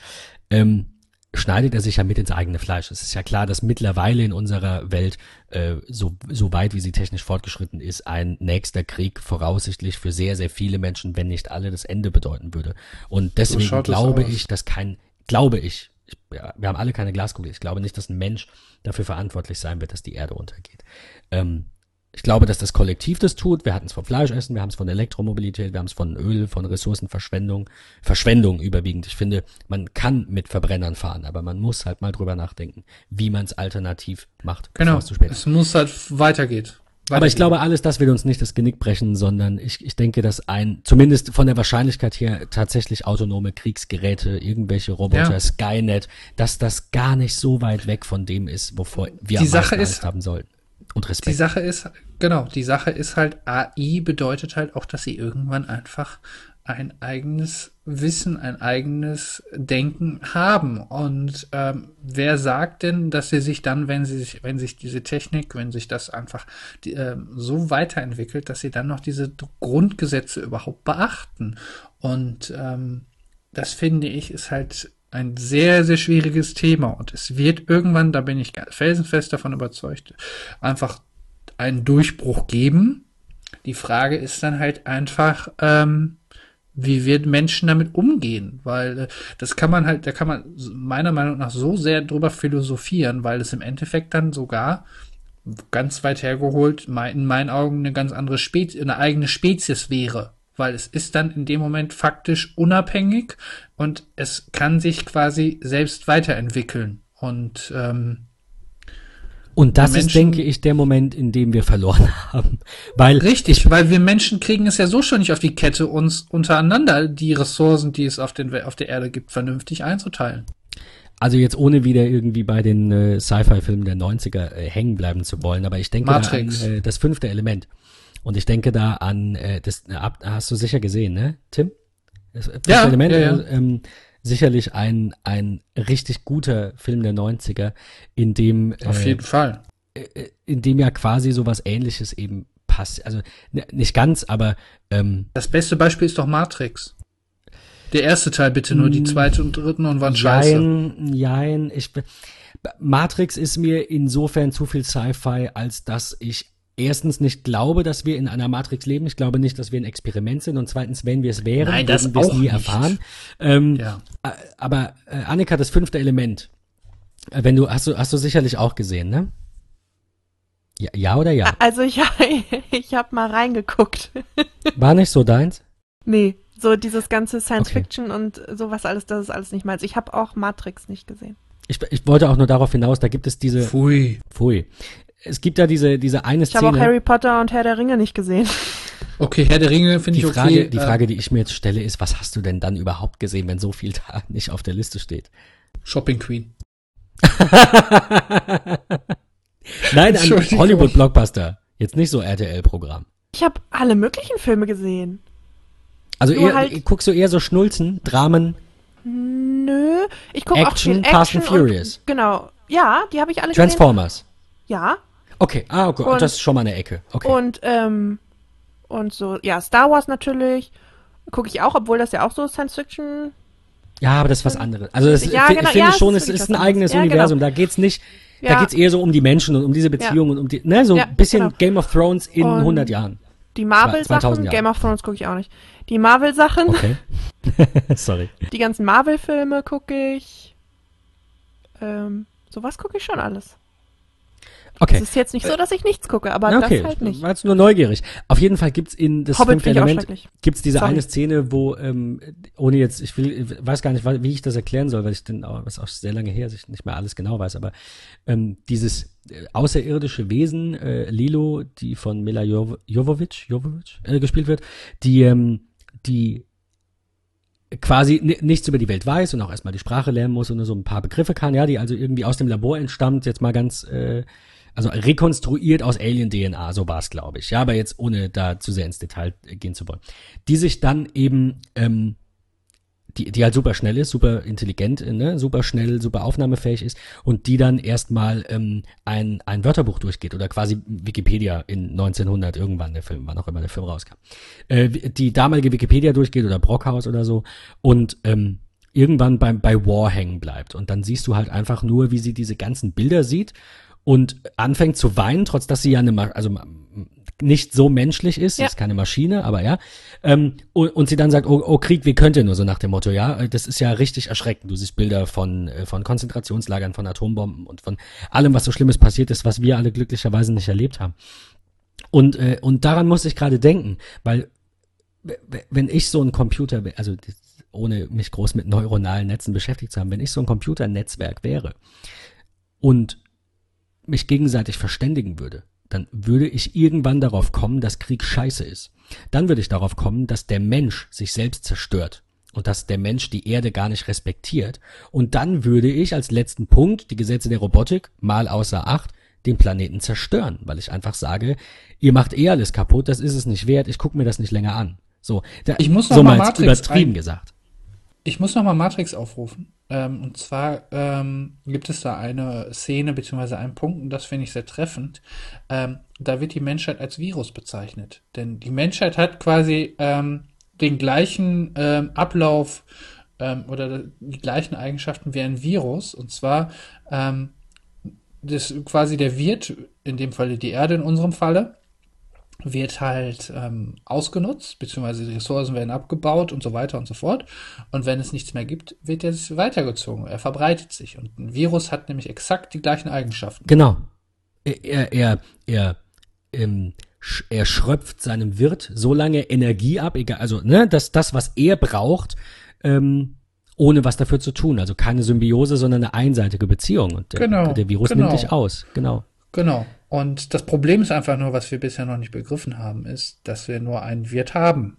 ähm, schneidet er sich ja mit ins eigene Fleisch. Es ist ja klar, dass mittlerweile in unserer Welt, äh, so, so weit wie sie technisch fortgeschritten ist, ein nächster Krieg voraussichtlich für sehr, sehr viele Menschen, wenn nicht alle, das Ende bedeuten würde. Und deswegen es glaube ich, dass kein, glaube ich, ich, ja, wir haben alle keine Glaskugel. Ich glaube nicht, dass ein Mensch dafür verantwortlich sein wird, dass die Erde untergeht. Ähm, ich glaube, dass das Kollektiv das tut. Wir hatten es vom Fleischessen, wir haben es von Elektromobilität, wir haben es von Öl, von Ressourcenverschwendung, Verschwendung überwiegend. Ich finde, man kann mit Verbrennern fahren, aber man muss halt mal drüber nachdenken, wie man es alternativ macht, Genau. es. Es muss halt weitergeht. Aber ich glaube, alles das wird uns nicht das Genick brechen, sondern ich, ich denke, dass ein, zumindest von der Wahrscheinlichkeit her, tatsächlich autonome Kriegsgeräte, irgendwelche Roboter, Ja. Skynet, dass das gar nicht so weit weg von dem ist, wovor wir Die Sache ist- Angst haben sollten. Und Die Respekt. Sache ist, genau, die Sache ist halt, AI bedeutet halt auch, dass sie irgendwann einfach ein eigenes Wissen, ein eigenes Denken haben. Und ähm, wer sagt denn, dass sie sich dann, wenn sie sich, wenn sich diese Technik, wenn sich das einfach die, ähm, so weiterentwickelt, dass sie dann noch diese Grundgesetze überhaupt beachten? Und ähm, das finde ich ist halt ein sehr, sehr schwieriges Thema. Und es wird irgendwann, da bin ich felsenfest davon überzeugt, einfach einen Durchbruch geben. Die Frage ist dann halt einfach, ähm, wie wird Menschen damit umgehen? Weil äh, das kann man halt, da kann man meiner Meinung nach so sehr drüber philosophieren, weil es im Endeffekt dann sogar ganz weit hergeholt in meinen Augen eine ganz andere Spezies, eine eigene Spezies wäre. Weil es ist dann in dem Moment faktisch unabhängig und es kann sich quasi selbst weiterentwickeln. Und ähm, Und das ist, Menschen- denke ich, der Moment, in dem wir verloren haben. Weil Richtig, weil wir Menschen kriegen es ja so schon nicht auf die Kette, uns untereinander die Ressourcen, die es auf, den, auf der Erde gibt, vernünftig einzuteilen. Also jetzt ohne wieder irgendwie bei den äh, Sci-Fi-Filmen der 90er äh, hängen bleiben zu wollen, aber ich denke Matrix. da an äh, das fünfte Element. Und ich denke da an, äh, das äh, hast du sicher gesehen, ne, Tim? Das fünfte Ja, Element, ja, ja. äh, ähm, sicherlich ein, ein richtig guter Film der 90er, in dem, Auf äh, jeden Fall. äh, in dem ja quasi sowas ähnliches eben pass, also nicht ganz, aber ähm, Das beste Beispiel ist doch Matrix. Der erste Teil bitte nur, die zweite und dritten und waren scheiße. Jein, jein. Ich, Matrix ist mir insofern zu viel Sci-Fi, als dass ich erstens nicht glaube, dass wir in einer Matrix leben. Ich glaube nicht, dass wir ein Experiment sind. Und zweitens, wenn wir es wären, Nein, das würden wir es nie nicht. erfahren. Ähm, Ja. äh, Aber äh, Annika, das fünfte Element. Äh, Wenn du hast du hast du sicherlich auch gesehen, ne? Ja, ja oder ja? Also ich, ich habe mal reingeguckt. War nicht so deins? Nee, so dieses ganze Science Okay. Fiction und sowas alles, das ist alles nicht meins. Ich habe auch Matrix nicht gesehen. Ich, ich wollte auch nur darauf hinaus, da gibt es diese, Pfui. pfui. Es gibt da diese, diese eine Ich habe auch Szene. Harry Potter und Herr der Ringe nicht gesehen. Okay, Herr der Ringe finde Die ich Frage, okay. die äh, Frage, die ich mir jetzt stelle, ist, was hast du denn dann überhaupt gesehen, wenn so viel da nicht auf der Liste steht? Shopping Queen. Nein, ein. Hollywood-Blockbuster. Jetzt nicht so RTL-Programm. Ich habe alle möglichen Filme gesehen. Also Nur eher, halt- guckst du eher so Schnulzen, Dramen, Nö, ich gucke auch Action, viel Action. Fast and Furious. Und, genau. Ja, die habe ich alle gesehen. Transformers. Ja. Okay, ah, okay, Und- das ist schon mal eine Ecke. Okay. Und, ähm, und so, ja, Star Wars natürlich. Gucke ich auch, obwohl das ja auch so Science Fiction. ja, aber das ist was anderes. Also das, Ja, genau, ich finde ja, es schon, ist es ist was ein eigenes. Ja, Universum. genau. Da geht's nicht, da Ja. geht's eher so um die Menschen und um diese Beziehung und um die, ne, so ein bisschen genau. Game of Thrones in Und- 100 Jahren. Die 2000 Marvel-Sachen. Game of Thrones gucke ich auch nicht. Die Marvel-Sachen, Okay. Sorry. die ganzen Marvel-Filme gucke ich. Ähm, sowas gucke ich schon alles. Okay. Es ist jetzt nicht so, dass ich nichts gucke, aber okay, das halt nicht. war jetzt nur neugierig. Auf jeden Fall gibt's in das Hobbit Element gibt's diese Sorry. eine Szene, wo ähm, ohne jetzt, ich will, weiß gar nicht, wie ich das erklären soll, weil ich den, oh, was auch sehr lange her, ich nicht mehr alles genau weiß, aber ähm, dieses äh, außerirdische Wesen äh, Lilo, die von Mila Jovo- Jovovich, Jovovich äh, gespielt wird, die ähm, die quasi ni- nichts über die Welt weiß und auch erstmal die Sprache lernen muss und nur so ein paar Begriffe kann, ja, die also irgendwie aus dem Labor entstammt, jetzt mal ganz, äh, also rekonstruiert aus Alien-DNA, so war es, glaube ich, ja, aber jetzt ohne da zu sehr ins Detail gehen zu wollen. Die sich dann eben, ähm, die, die halt super schnell ist, super intelligent, ne, super schnell, super aufnahmefähig ist und die dann erstmal ähm, ein, ein Wörterbuch durchgeht oder quasi Wikipedia in 1900 irgendwann der Film, wann auch immer der Film rauskam, äh, die damalige Wikipedia durchgeht oder Brockhaus oder so und ähm, irgendwann beim, bei War hängen bleibt. Und dann siehst du halt einfach nur, wie sie diese ganzen Bilder sieht und anfängt zu weinen, trotz dass sie ja eine, Ma- also nicht so menschlich ist, sie Ja. ist keine Maschine, aber ja. Ähm, und, und sie dann sagt, oh, oh Krieg, wie könnt ihr nur so nach dem Motto, ja, äh, das ist ja richtig erschreckend. Du siehst Bilder von, äh, von Konzentrationslagern, von Atombomben und von allem, was so Schlimmes passiert ist, was wir alle glücklicherweise nicht erlebt haben. Und, äh, und daran muss ich gerade denken, weil wenn ich so ein Computer, also ohne mich groß mit neuronalen Netzen beschäftigt zu haben, wenn ich so ein Computernetzwerk wäre und mich gegenseitig verständigen würde, dann würde ich irgendwann darauf kommen, dass Krieg scheiße ist. Dann würde ich darauf kommen, dass der Mensch sich selbst zerstört und dass der Mensch die Erde gar nicht respektiert. Und dann würde ich als letzten Punkt die Gesetze der Robotik mal außer Acht den Planeten zerstören, weil ich einfach sage, ihr macht eh alles kaputt, das ist es nicht wert, ich gucke mir das nicht länger an. So, da, Ich muss noch so mal mal Matrix übertrieben ein- gesagt. Ich muss nochmal Matrix aufrufen. Ähm, und zwar ähm, gibt es da eine Szene beziehungsweise einen Punkt, und das finde ich sehr treffend. Ähm, da wird die Menschheit als Virus bezeichnet. Denn die Menschheit hat quasi ähm, den gleichen ähm, Ablauf ähm, oder die gleichen Eigenschaften wie ein Virus. Und zwar das quasi der Wirt, in dem Falle die Erde in unserem Falle, wird halt ähm, ausgenutzt, beziehungsweise die Ressourcen werden abgebaut und so weiter und so fort. Und wenn es nichts mehr gibt, wird er weitergezogen. Er verbreitet sich. Und ein Virus hat nämlich exakt die gleichen Eigenschaften. Genau. Er, er, er, er, ähm, er schröpft seinem Wirt so lange Energie ab, egal, also, ne, dass das, was er braucht, ähm, ohne was dafür zu tun. Also keine Symbiose, sondern eine einseitige Beziehung. Und der, Genau, der Virus genau. nimmt dich aus. Genau. Genau. Und das Problem ist einfach nur, was wir bisher noch nicht begriffen haben, ist, dass wir nur einen Wirt haben.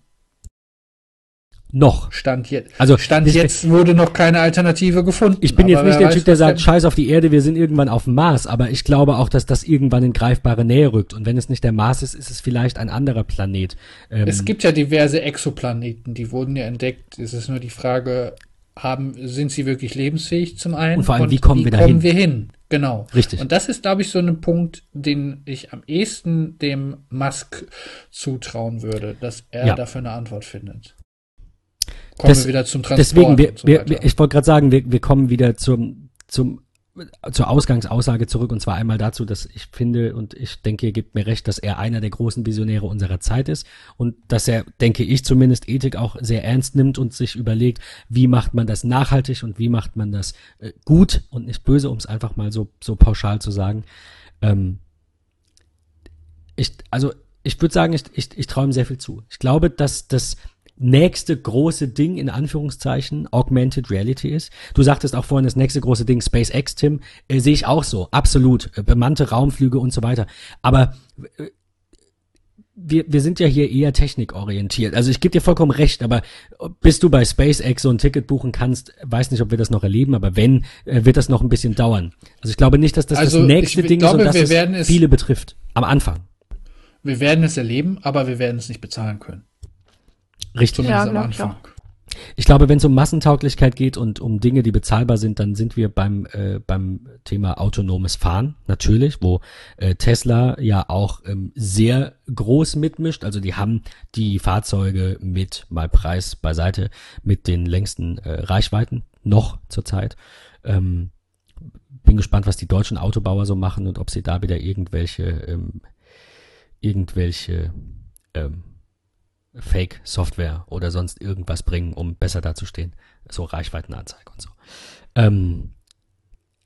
Noch. Stand, je Also, Stand jetzt wurde noch keine Alternative gefunden. Ich bin jetzt nicht der weiß, Typ, der sagt, scheiß auf die Erde, wir sind irgendwann auf dem Mars, aber ich glaube auch, dass das irgendwann in greifbare Nähe rückt. Und wenn es nicht der Mars ist, ist es vielleicht ein anderer Planet. Ähm, Es gibt ja diverse Exoplaneten, die wurden ja entdeckt. Es ist nur die Frage, haben, sind sie wirklich lebensfähig zum einen? Und vor allem, wie kommen wir dahin? kommen wir hin? Genau. Richtig. Und das ist, glaube ich, so ein Punkt, den ich am ehesten dem Musk zutrauen würde, dass er Ja. dafür eine Antwort findet. Kommen Das- wir wieder zum Transport. Deswegen, wir, und so wir, wir, ich wollte gerade sagen, wir, wir kommen wieder zum, zum, zur Ausgangsaussage zurück und zwar einmal dazu, dass ich finde und ich denke, ihr gebt mir recht, dass er einer der großen Visionäre unserer Zeit ist und dass er, denke ich zumindest, Ethik auch sehr ernst nimmt und sich überlegt, wie macht man das nachhaltig und wie macht man das äh, gut und nicht böse, um es einfach mal so, so pauschal zu sagen. Ähm, ich, also ich würde sagen, ich, ich, ich traue ihm sehr viel zu. Ich glaube, dass das nächste große Ding in Anführungszeichen Augmented Reality ist. Du sagtest auch vorhin, das nächste große Ding SpaceX, Tim, äh, sehe ich auch so, absolut. Äh, bemannte Raumflüge und so weiter. Aber äh, wir, wir sind ja hier eher technikorientiert. Also ich gebe dir vollkommen recht, aber bis du bei SpaceX so ein Ticket buchen kannst, weiß nicht, ob wir das noch erleben, aber wenn, äh, wird das noch ein bisschen dauern. Also ich glaube nicht, dass das Also das nächste Ding glaube, ist und dass es- viele betrifft. Am Anfang. wir werden es erleben, aber wir werden es nicht bezahlen können. Richtig. Zumindest Ja, am glaub ich Anfang. Ich glaube, wenn es um Massentauglichkeit geht und um Dinge, die bezahlbar sind, dann sind wir beim, äh, beim Thema autonomes Fahren, natürlich, wo äh, Tesla ja auch ähm, sehr groß mitmischt. Also die haben die Fahrzeuge mit, mal Preis beiseite, mit den längsten äh, Reichweiten, noch zurzeit. Ähm, bin gespannt, was die deutschen Autobauer so machen und ob sie da wieder irgendwelche, ähm, irgendwelche ähm, Fake-Software oder sonst irgendwas bringen, um besser dazustehen. So Reichweitenanzeige und so. Ähm,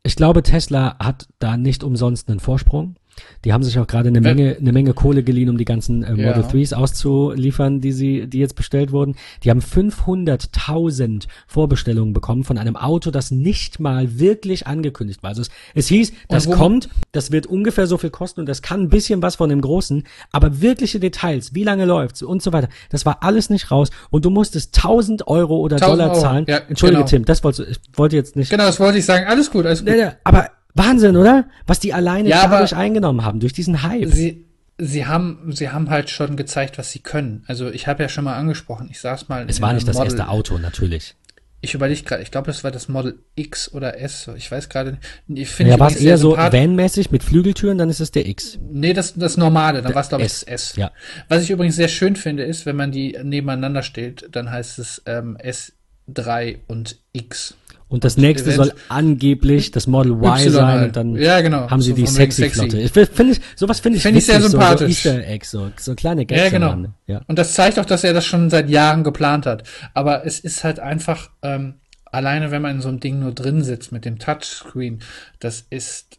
ich glaube, Tesla hat da nicht umsonst einen Vorsprung. Die haben sich auch gerade eine Menge, eine Menge Kohle geliehen, um die ganzen äh, Model Ja. 3s auszuliefern, die sie, die jetzt bestellt wurden. Die haben 500.000 Vorbestellungen bekommen von einem Auto, das nicht mal wirklich angekündigt war. Also es, es hieß, das kommt, das wird ungefähr so viel kosten und das kann ein bisschen was von dem Großen, aber wirkliche Details, wie lange läuft's und so weiter, das war alles nicht raus und du musstest 1000 Euro oder 1000 Dollar Euro, zahlen. ja, Entschuldige, genau. Tim, das wollte ich wollte jetzt nicht. Genau, das wollte ich sagen. Alles gut, alles gut. Aber Wahnsinn, oder? Was die alleine Ja, dadurch eingenommen haben, durch diesen Hype. Sie, sie haben, sie haben halt schon gezeigt, was sie können. Also ich habe ja schon mal angesprochen, ich saß mal. Es war nicht das Model, erste Auto, natürlich. Ich überlege gerade, ich glaube, das war das Model X oder S. Ich weiß gerade. nicht. Ich finde Ja, war es eher so Van-mäßig mit Flügeltüren, dann ist es der X. Nee, das, das normale, dann war es, glaube ich, das S. ja. Was ich übrigens sehr schön finde, ist, wenn man die nebeneinander stellt, dann heißt es ähm, S3 und X. Und das nächste soll angeblich das Model Y sein und dann Ja, genau. haben sie So die sexy sexy. Flotte. Ich find- finde ich, sowas finde ich Find ich sehr witzig, sympathisch. So, so Easter Eggs, so, so kleine Gags Ja, genau. Ja. Und das zeigt auch, dass er das schon seit Jahren geplant hat. Aber es ist halt einfach, ähm, alleine wenn man in so einem Ding nur drin sitzt mit dem Touchscreen, das ist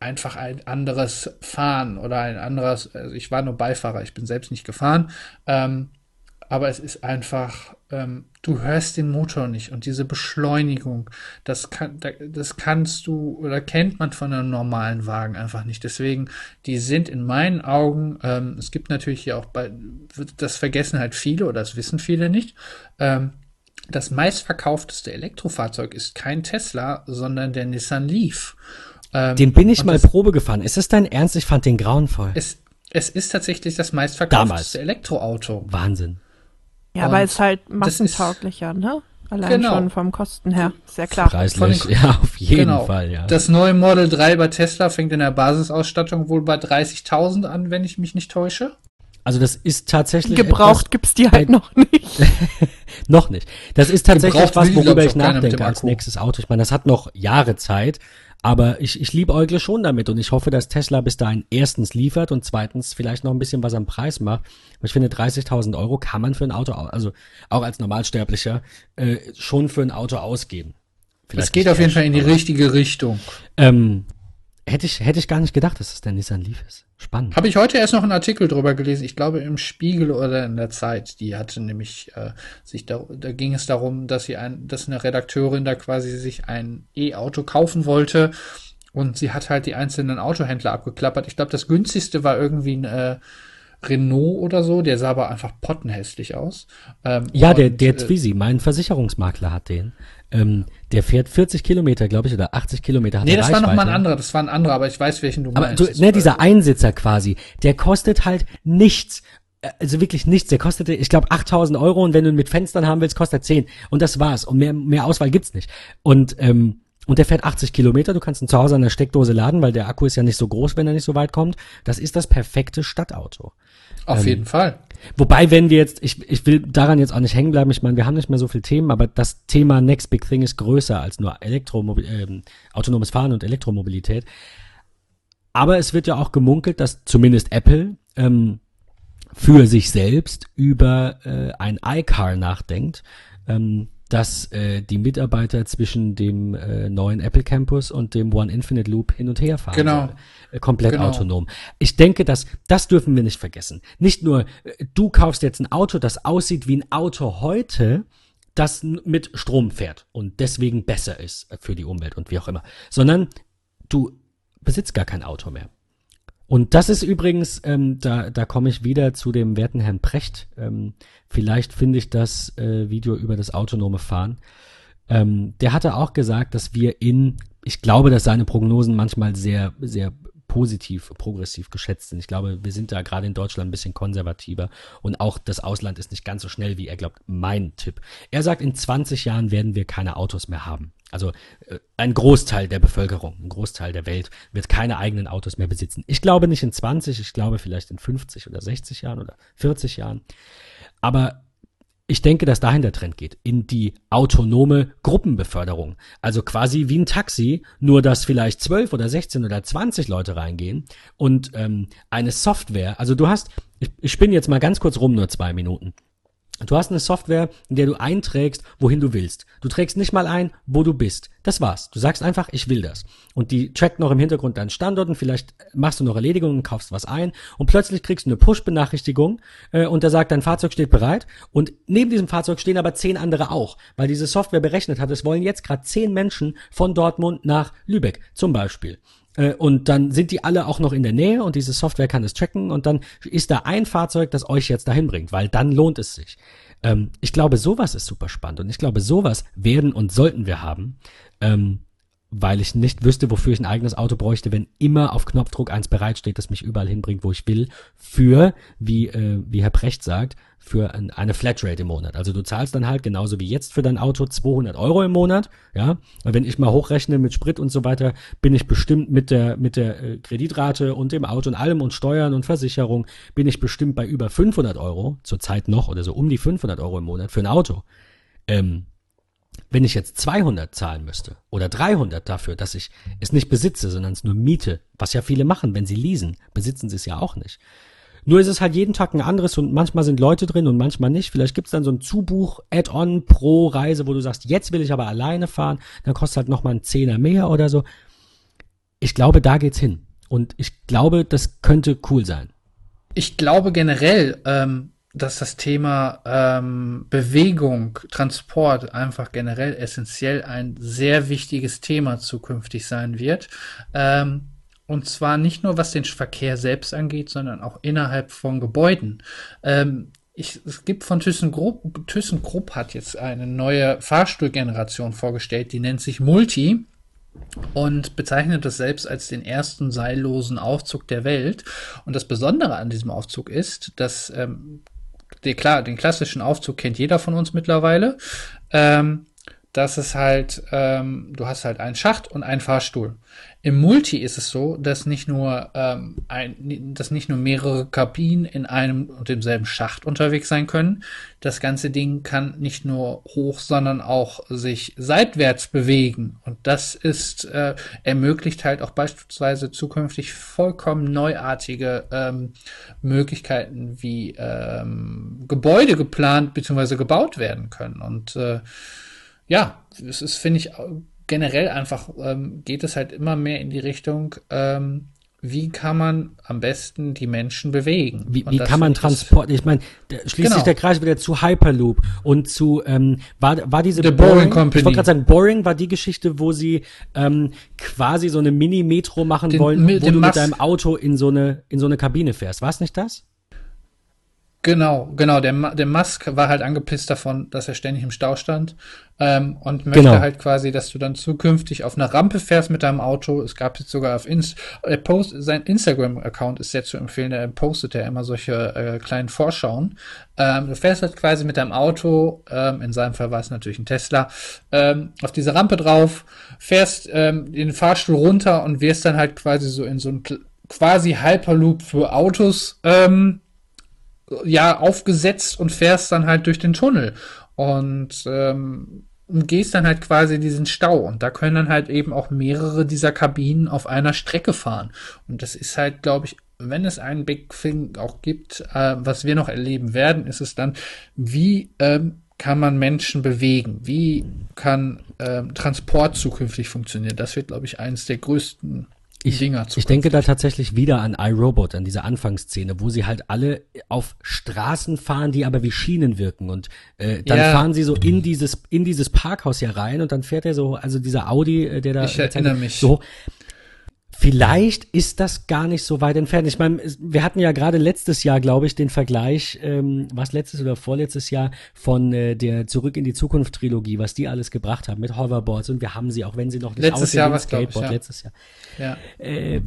einfach ein anderes Fahren oder ein anderes, also ich war nur Beifahrer, ich bin selbst nicht gefahren, ähm, aber es ist einfach, ähm, du hörst den Motor nicht und diese Beschleunigung, das kann, da- das kannst du oder kennt man von einem normalen Wagen einfach nicht. Deswegen, die sind in meinen Augen, ähm, es gibt natürlich hier auch bei, das vergessen halt viele oder das wissen viele nicht. Ähm, das meistverkaufteste Elektrofahrzeug ist kein Tesla, sondern der Nissan Leaf. Ähm, Den bin ich mal das, Probe gefahren. Ist das dein Ernst? Ich fand den grauenvoll. es, es ist tatsächlich das meistverkaufteste Damals. Elektroauto. Wahnsinn. Ja, Und aber ist halt das ist- massentauglicher, ne? Allein Genau. schon vom Kosten her. Sehr klar. Preislich. Den- ja, auf jeden Genau. Fall, ja. Das neue Model 3 bei Tesla fängt in der Basisausstattung wohl bei 30.000 an, wenn ich mich nicht täusche. also das ist tatsächlich Gebraucht gibt's die halt noch nicht. etwas, noch nicht. Das ist tatsächlich Gebraucht was, worüber ich, nachdenke dem als nächstes Auto. Ich meine, das hat noch Jahre Zeit, aber ich, ich liebäugle schon damit und ich hoffe, dass Tesla bis dahin erstens liefert und zweitens vielleicht noch ein bisschen was am Preis macht. Aber ich finde, 30.000 Euro kann man für ein Auto, au- also auch als Normalsterblicher, äh, schon für ein Auto ausgeben. Es Vielleicht geht nicht auf jeden Fall in die richtige Richtung. Ähm, hätte ich, hätte ich gar nicht gedacht, dass es der Nissan Leaf ist. Spannend. Habe ich heute erst noch einen Artikel drüber gelesen, ich glaube im Spiegel oder in der Zeit. Die hatte nämlich äh, sich da, da ging es darum, dass sie ein, dass eine Redakteurin da quasi sich ein E-Auto kaufen wollte und sie hat halt die einzelnen Autohändler abgeklappert. Ich glaube, das günstigste war irgendwie ein äh, Renault oder so, der sah aber einfach pottenhässlich aus. Ähm, Ja, der, und, der äh, Twizy, mein Versicherungsmakler hat den. Ähm, der fährt 40 Kilometer, glaube ich, oder 80 Kilometer hat Nee, das war noch mal ein anderer, das war ein anderer, aber ich weiß, welchen du Aber meinst. Das ne, dieser Einsitzer quasi, der kostet halt nichts. also wirklich nichts. Der kostete, ich glaube, 8000 Euro und wenn du ihn mit Fenstern haben willst, kostet er 10. Und das war's. Und mehr, mehr Auswahl gibt's nicht. Und, ähm, und der fährt 80 Kilometer. Du kannst ihn zu Hause an der Steckdose laden, weil der Akku ist ja nicht so groß, wenn er nicht so weit kommt. Das ist das perfekte Stadtauto. Auf ähm, jeden Fall. Wobei, wenn wir jetzt, ich, ich will daran jetzt auch nicht hängen bleiben, ich meine, wir haben nicht mehr so viele Themen, aber das Thema Next Big Thing ist größer als nur Elektromobil ähm, autonomes Fahren und Elektromobilität. Aber es wird ja auch gemunkelt, dass zumindest Apple ähm, für sich selbst über äh, ein iCar nachdenkt, ähm, dass äh, die Mitarbeiter zwischen dem äh, neuen Apple Campus und dem One Infinite Loop hin und her fahren. Genau. Äh, komplett genau. autonom. Ich denke, dass das dürfen wir nicht vergessen. Nicht nur, äh, du kaufst jetzt ein Auto, das aussieht wie ein Auto heute, das mit Strom fährt und deswegen besser ist für die Umwelt und wie auch immer, sondern du besitzt gar kein Auto mehr. Und das ist übrigens, ähm, da, da komme ich wieder zu dem werten Herrn Precht. Ähm, vielleicht finde ich das äh, Video über das autonome Fahren. Ähm, der hatte auch gesagt, dass wir in, ich glaube, dass seine Prognosen manchmal sehr, sehr positiv, progressiv geschätzt sind. Ich glaube, wir sind da gerade in Deutschland ein bisschen konservativer und auch das Ausland ist nicht ganz so schnell, wie er glaubt. Mein Tipp. Er sagt, in 20 Jahren werden wir keine Autos mehr haben. Also äh, ein Großteil der Bevölkerung, ein Großteil der Welt wird keine eigenen Autos mehr besitzen. Ich glaube nicht in 20, ich glaube vielleicht in 50 oder 60 Jahren oder 40 Jahren. Aber ich denke, dass dahin der Trend geht, in die autonome Gruppenbeförderung. Also quasi wie ein Taxi, nur dass vielleicht 12 oder 16 oder 20 Leute reingehen und ähm, eine Software, also du hast, ich, ich spinne jetzt mal ganz kurz rum, nur zwei Minuten. Du hast eine Software, in der du einträgst, wohin du willst. Du trägst nicht mal ein, wo du bist. Das war's. Du sagst einfach, ich will das. Und die trackt noch im Hintergrund deinen Standort und vielleicht machst du noch Erledigungen, kaufst was ein und plötzlich kriegst du eine Push-Benachrichtigung äh, und da sagt, dein Fahrzeug steht bereit. Und neben diesem Fahrzeug stehen aber zehn andere auch, weil diese Software berechnet hat, es wollen jetzt gerade zehn Menschen von Dortmund nach Lübeck zum Beispiel. Äh, und dann sind die alle auch noch in der Nähe und diese Software kann es tracken und dann ist da ein Fahrzeug, das euch jetzt dahin bringt, weil dann lohnt es sich. Ähm, ich glaube, sowas ist super spannend und ich glaube, sowas werden und sollten wir haben, ähm, weil ich nicht wüsste, wofür ich ein eigenes Auto bräuchte, wenn immer auf Knopfdruck eins bereitsteht, das mich überall hinbringt, wo ich will, für, wie, äh, wie Herr Precht sagt, für ein, eine Flatrate im Monat. Also du zahlst dann halt genauso wie jetzt für dein Auto 200 Euro im Monat, ja. Weil wenn ich mal hochrechne mit Sprit und so weiter, bin ich bestimmt mit der mit der äh, Kreditrate und dem Auto und allem und Steuern und Versicherung bin ich bestimmt bei über 500 Euro zurzeit noch oder so um die 500 Euro im Monat für ein Auto. Ähm, wenn ich jetzt 200 zahlen müsste oder 300 dafür, dass ich es nicht besitze, sondern es nur miete, was ja viele machen, wenn sie leasen, besitzen sie es ja auch nicht nur ist es halt jeden Tag ein anderes und manchmal sind Leute drin und manchmal nicht. Vielleicht gibt's dann so ein Zubuch-Add-on pro Reise, wo du sagst, jetzt will ich aber alleine fahren, dann kostet halt nochmal ein Zehner mehr oder so. Ich glaube, da geht's hin. Und ich glaube, das könnte cool sein. Ich glaube generell, ähm, dass das Thema ähm, Bewegung, Transport einfach generell essentiell ein sehr wichtiges Thema zukünftig sein wird. Ähm, und zwar nicht nur was den Verkehr selbst angeht, sondern auch innerhalb von Gebäuden. Ähm, ich, es gibt von ThyssenKrupp, ThyssenKrupp hat jetzt eine neue Fahrstuhlgeneration vorgestellt, die nennt sich Multi und bezeichnet das selbst als den ersten seillosen Aufzug der Welt. Und das Besondere an diesem Aufzug ist, dass ähm, klar, den klassischen Aufzug kennt jeder von uns mittlerweile. Ähm, dass es halt, ähm, du hast halt einen Schacht und einen Fahrstuhl. Im Multi ist es so, dass nicht nur, ähm, ein, dass nicht nur mehrere Kabinen in einem und demselben Schacht unterwegs sein können. Das ganze Ding kann nicht nur hoch, sondern auch sich seitwärts bewegen. Und das ist, äh, ermöglicht halt auch beispielsweise zukünftig vollkommen neuartige ähm, Möglichkeiten, wie ähm, Gebäude geplant bzw. gebaut werden können. Und äh, ja, es ist, finde ich, generell einfach, ähm, geht es halt immer mehr in die Richtung, ähm, wie kann man am besten die Menschen bewegen? Wie, wie kann man Transport? Ich meine, schließt genau. sich der Kreis wieder zu Hyperloop und zu ähm, war war diese The Boring, Company. Ich wollte gerade sagen, Boring war die Geschichte, wo sie ähm, quasi so eine Mini-Metro machen den, wollen, wo du mit deinem Auto in so eine in so eine Kabine fährst. War es nicht das? Genau, genau. Der, der Musk war halt angepisst davon, dass er ständig im Stau stand ähm, und möchte Genau. halt quasi, dass du dann zukünftig auf einer Rampe fährst mit deinem Auto. Es gab jetzt sogar auf Inst er post sein Instagram-Account ist sehr zu empfehlen. Er postet ja immer solche äh, kleinen Vorschauen. Ähm, du fährst halt quasi mit deinem Auto, ähm, in seinem Fall war es natürlich ein Tesla, ähm, auf diese Rampe drauf, fährst ähm, den Fahrstuhl runter und wirst dann halt quasi so in so ein quasi Hyperloop für Autos ähm, ja aufgesetzt und fährst dann halt durch den Tunnel und ähm, und gehst dann halt quasi diesen Stau und da können dann halt eben auch mehrere dieser Kabinen auf einer Strecke fahren. Und das ist halt glaube ich wenn es einen Big Thing auch gibt äh, was wir noch erleben werden ist es dann wie ähm, kann man Menschen bewegen? Wie kann ähm, Transport zukünftig funktionieren? Das wird glaube ich eines der größten Ich, ich denke da tatsächlich wieder an iRobot, an diese Anfangsszene, wo sie halt alle auf Straßen fahren, die aber wie Schienen wirken und äh, dann Ja. fahren sie so in dieses in dieses Parkhaus hier rein und dann fährt er so, also dieser Audi, äh, der da Ich erinnere mich. so. Vielleicht ist das gar nicht so weit entfernt. Ich meine, wir hatten ja gerade letztes Jahr, glaube ich, den Vergleich, ähm, was letztes oder vorletztes Jahr von äh, der Zurück in die Zukunft Trilogie, was die alles gebracht haben mit Hoverboards und wir haben sie, auch wenn sie noch nicht Letztes Jahr war's, glaub ich, Skateboard, ja. letztes Jahr ja äh,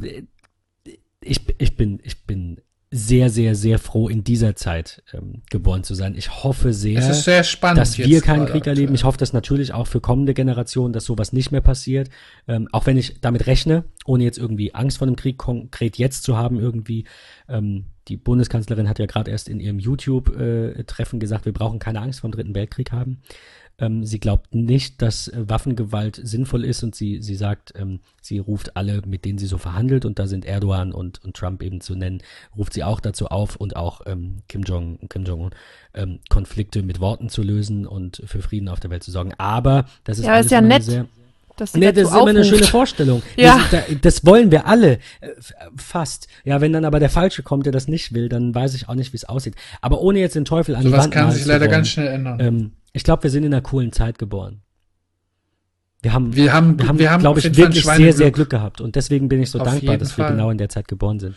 ich, ich bin, ich bin sehr, sehr, sehr froh, in dieser Zeit ähm, geboren zu sein. Ich hoffe sehr, sehr dass wir keinen Krieg erleben. Ich hoffe das natürlich auch für kommende Generationen, dass sowas nicht mehr passiert. Ähm, auch wenn ich damit rechne, ohne jetzt irgendwie Angst vor einem Krieg konkret jetzt zu haben, irgendwie. Ähm, die Bundeskanzlerin hat ja gerade erst in ihrem YouTube-Treffen gesagt, wir brauchen keine Angst vor dem Dritten Weltkrieg haben. Ähm, sie glaubt nicht, dass äh, Waffengewalt sinnvoll ist und sie, sie sagt, ähm, sie ruft alle, mit denen sie so verhandelt, und da sind Erdogan und, und Trump eben zu nennen, ruft sie auch dazu auf und auch ähm, Kim Jong, Kim Jong-un, ähm, Konflikte mit Worten zu lösen und für Frieden auf der Welt zu sorgen. Aber das ist Ja, alles ist ja immer eine nett, Sehr, dass Nee, das ist immer eine schöne Vorstellung. Ja. Das, da- das wollen wir alle. äh, Fast. Ja, wenn dann aber der Falsche kommt, der das nicht will, dann weiß ich auch nicht, wie es aussieht. Aber ohne jetzt den Teufel an die Sowas Wand kann sich zu leider wollen, ganz schnell ändern. Ähm, ich glaube, wir sind in einer coolen Zeit geboren. Wir haben, wir haben, wir haben, wir haben glaube ich, wirklich sehr, sehr. Glück gehabt. Und deswegen bin ich so Auf dankbar, dass wir Fall. genau in der Zeit geboren sind.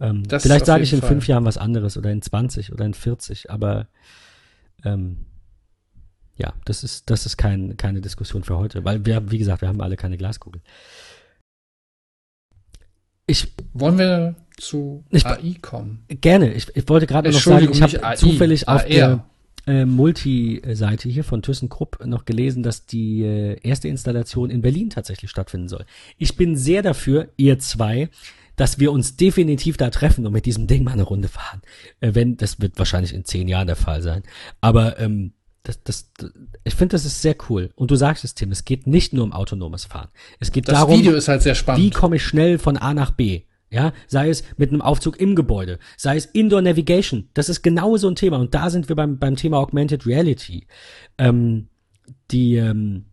Ähm, vielleicht sage ich in Fall. fünf Jahren was anderes oder in 20 oder in 40, aber ähm, ja, das ist, das ist kein, keine Diskussion für heute, weil wir, wie gesagt, wir haben alle keine Glaskugel. Ich Wollen wir zu Ich- AI kommen? gerne, ich, ich wollte gerade noch sagen, ich habe AI, zufällig auf AR. der äh, Multi-Seite hier von ThyssenKrupp noch gelesen, dass die äh, erste Installation in Berlin tatsächlich stattfinden soll. Ich bin sehr dafür, ihr zwei, dass wir uns definitiv da treffen und mit diesem Ding mal eine Runde fahren. Äh, wenn, das wird wahrscheinlich in zehn Jahren der Fall sein. Aber ähm, das, das, ich finde, das ist sehr cool. Und du sagst es, Tim, es geht nicht nur um autonomes Fahren. Es geht Das darum, Video ist halt sehr spannend. wie komme ich schnell von A nach B? Ja, sei es mit einem Aufzug im Gebäude, sei es Indoor Navigation. Das ist genau so ein Thema. Und da sind wir beim, beim Thema Augmented Reality. Ähm, die, ähm,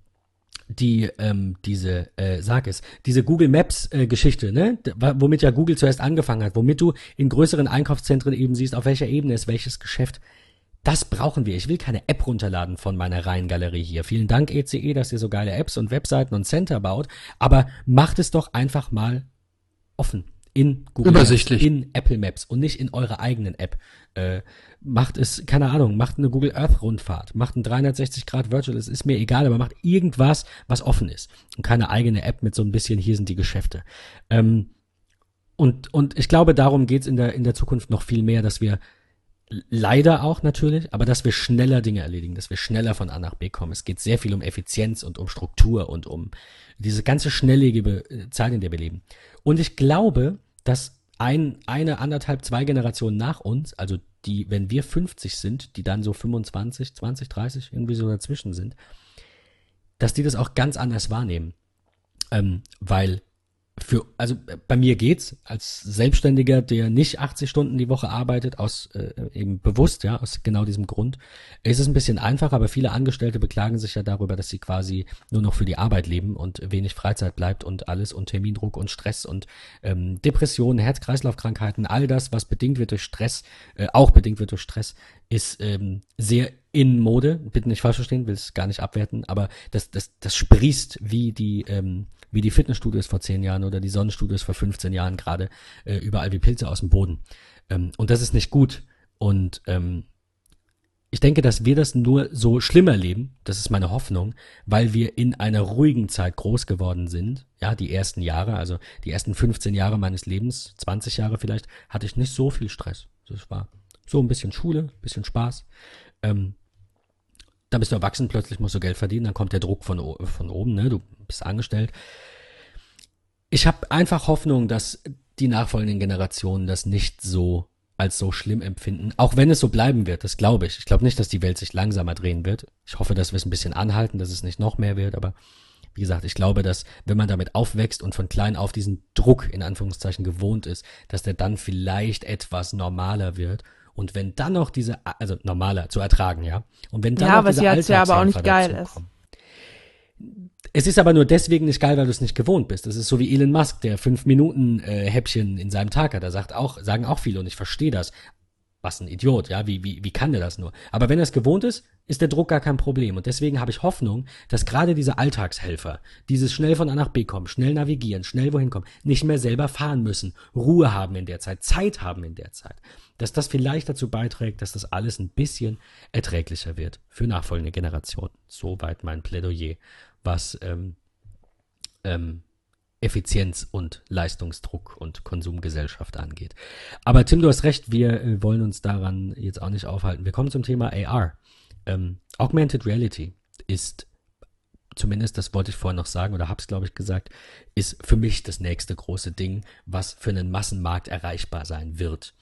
die, ähm, diese, äh, sag es, diese Google Maps äh, Geschichte, ne, womit ja Google zuerst angefangen hat, womit du in größeren Einkaufszentren eben siehst, auf welcher Ebene ist welches Geschäft. Das brauchen wir. Ich will keine App runterladen von meiner Reihengalerie hier. Vielen Dank, ECE, dass ihr so geile Apps und Webseiten und Center baut. Aber macht es doch einfach mal offen. In Google Übersichtlich. Maps, in Apple Maps und nicht in eurer eigenen App. Äh, macht es, keine Ahnung, macht eine Google Earth Rundfahrt, macht ein 360 Grad Virtual, es ist mir egal, aber macht irgendwas, was offen ist. Und keine eigene App mit so ein bisschen, hier sind die Geschäfte. Ähm, und, und ich glaube, darum geht's in der, in der Zukunft noch viel mehr, dass wir leider auch natürlich, aber dass wir schneller Dinge erledigen, dass wir schneller von A nach B kommen. Es geht sehr viel um Effizienz und um Struktur und um diese ganze schnelllebige äh, Zeit, in der wir leben. Und ich glaube, dass ein, eine, anderthalb, zwei Generationen nach uns, also die, wenn wir 50 sind, die dann so 25, 20, 30 irgendwie so dazwischen sind, dass die das auch ganz anders wahrnehmen. Ähm, weil für, also bei mir geht's. Als Selbstständiger, der nicht 80 Stunden die Woche arbeitet, aus äh, eben bewusst, ja, aus genau diesem Grund, ist es ein bisschen einfacher, aber viele Angestellte beklagen sich ja darüber, dass sie quasi nur noch für die Arbeit leben und wenig Freizeit bleibt und alles und Termindruck und Stress und ähm, Depressionen, Herz-Kreislauf-Krankheiten, all das, was bedingt wird durch Stress, äh, auch bedingt wird durch Stress, ist ähm, sehr in Mode. Bitte nicht falsch verstehen, will es gar nicht abwerten, aber das, das, das sprießt wie die, ähm, wie die Fitnessstudios vor zehn Jahren oder die Sonnenstudios vor 15 Jahren gerade äh, überall wie Pilze aus dem Boden. Ähm, und das ist nicht gut. Und ähm, ich denke, dass wir das nur so schlimmer leben, das ist meine Hoffnung, weil wir in einer ruhigen Zeit groß geworden sind. Ja, die ersten Jahre, also die ersten 15 Jahre meines Lebens, 20 Jahre vielleicht, hatte ich nicht so viel Stress. Das war so ein bisschen Schule, ein bisschen Spaß. Ähm, dann bist du erwachsen, plötzlich musst du Geld verdienen, dann kommt der Druck von, von oben, ne? du bist angestellt. Ich habe einfach Hoffnung, dass die nachfolgenden Generationen das nicht so als so schlimm empfinden. Auch wenn es so bleiben wird, das glaube ich. Ich glaube nicht, dass die Welt sich langsamer drehen wird. Ich hoffe, dass wir es ein bisschen anhalten, dass es nicht noch mehr wird, aber wie gesagt, ich glaube, dass wenn man damit aufwächst und von klein auf diesen Druck in Anführungszeichen gewohnt ist, dass der dann vielleicht etwas normaler wird und wenn dann noch diese, also normaler zu ertragen, ja. Und wenn dann ja, noch was diese jetzt ja aber auch nicht geil ist. Es ist aber nur deswegen nicht geil, weil du es nicht gewohnt bist. Das ist so wie Elon Musk, der fünf Minuten äh, Häppchen in seinem Tag hat. Da sagt auch, sagen auch viele und ich verstehe das. Was ein Idiot, ja, wie, wie, wie kann der das nur? Aber wenn er es gewohnt ist, ist der Druck gar kein Problem. Und deswegen habe ich Hoffnung, dass gerade diese Alltagshelfer, dieses schnell von A nach B kommen, schnell navigieren, schnell wohin kommen, nicht mehr selber fahren müssen, Ruhe haben in der Zeit, Zeit haben in der Zeit, dass das vielleicht dazu beiträgt, dass das alles ein bisschen erträglicher wird für nachfolgende Generationen. Soweit mein Plädoyer was ähm, ähm, Effizienz und Leistungsdruck und Konsumgesellschaft angeht. Aber Tim, du hast recht, wir äh, wollen uns daran jetzt auch nicht aufhalten. Wir kommen zum Thema AR. Ähm, Augmented Reality ist zumindest, das wollte ich vorhin noch sagen oder hab's glaube ich gesagt, ist für mich das nächste große Ding, was für einen Massenmarkt erreichbar sein wird.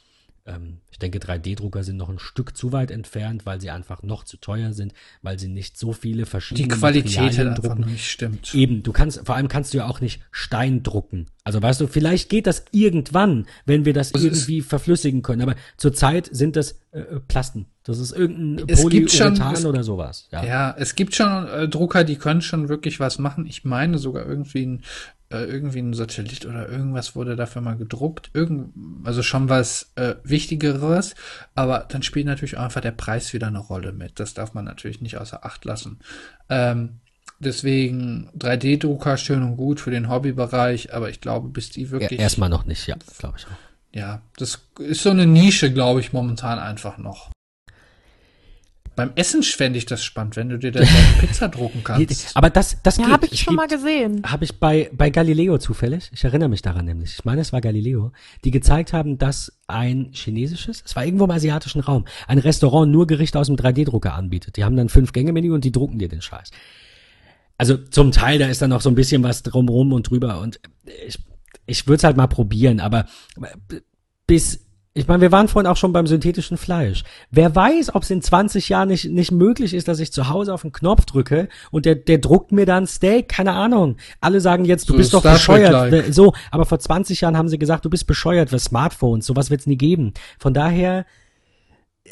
Ähm, ich denke, 3D-Drucker sind noch ein Stück zu weit entfernt, weil sie einfach noch zu teuer sind, weil sie nicht so viele verschiedene Die Qualität halt drucken. einfach nicht stimmt. Eben, du kannst, vor allem kannst du ja auch nicht Stein drucken. Also weißt du, vielleicht geht das irgendwann, wenn wir das Also es- irgendwie verflüssigen können. Aber zurzeit sind das äh, äh, Plasten. Das ist irgendein Polyurethan oder sowas. Ja. Ja, es gibt schon äh, Drucker, die können schon wirklich was machen. Ich meine sogar irgendwie ein, äh, irgendwie ein Satellit oder irgendwas wurde dafür mal gedruckt. Irgend, also schon was äh, Wichtigeres. Aber dann spielt natürlich auch einfach der Preis wieder eine Rolle mit. Das darf man natürlich nicht außer Acht lassen. Ähm, deswegen 3D-Drucker schön und gut für den Hobbybereich, aber ich glaube, bis die Ja, wirklich. Erstmal noch nicht, ja, glaube ich auch. Ja, das ist so eine Nische, glaube ich, momentan einfach noch. Beim Essen fände ich das spannend, wenn du dir da Pizza drucken kannst. Aber das, das Ja, habe ich Es schon mal gibt- gesehen. Habe ich bei, bei Galileo zufällig, ich erinnere mich daran nämlich, ich meine, es war Galileo, die gezeigt haben, dass ein chinesisches, es war irgendwo im asiatischen Raum, ein Restaurant nur Gerichte aus dem 3D-Drucker anbietet. Die haben dann fünf Gänge-Menü und die drucken dir den Scheiß. Also zum Teil, da ist dann noch so ein bisschen was drumrum und drüber und ich, ich würde es halt mal probieren, aber bis, ich meine, wir waren vorhin auch schon beim synthetischen Fleisch. Wer weiß, ob es in 20 Jahren nicht, nicht möglich ist, dass ich zu Hause auf den Knopf drücke und der, der druckt mir dann Steak, keine Ahnung. Alle sagen jetzt, du So bist doch Star Trek-like. bescheuert. So, aber vor 20 Jahren haben sie gesagt, du bist bescheuert für Smartphones, sowas wird's nie geben. Von daher,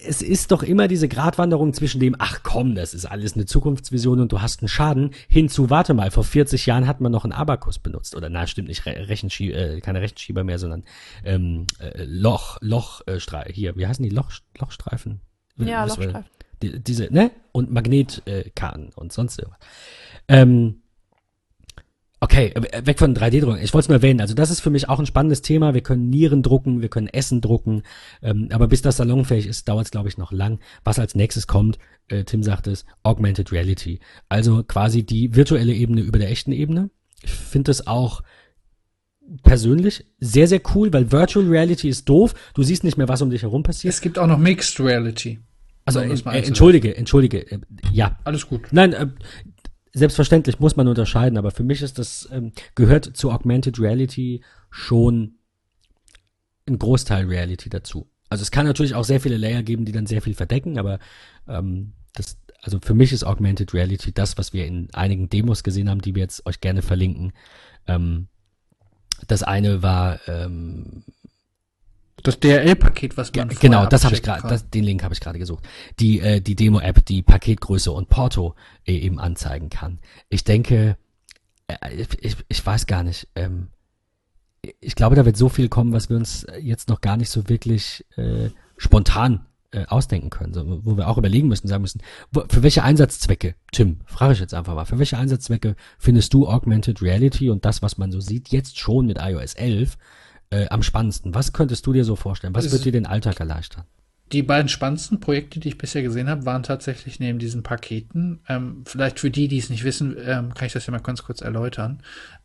es ist doch immer diese Gratwanderung zwischen dem, ach komm, das ist alles eine Zukunftsvision und du hast einen Schaden, hinzu, warte mal, vor 40 Jahren hat man noch einen Abakus benutzt. Oder na, stimmt nicht, Re Rechenschie äh, keine Rechenschieber mehr, sondern ähm, äh, Loch, Loch, äh, Stre- hier, wie heißen die? Loch, Lochstreifen? Ja, Was Lochstreifen. Die, diese, ne? Und Magnetkarten äh, und sonst irgendwas. Ähm, Okay, äh, weg von 3D-Drucken. Ich wollte es nur erwähnen. Also das ist für mich auch ein spannendes Thema. Wir können Nieren drucken, wir können Essen drucken. Ähm, aber bis das salonfähig ist, dauert es, glaube ich, noch lang. Was als nächstes kommt, äh, Tim sagt es, Augmented Reality. Also quasi die virtuelle Ebene über der echten Ebene. Ich finde das auch persönlich sehr, sehr cool, weil Virtual Reality ist doof. Du siehst nicht mehr, was um dich herum passiert. Es gibt auch noch Mixed Reality. Also, äh, entschuldige, entschuldige. Äh, ja, Alles gut. Nein, äh, selbstverständlich muss man unterscheiden, aber für mich ist das, ähm, gehört zu Augmented Reality schon ein Großteil Reality dazu. Also es kann natürlich auch sehr viele Layer geben, die dann sehr viel verdecken, aber ähm, das, also für mich ist Augmented Reality das, was wir in einigen Demos gesehen haben, die wir jetzt euch gerne verlinken. Ähm, das eine war ähm, Das DRL-Paket, was man vorher genau, das habe ich gerade, den Link habe ich gerade gesucht. Die äh, die Demo-App, die Paketgröße und Porto äh, eben anzeigen kann. Ich denke, äh, ich, ich, ich weiß gar nicht. Ähm, ich glaube, da wird so viel kommen, was wir uns jetzt noch gar nicht so wirklich äh, spontan äh, ausdenken können, so, wo wir auch überlegen müssen, sagen müssen, wo, für welche Einsatzzwecke, Tim, frage ich jetzt einfach mal, für welche Einsatzzwecke findest du Augmented Reality und das, was man so sieht, jetzt schon mit iOS 11 äh, am spannendsten? Was könntest du dir so vorstellen? Was wird dir den Alltag erleichtern? die beiden spannendsten Projekte, die ich bisher gesehen habe, waren tatsächlich neben diesen Paketen. Ähm, vielleicht für die, die es nicht wissen, ähm, kann ich das ja mal ganz kurz erläutern.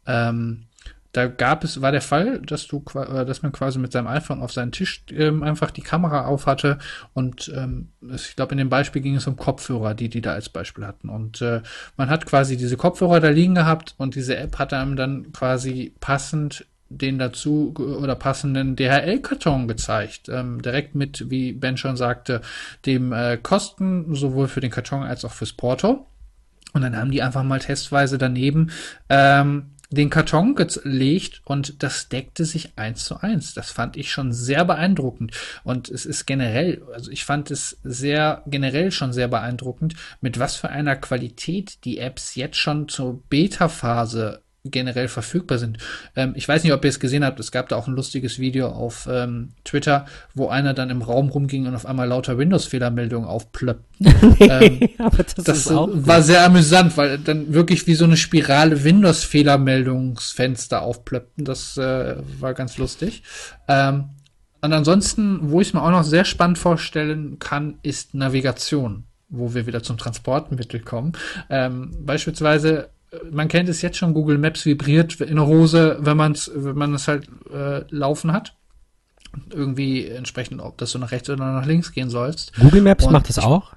Ähm, da gab es, war der Fall, dass du, äh, dass man quasi mit seinem iPhone auf seinen Tisch ähm, einfach die Kamera auf hatte und ähm, ich glaube, in dem Beispiel ging es um Kopfhörer, die die da als Beispiel hatten. Und äh, man hat quasi diese Kopfhörer da liegen gehabt und diese App hat einem dann quasi passend den dazu oder passenden DHL-Karton gezeigt. Ähm, direkt mit, wie Ben schon sagte, dem äh, Kosten sowohl für den Karton als auch fürs Porto. Und dann haben die einfach mal testweise daneben ähm, den Karton gelegt und das deckte sich eins zu eins. Das fand ich schon sehr beeindruckend. Und es ist generell, also ich fand es sehr generell schon sehr beeindruckend, mit was für einer Qualität die Apps jetzt schon zur Beta-Phase generell verfügbar sind. Ähm, ich weiß nicht, ob ihr es gesehen habt, es gab da auch ein lustiges Video auf ähm, Twitter, wo einer dann im Raum rumging und auf einmal lauter Windows-Fehlermeldungen aufplöppt. ähm, aber das, das war sehr amüsant, weil dann wirklich wie so eine Spirale Windows-Fehlermeldungsfenster aufplöppten. Das äh, war ganz lustig. Ähm, und ansonsten, wo ich es mir auch noch sehr spannend vorstellen kann, ist Navigation, wo wir wieder zum Transportmittel kommen. Ähm, beispielsweise man kennt es jetzt schon, Google Maps vibriert in der Hose, wenn man es wenn man es halt äh, laufen hat. Irgendwie entsprechend, ob das so nach rechts oder nach links gehen sollst. Google Maps Und macht das auch?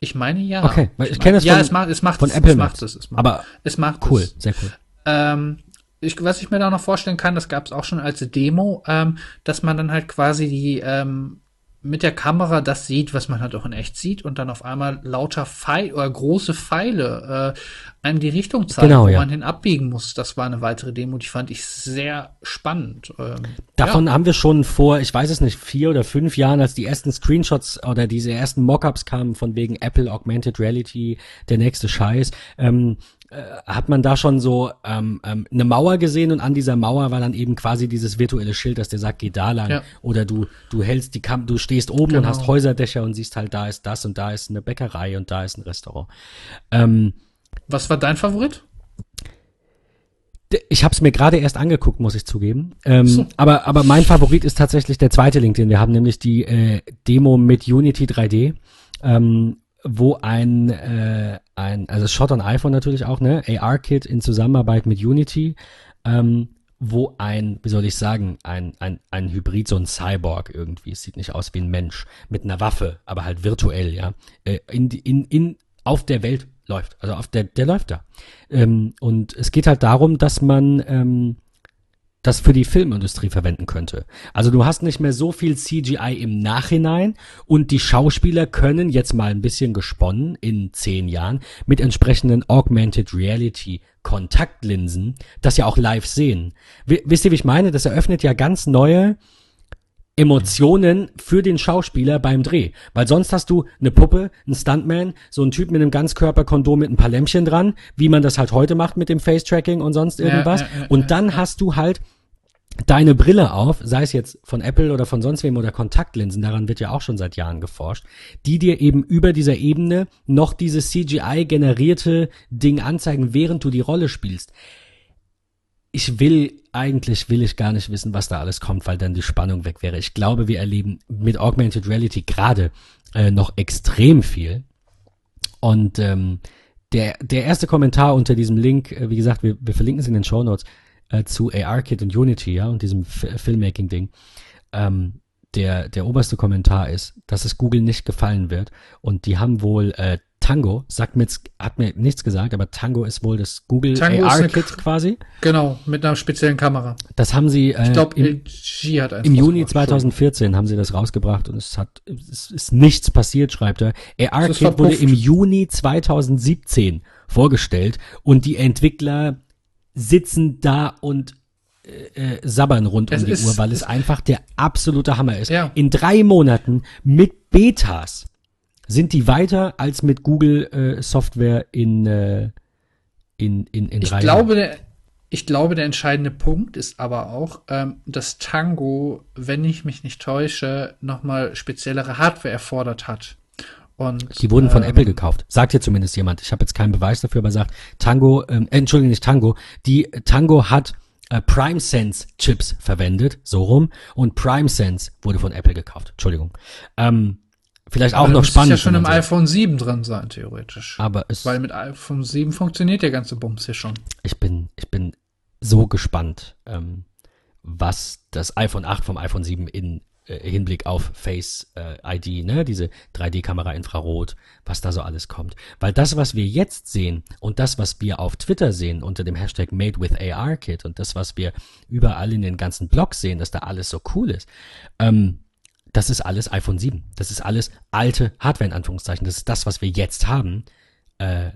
Ich meine ja. Okay, ich, ich kenne das ja, von, es macht, es macht von es, Apple es macht es, es macht, aber es macht cool, es. sehr cool. Ähm, ich, was ich mir da noch vorstellen kann, das gab es auch schon als Demo, ähm, dass man dann halt quasi die ähm, mit der Kamera das sieht, was man halt auch in echt sieht und dann auf einmal lauter Pfeile oder große Pfeile äh, einem die Richtung zeigen, genau, wo ja. man hin abbiegen muss. Das war eine weitere Demo, die fand ich sehr spannend. Ähm, Davon ja. haben wir schon vor, ich weiß es nicht, vier oder fünf Jahren, als die ersten Screenshots oder diese ersten Mockups kamen von wegen Apple Augmented Reality, der nächste Scheiß, ähm, äh, hat man da schon so ähm, ähm, eine Mauer gesehen und an dieser Mauer war dann eben quasi dieses virtuelle Schild, das dir sagt, geh da lang. Ja. Oder du, du hältst die Kam du stehst oben und Genau. hast Häuserdächer und siehst halt, da ist das und da ist eine Bäckerei und da ist ein Restaurant. Ähm, Was war dein Favorit? Ich habe es mir gerade erst angeguckt, muss ich zugeben. Ähm, So. aber, aber mein Favorit ist tatsächlich der zweite Link, den wir haben, nämlich die äh, Demo mit Unity 3D, ähm, wo ein, äh, ein, also Shot on iPhone natürlich auch, ne, AR-Kit in Zusammenarbeit mit Unity, ähm, wo ein, wie soll ich sagen, ein, ein, ein Hybrid, so ein Cyborg irgendwie, es sieht nicht aus wie ein Mensch, mit einer Waffe, aber halt virtuell, ja, äh, in, in, in, auf der Welt läuft. Also auf der, der läuft da. Ähm, und es geht halt darum, dass man ähm, das für die Filmindustrie verwenden könnte. Also du hast nicht mehr so viel CGI im Nachhinein und die Schauspieler können jetzt mal ein bisschen gesponnen in zehn Jahren mit entsprechenden Augmented Reality Kontaktlinsen das ja auch live sehen. Wisst ihr, wie ich meine? Das eröffnet ja ganz neue Emotionen für den Schauspieler beim Dreh. Weil sonst hast du eine Puppe, einen Stuntman, so einen Typ mit einem Ganzkörperkondom mit ein paar Lämpchen dran, wie man das halt heute macht mit dem Face-Tracking und sonst irgendwas. ja, ja, und dann hast du halt deine Brille auf, sei es jetzt von Apple oder von sonst wem oder Kontaktlinsen, daran wird ja auch schon seit Jahren geforscht, die dir eben über dieser Ebene noch dieses CGI-generierte Ding anzeigen, während du die Rolle spielst. Ich will, eigentlich will ich gar nicht wissen, was da alles kommt, weil dann die Spannung weg wäre. Ich glaube, wir erleben mit Augmented Reality gerade äh, noch extrem viel. Und ähm, der, der erste Kommentar unter diesem Link, äh, wie gesagt, wir, wir verlinken es in den Show Notes, äh, zu AR-Kit und Unity, ja, und diesem Filmmaking-Ding. Ähm, der, der oberste Kommentar ist, dass es Google nicht gefallen wird. Und die haben wohl äh, Tango, sagt mir jetzt, hat mir nichts gesagt, aber Tango ist wohl das Google Tango ist eine AR-Kit K- quasi. Genau, mit einer speziellen Kamera. Das haben sie äh, Ich glaube, im, LG hat im Juni rausgebracht. 2014 haben sie das rausgebracht und es hat, es ist nichts passiert, schreibt er. Es ist AR-Kit wurde im Juni 2017 vorgestellt und die Entwickler sitzen da und äh, äh, sabbern rund Es um die ist- Uhr, weil es einfach der absolute Hammer ist. Ja. In drei Monaten mit Betas sind die weiter als mit Google äh, Software in, äh, in, in, in Ich drei glaube, der, ich glaube, der entscheidende Punkt ist aber auch, ähm, dass Tango, wenn ich mich nicht täusche, nochmal speziellere Hardware erfordert hat. Und, Die wurden von ähm, Apple gekauft. Sagt hier zumindest jemand. Ich habe jetzt keinen Beweis dafür, aber sagt Tango, ähm, äh, Entschuldigung, nicht Tango. Die Tango hat äh, Prime Sense Chips verwendet, so rum. Und Prime Sense wurde von Apple gekauft. Entschuldigung. Ähm, vielleicht auch noch spannend. ja schon im iPhone 7 drin sein, theoretisch. aber es, Weil mit iPhone 7 funktioniert der ganze Bums hier schon. ich bin, ich bin so gespannt, ähm, was das iPhone 8 vom iPhone 7 in äh, Hinblick auf Face äh, ID, ne, diese 3D-Kamera Infrarot, was da so alles kommt. Weil das, was wir jetzt sehen und das, was wir auf Twitter sehen unter dem Hashtag Made with AR Kit und das, was wir überall in den ganzen Blogs sehen, dass da alles so cool ist, ähm, das ist alles iPhone 7. Das ist alles alte Hardware in Anführungszeichen. Das ist das, was wir jetzt haben. Äh,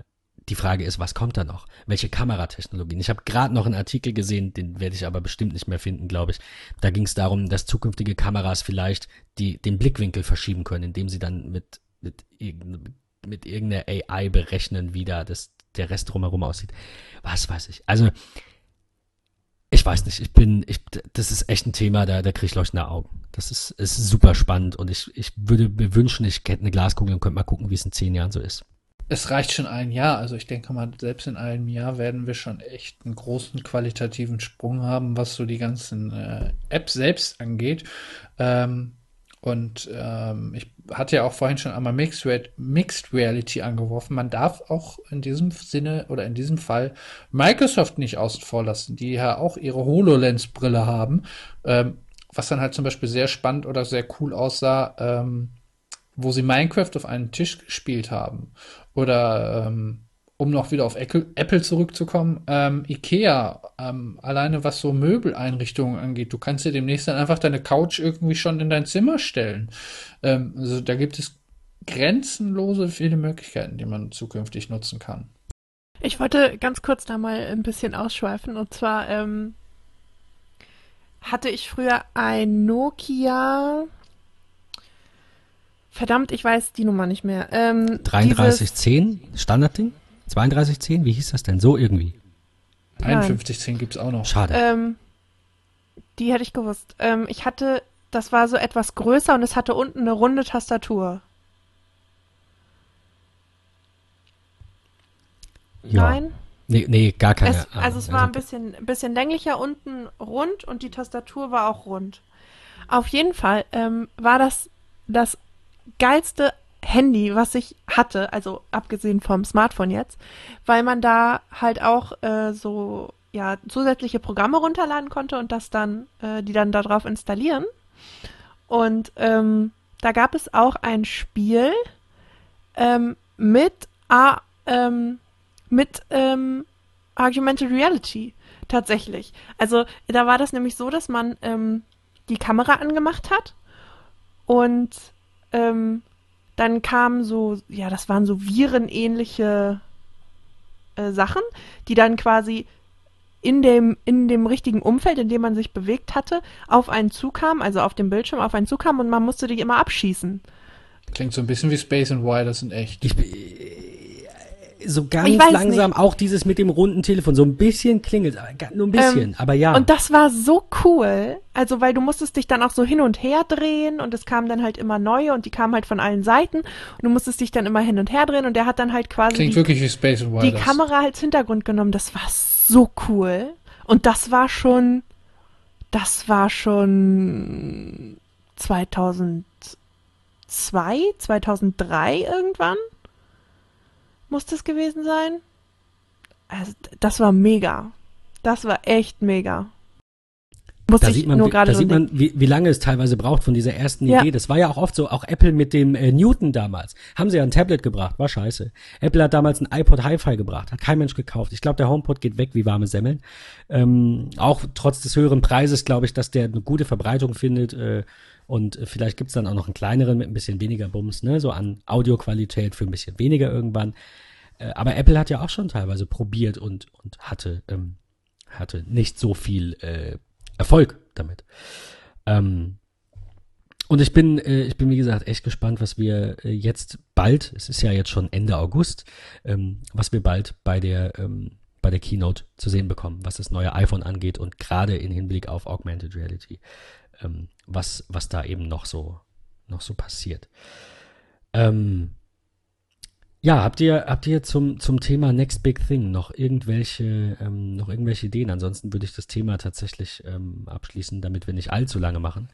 die Frage ist, was kommt da noch? Welche Kameratechnologien? Ich habe gerade noch einen Artikel gesehen, den werde ich aber bestimmt nicht mehr finden, glaube ich. Da ging es darum, dass zukünftige Kameras vielleicht die, den Blickwinkel verschieben können, indem sie dann mit, mit, mit irgendeiner AI berechnen, wie da das, der Rest drumherum aussieht. Was weiß ich. Also, ich weiß nicht, ich bin, ich, das ist echt ein Thema, da, da kriege ich leuchtende Augen. Das ist, ist super spannend und ich, ich würde mir wünschen, ich hätte eine Glaskugel und könnte mal gucken, wie es in zehn Jahren so ist. Es reicht schon ein Jahr. Also ich denke mal, selbst in einem Jahr werden wir schon echt einen großen qualitativen Sprung haben, was so die ganzen äh, Apps selbst angeht. Ähm, und ähm, ich hatte ja auch vorhin schon einmal Mixed, Re Mixed Reality angeworfen. Man darf auch in diesem Sinne oder in diesem Fall Microsoft nicht außen vor lassen, die ja auch ihre HoloLens-Brille haben, ähm, was dann halt zum Beispiel sehr spannend oder sehr cool aussah, ähm, wo sie Minecraft auf einen Tisch gespielt haben. Oder ähm, um noch wieder auf Apple, zurückzukommen, ähm, IKEA, ähm, alleine was so Möbeleinrichtungen angeht, du kannst dir demnächst dann einfach deine Couch irgendwie schon in dein Zimmer stellen. Ähm, also da gibt es grenzenlose viele Möglichkeiten, die man zukünftig nutzen kann. Ich wollte ganz kurz da mal ein bisschen ausschweifen. Und zwar ähm, hatte ich früher ein Nokia. Verdammt, ich weiß die Nummer nicht mehr. Ähm, dieses, 3310, Standardding? 3210, wie hieß das denn? So irgendwie. Nein. 5110 gibt es auch noch. Schade. ähm, die hätte ich gewusst. Ähm, ich hatte, das war so etwas größer und es hatte unten eine runde Tastatur. ja. Nein? Nee, nee, gar keine Es, Ahnung. also es war ein bisschen, ein bisschen länglicher, unten rund und die Tastatur war auch rund. Auf jeden Fall ähm, war das das geilste Handy, was ich hatte, also abgesehen vom Smartphone jetzt, weil man da halt auch äh, so ja zusätzliche Programme runterladen konnte und das dann äh, die dann darauf installieren. Und ähm, da gab es auch ein Spiel ähm, mit A, ähm, mit ähm, Augmented Reality tatsächlich. Also da war das nämlich so, dass man ähm, die Kamera angemacht hat und ähm, dann kamen so, ja, das waren so virenähnliche äh, Sachen, die dann quasi in dem, in dem richtigen Umfeld, in dem man sich bewegt hatte, auf einen zukamen, also auf dem Bildschirm auf einen zukamen und man musste die immer abschießen. Klingt so ein bisschen wie Space and Wilders in echt. Ich, so ganz langsam auch dieses mit dem runden Telefon, so ein bisschen klingelt, aber ga- nur ein bisschen, aber ja. Und das war so cool. Also, weil du musstest dich dann auch so hin und her drehen und es kamen dann halt immer neue und die kamen halt von allen Seiten und du musstest dich dann immer hin und her drehen und der hat dann halt quasi Klingt die, wirklich wie Space and die. Kamera als Hintergrund genommen. Das war so cool. Und das war schon, das war schon 2002, 2003 irgendwann. Muss das gewesen sein? Also, das war mega. Das war echt mega. Muss da ich sieht man, nur gerade da sieht man wie, wie lange es teilweise braucht von dieser ersten Ja. Idee. Das war ja auch oft so, auch Apple mit dem äh, Newton damals. Haben sie ja ein Tablet gebracht, war scheiße. Apple hat damals ein iPod Hi-Fi gebracht, hat kein Mensch gekauft. Ich glaube, der HomePod geht weg wie warme Semmeln. Ähm, auch trotz des höheren Preises glaube ich, dass der eine gute Verbreitung findet. Äh, und äh, vielleicht gibt's dann auch noch einen kleineren mit ein bisschen weniger Bums, ne? so an Audioqualität für ein bisschen weniger irgendwann. Äh, aber Apple hat ja auch schon teilweise probiert und, und hatte, ähm, hatte nicht so viel äh, Erfolg damit. Ähm, und ich bin, äh, ich bin wie gesagt echt gespannt, was wir äh, jetzt bald, es ist ja jetzt schon Ende August, ähm, was wir bald bei der ähm, bei der Keynote zu sehen bekommen, was das neue iPhone angeht und gerade in Hinblick auf Augmented Reality, ähm, was was da eben noch so noch so passiert. Ähm, ja, habt ihr, habt ihr zum, zum Thema Next Big Thing noch irgendwelche, ähm, noch irgendwelche Ideen? Ansonsten würde ich das Thema tatsächlich ähm, abschließen, damit wir nicht allzu lange machen.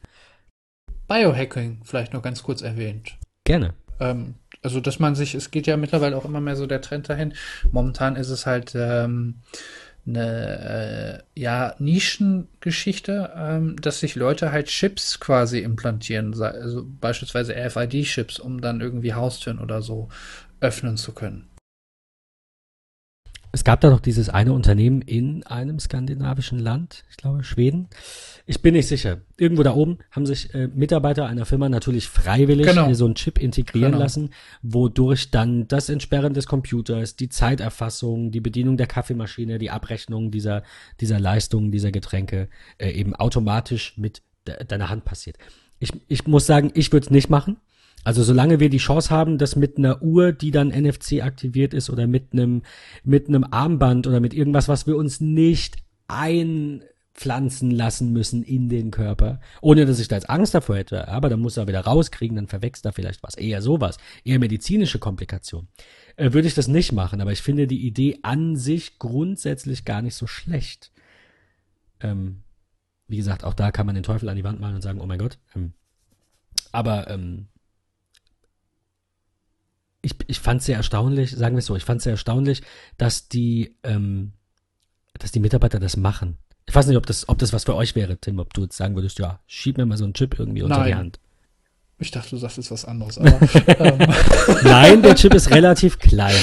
Biohacking vielleicht noch ganz kurz erwähnt. Gerne. Ähm, also, dass man sich, es geht ja mittlerweile auch immer mehr so der Trend dahin. Momentan ist es halt ähm, eine äh, ja, Nischengeschichte, ähm, dass sich Leute halt Chips quasi implantieren, also beispielsweise RFID-Chips, um dann irgendwie Haustüren oder so öffnen zu können. Es gab da doch dieses eine Unternehmen in einem skandinavischen Land, ich glaube Schweden. Ich bin nicht sicher. Irgendwo da oben haben sich äh, Mitarbeiter einer Firma natürlich freiwillig genau. so einen Chip integrieren genau. lassen, wodurch dann das Entsperren des Computers, die Zeiterfassung, die Bedienung der Kaffeemaschine, die Abrechnung dieser, dieser Leistungen, dieser Getränke äh, eben automatisch mit de deiner Hand passiert. Ich, ich muss sagen, ich würde es nicht machen. Also solange wir die Chance haben, dass mit einer Uhr, die dann NFC aktiviert ist oder mit einem mit einem Armband oder mit irgendwas, was wir uns nicht einpflanzen lassen müssen in den Körper, ohne dass ich da jetzt Angst davor hätte, aber dann muss er wieder rauskriegen, dann verwechselt er vielleicht was, eher sowas, eher medizinische Komplikation. Äh, würde ich das nicht machen, aber ich finde die Idee an sich grundsätzlich gar nicht so schlecht. Ähm, wie gesagt, auch da kann man den Teufel an die Wand malen und sagen, oh mein Gott. Ähm, aber ähm, ich, ich fand es sehr erstaunlich, sagen wir es so, ich fand es sehr erstaunlich, dass die, ähm, dass die Mitarbeiter das machen. Ich weiß nicht, ob das, ob das was für euch wäre, Tim, ob du jetzt sagen würdest, ja, schieb mir mal so einen Chip irgendwie unter Nein. die Hand. Ich dachte, du sagst jetzt was anderes. Aber, ähm. Nein, der Chip ist relativ klein.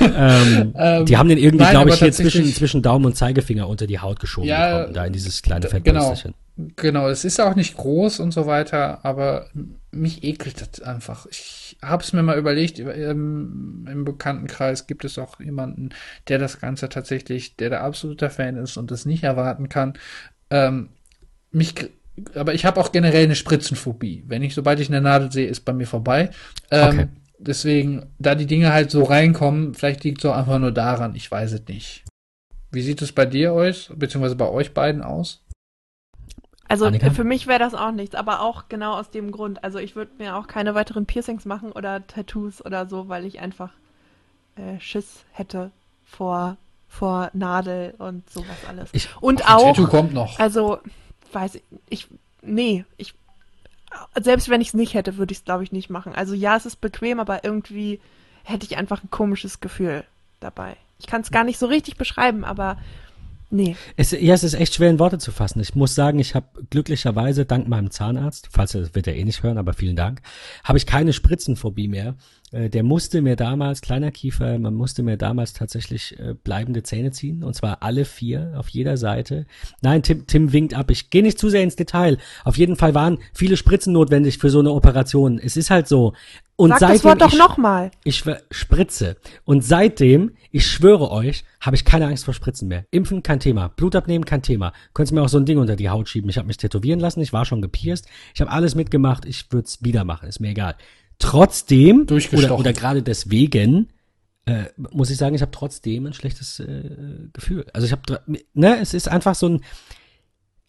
ähm, ähm, die haben den irgendwie, glaube ich, hier zwischen, zwischen Daumen und Zeigefinger unter die Haut geschoben ja, bekommen, da in dieses kleine Fettbürstchen. Genau, genau, es ist auch nicht groß und so weiter, aber mich ekelt das einfach. Ich habe es mir mal überlegt, ähm, im Bekanntenkreis gibt es auch jemanden, der das Ganze tatsächlich, der der absoluter Fan ist und das nicht erwarten kann. Ähm, mich aber ich habe auch generell eine Spritzenphobie. Wenn ich, sobald ich eine Nadel sehe, ist bei mir vorbei. Ähm, okay. Deswegen, da die Dinge halt so reinkommen, vielleicht liegt es auch einfach nur daran, ich weiß es nicht. Wie sieht es bei dir aus, beziehungsweise bei euch beiden aus? Also Annika? für mich wäre das auch nichts, aber auch genau aus dem Grund. Also ich würde mir auch keine weiteren Piercings machen oder Tattoos oder so, weil ich einfach äh, Schiss hätte vor, vor Nadel und sowas alles. Ich, und auch. Tattoo kommt noch. Also weiß ich, nee, ich, selbst wenn ich es nicht hätte, würde ich es, glaube ich, nicht machen. Also ja, es ist bequem, aber irgendwie hätte ich einfach ein komisches Gefühl dabei. Ich kann es gar nicht so richtig beschreiben, aber nee. Es, ja, es ist echt schwer in Worte zu fassen. Ich muss sagen, ich habe glücklicherweise dank meinem Zahnarzt, falls er das wird er eh nicht hören, aber vielen Dank, habe ich keine Spritzenphobie mehr. Äh, der musste mir damals, kleiner Kiefer, man musste mir damals tatsächlich äh, bleibende Zähne ziehen. Und zwar alle vier auf jeder Seite. Nein, Tim, Tim winkt ab. Ich gehe nicht zu sehr ins Detail. Auf jeden Fall waren viele Spritzen notwendig für so eine Operation. Es ist halt so. Und Sag seitdem das Wort doch nochmal. Ich spritze. Und seitdem, ich schwöre euch, habe ich keine Angst vor Spritzen mehr. Impfen kein Thema. Blut abnehmen kein Thema. Könntest mir auch so ein Ding unter die Haut schieben. Ich habe mich tätowieren lassen. Ich war schon gepierst. Ich habe alles mitgemacht. Ich würde es wieder machen. Ist mir egal. Trotzdem, oder, oder gerade deswegen, äh, muss ich sagen, ich habe trotzdem ein schlechtes äh, Gefühl. Also ich habe, ne, es ist einfach so ein,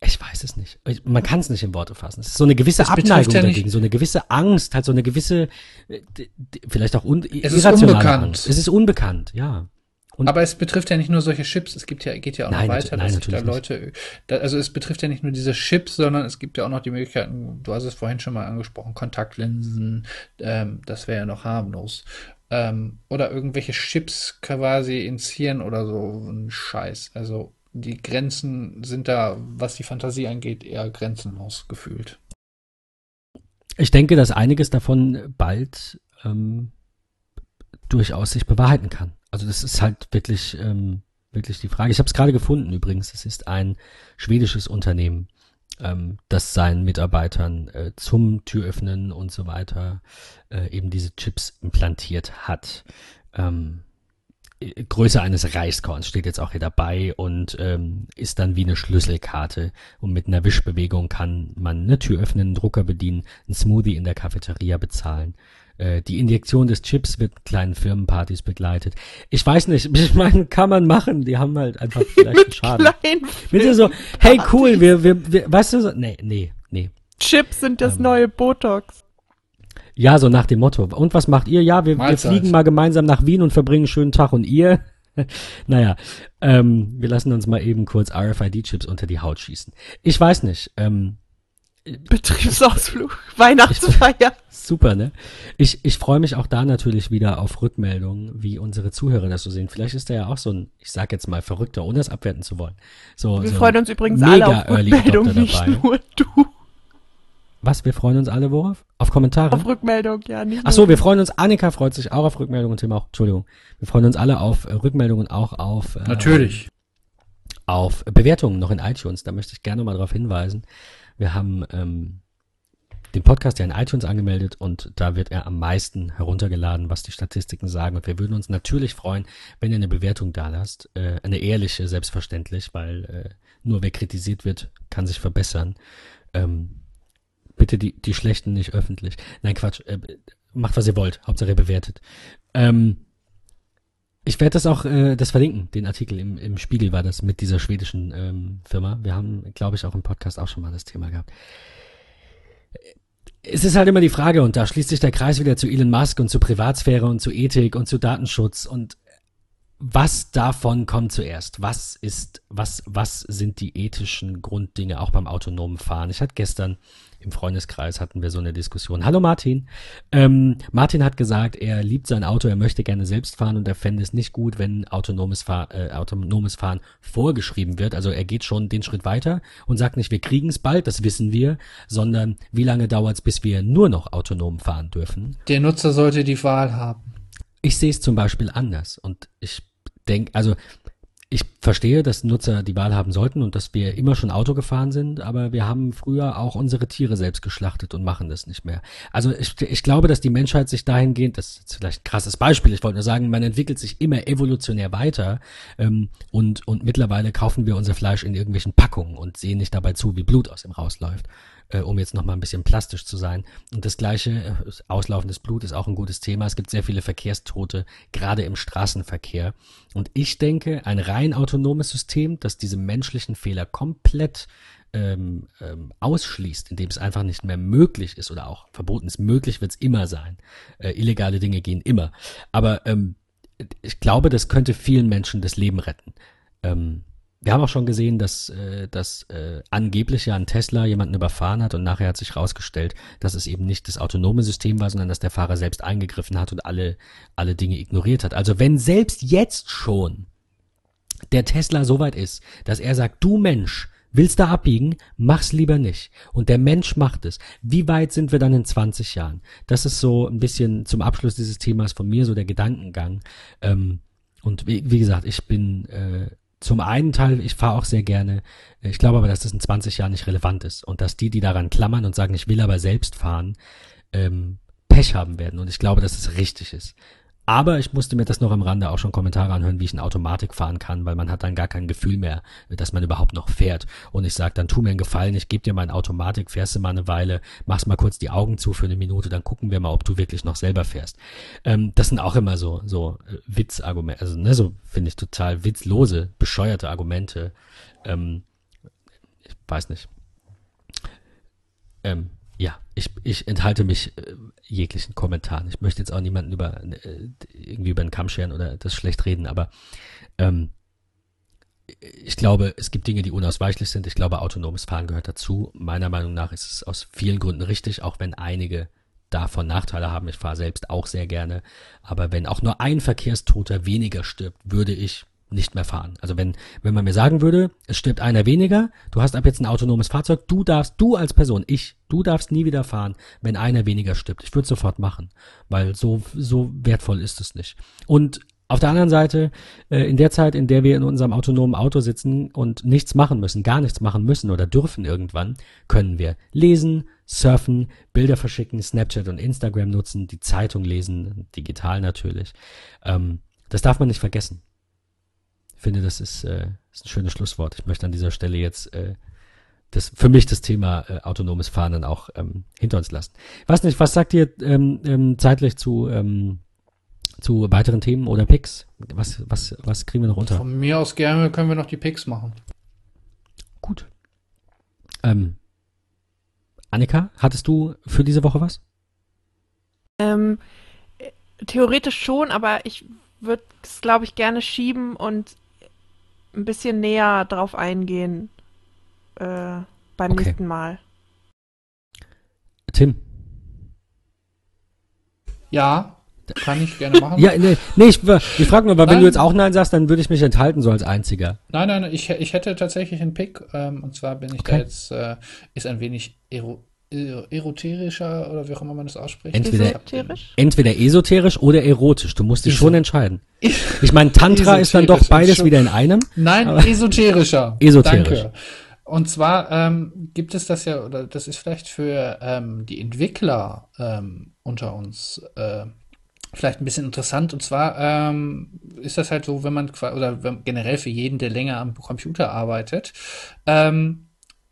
ich weiß es nicht. Man kann es nicht in Worte fassen. Es ist so eine gewisse das Abneigung ja dagegen, so eine gewisse Angst, halt so eine gewisse, äh, vielleicht auch un es ist unbekannt. Angst. Es ist unbekannt, ja. Und aber es betrifft ja nicht nur solche Chips, es gibt ja, geht ja auch nein, noch weiter, nein, dass sich da Leute, da, also es betrifft ja nicht nur diese Chips, sondern es gibt ja auch noch die Möglichkeiten, du hast es vorhin schon mal angesprochen, Kontaktlinsen, ähm, das wäre ja noch harmlos. Ähm, oder irgendwelche Chips quasi ins Hirn oder so, ein Scheiß. Also die Grenzen sind da, was die Fantasie angeht, eher grenzenlos gefühlt. Ich denke, dass einiges davon bald ähm, durchaus sich bewahrheiten kann. Also das ist halt wirklich, ähm, wirklich die Frage. Ich habe es gerade gefunden übrigens. Es ist ein schwedisches Unternehmen, ähm, das seinen Mitarbeitern äh, zum Türöffnen und so weiter äh, eben diese Chips implantiert hat. Ähm, äh, Größe eines Reiskorns steht jetzt auch hier dabei und ähm, ist dann wie eine Schlüsselkarte. Und mit einer Wischbewegung kann man eine Tür öffnen, einen Drucker bedienen, einen Smoothie in der Cafeteria bezahlen die Injektion des Chips wird kleinen Firmenpartys begleitet. Ich weiß nicht, ich meine, kann man machen. Die haben halt einfach vielleicht einen Schaden. Mit so, hey cool, wir, wir, wir, weißt du so, nee, nee, nee. Chips sind das ähm, neue Botox. Ja, so nach dem Motto. Und was macht ihr? Ja, wir, wir fliegen mal gemeinsam nach Wien und verbringen einen schönen Tag. Und ihr? naja, ähm, wir lassen uns mal eben kurz RFID-Chips unter die Haut schießen. Ich weiß nicht. Ähm, Betriebsausflug, Weihnachtsfeier. Super, ne? Ich, ich freue mich auch da natürlich wieder auf Rückmeldungen, wie unsere Zuhörer das so sehen. Vielleicht ist da ja auch so ein, ich sag jetzt mal, Verrückter, ohne es abwerten zu wollen. So, Wir so freuen uns übrigens alle auf Early Rückmeldung, Adopter nicht dabei. nur du. Was, wir freuen uns alle worauf? Auf Kommentare? Auf Rückmeldung, ja, nicht Ach so, wir freuen uns, Annika freut sich auch auf Rückmeldungen und Tim auch, Entschuldigung. Wir freuen uns alle auf äh, Rückmeldungen, auch auf, äh, Natürlich. auf Bewertungen noch in iTunes. Da möchte ich gerne mal darauf hinweisen. Wir haben ähm, den Podcast ja in iTunes angemeldet und da wird er am meisten heruntergeladen, was die Statistiken sagen. Und wir würden uns natürlich freuen, wenn ihr eine Bewertung da lasst. Äh, eine ehrliche, selbstverständlich, weil äh, nur wer kritisiert wird, kann sich verbessern. Ähm, bitte die, die schlechten nicht öffentlich. Nein, Quatsch. Äh, macht, was ihr wollt. Hauptsache ihr bewertet. Ähm, ich werde das auch, äh, das verlinken, den Artikel im, im Spiegel war das mit dieser schwedischen ähm, Firma. Wir haben, glaube ich, auch im Podcast auch schon mal das Thema gehabt. Es ist halt immer die Frage, und da schließt sich der Kreis wieder zu Elon Musk und zu Privatsphäre und zu Ethik und zu Datenschutz und was davon kommt zuerst? Was ist, was, was sind die ethischen Grunddinge auch beim autonomen Fahren? Ich hatte gestern im Freundeskreis hatten wir so eine Diskussion. Hallo Martin. Ähm, Martin hat gesagt, er liebt sein Auto, er möchte gerne selbst fahren und er fände es nicht gut, wenn autonomes, Fahr äh, autonomes Fahren vorgeschrieben wird. Also er geht schon den Schritt weiter und sagt nicht, wir kriegen es bald, das wissen wir, sondern wie lange dauert es, bis wir nur noch autonom fahren dürfen? Der Nutzer sollte die Wahl haben. Ich sehe es zum Beispiel anders und ich denke, also ich verstehe, dass Nutzer die Wahl haben sollten und dass wir immer schon Auto gefahren sind, aber wir haben früher auch unsere Tiere selbst geschlachtet und machen das nicht mehr. Also ich, ich glaube, dass die Menschheit sich dahingehend, das ist vielleicht ein krasses Beispiel, ich wollte nur sagen, man entwickelt sich immer evolutionär weiter ähm, und, und mittlerweile kaufen wir unser Fleisch in irgendwelchen Packungen und sehen nicht dabei zu, wie Blut aus ihm rausläuft äh, um jetzt nochmal ein bisschen plastisch zu sein. Und das gleiche, äh, auslaufendes Blut ist auch ein gutes Thema. Es gibt sehr viele Verkehrstote, gerade im Straßenverkehr. Und ich denke, ein rein autonomes System, das diese menschlichen Fehler komplett ähm, ähm, ausschließt, indem es einfach nicht mehr möglich ist oder auch verboten ist. Möglich wird es immer sein. Äh, illegale Dinge gehen immer. Aber ähm, ich glaube, das könnte vielen Menschen das Leben retten. Ähm, wir haben auch schon gesehen, dass, äh, dass äh, angeblich ja ein Tesla jemanden überfahren hat und nachher hat sich rausgestellt, dass es eben nicht das autonome System war, sondern dass der Fahrer selbst eingegriffen hat und alle, alle Dinge ignoriert hat. Also wenn selbst jetzt schon der Tesla so weit ist, dass er sagt, du Mensch, willst da abbiegen, mach's lieber nicht. Und der Mensch macht es. Wie weit sind wir dann in 20 Jahren? Das ist so ein bisschen zum Abschluss dieses Themas von mir so der Gedankengang. Ähm, und wie, wie gesagt, ich bin äh, zum einen Teil, ich fahre auch sehr gerne. Ich glaube aber, dass das in 20 Jahren nicht relevant ist und dass die, die daran klammern und sagen, ich will aber selbst fahren, ähm, Pech haben werden. Und ich glaube, dass es richtig ist. Aber ich musste mir das noch am Rande auch schon Kommentare anhören, wie ich in Automatik fahren kann, weil man hat dann gar kein Gefühl mehr, dass man überhaupt noch fährt. Und ich sage, dann tu mir einen Gefallen, ich gebe dir meine Automatik, fährst du mal eine Weile, machst mal kurz die Augen zu für eine Minute, dann gucken wir mal, ob du wirklich noch selber fährst. Ähm, das sind auch immer so, so äh, Witzargumente, also ne, so finde ich total witzlose, bescheuerte Argumente. Ähm, ich weiß nicht. Ähm, ja, ich, ich enthalte mich äh, jeglichen Kommentaren. Ich möchte jetzt auch niemanden über äh, irgendwie über den Kamm scheren oder das schlecht reden, aber ähm, ich glaube, es gibt Dinge, die unausweichlich sind. Ich glaube, autonomes Fahren gehört dazu. Meiner Meinung nach ist es aus vielen Gründen richtig, auch wenn einige davon Nachteile haben. Ich fahre selbst auch sehr gerne. Aber wenn auch nur ein Verkehrstoter weniger stirbt, würde ich nicht mehr fahren. Also wenn, wenn man mir sagen würde, es stirbt einer weniger, du hast ab jetzt ein autonomes Fahrzeug, du darfst, du als Person, ich, du darfst nie wieder fahren, wenn einer weniger stirbt. Ich würde sofort machen, weil so, so wertvoll ist es nicht. Und auf der anderen Seite, äh, in der Zeit, in der wir in unserem autonomen Auto sitzen und nichts machen müssen, gar nichts machen müssen oder dürfen irgendwann, können wir lesen, surfen, Bilder verschicken, Snapchat und Instagram nutzen, die Zeitung lesen, digital natürlich. Ähm, das darf man nicht vergessen. Ich finde, das ist, äh, ist ein schönes Schlusswort. Ich möchte an dieser Stelle jetzt äh, das für mich das Thema äh, autonomes Fahren dann auch ähm, hinter uns lassen. Ich weiß nicht, was sagt ihr ähm, ähm, zeitlich zu ähm, zu weiteren Themen oder Picks? Was was was kriegen wir noch unter? Von mir aus gerne können wir noch die Picks machen. Gut. Ähm, Annika, hattest du für diese Woche was? Ähm, äh, theoretisch schon, aber ich würde es, glaube ich, gerne schieben und ein bisschen näher drauf eingehen äh, beim Okay. nächsten Mal. Tim. Ja, kann ich gerne machen. Ja, nee, nee ich, ich frage nur, weil wenn du jetzt auch Nein sagst, dann würde ich mich enthalten, so als einziger. Nein, nein, ich, ich hätte tatsächlich einen Pick. Ähm, und zwar bin ich Okay. da jetzt, äh, ist ein wenig ero, er- eroterischer oder wie auch immer man das ausspricht. Entweder- Esoterisch? Entweder esoterisch oder erotisch. Du musst dich Iso- schon entscheiden. Ich meine, Tantra ist dann doch beides wieder in einem. Nein, esoterischer. Esoterisch. Danke. Und zwar ähm, gibt es das ja, oder das ist vielleicht für ähm, die Entwickler ähm, unter uns äh, vielleicht ein bisschen interessant. Und zwar ähm, ist das halt so, wenn man oder wenn, generell für jeden, der länger am Computer arbeitet, ähm,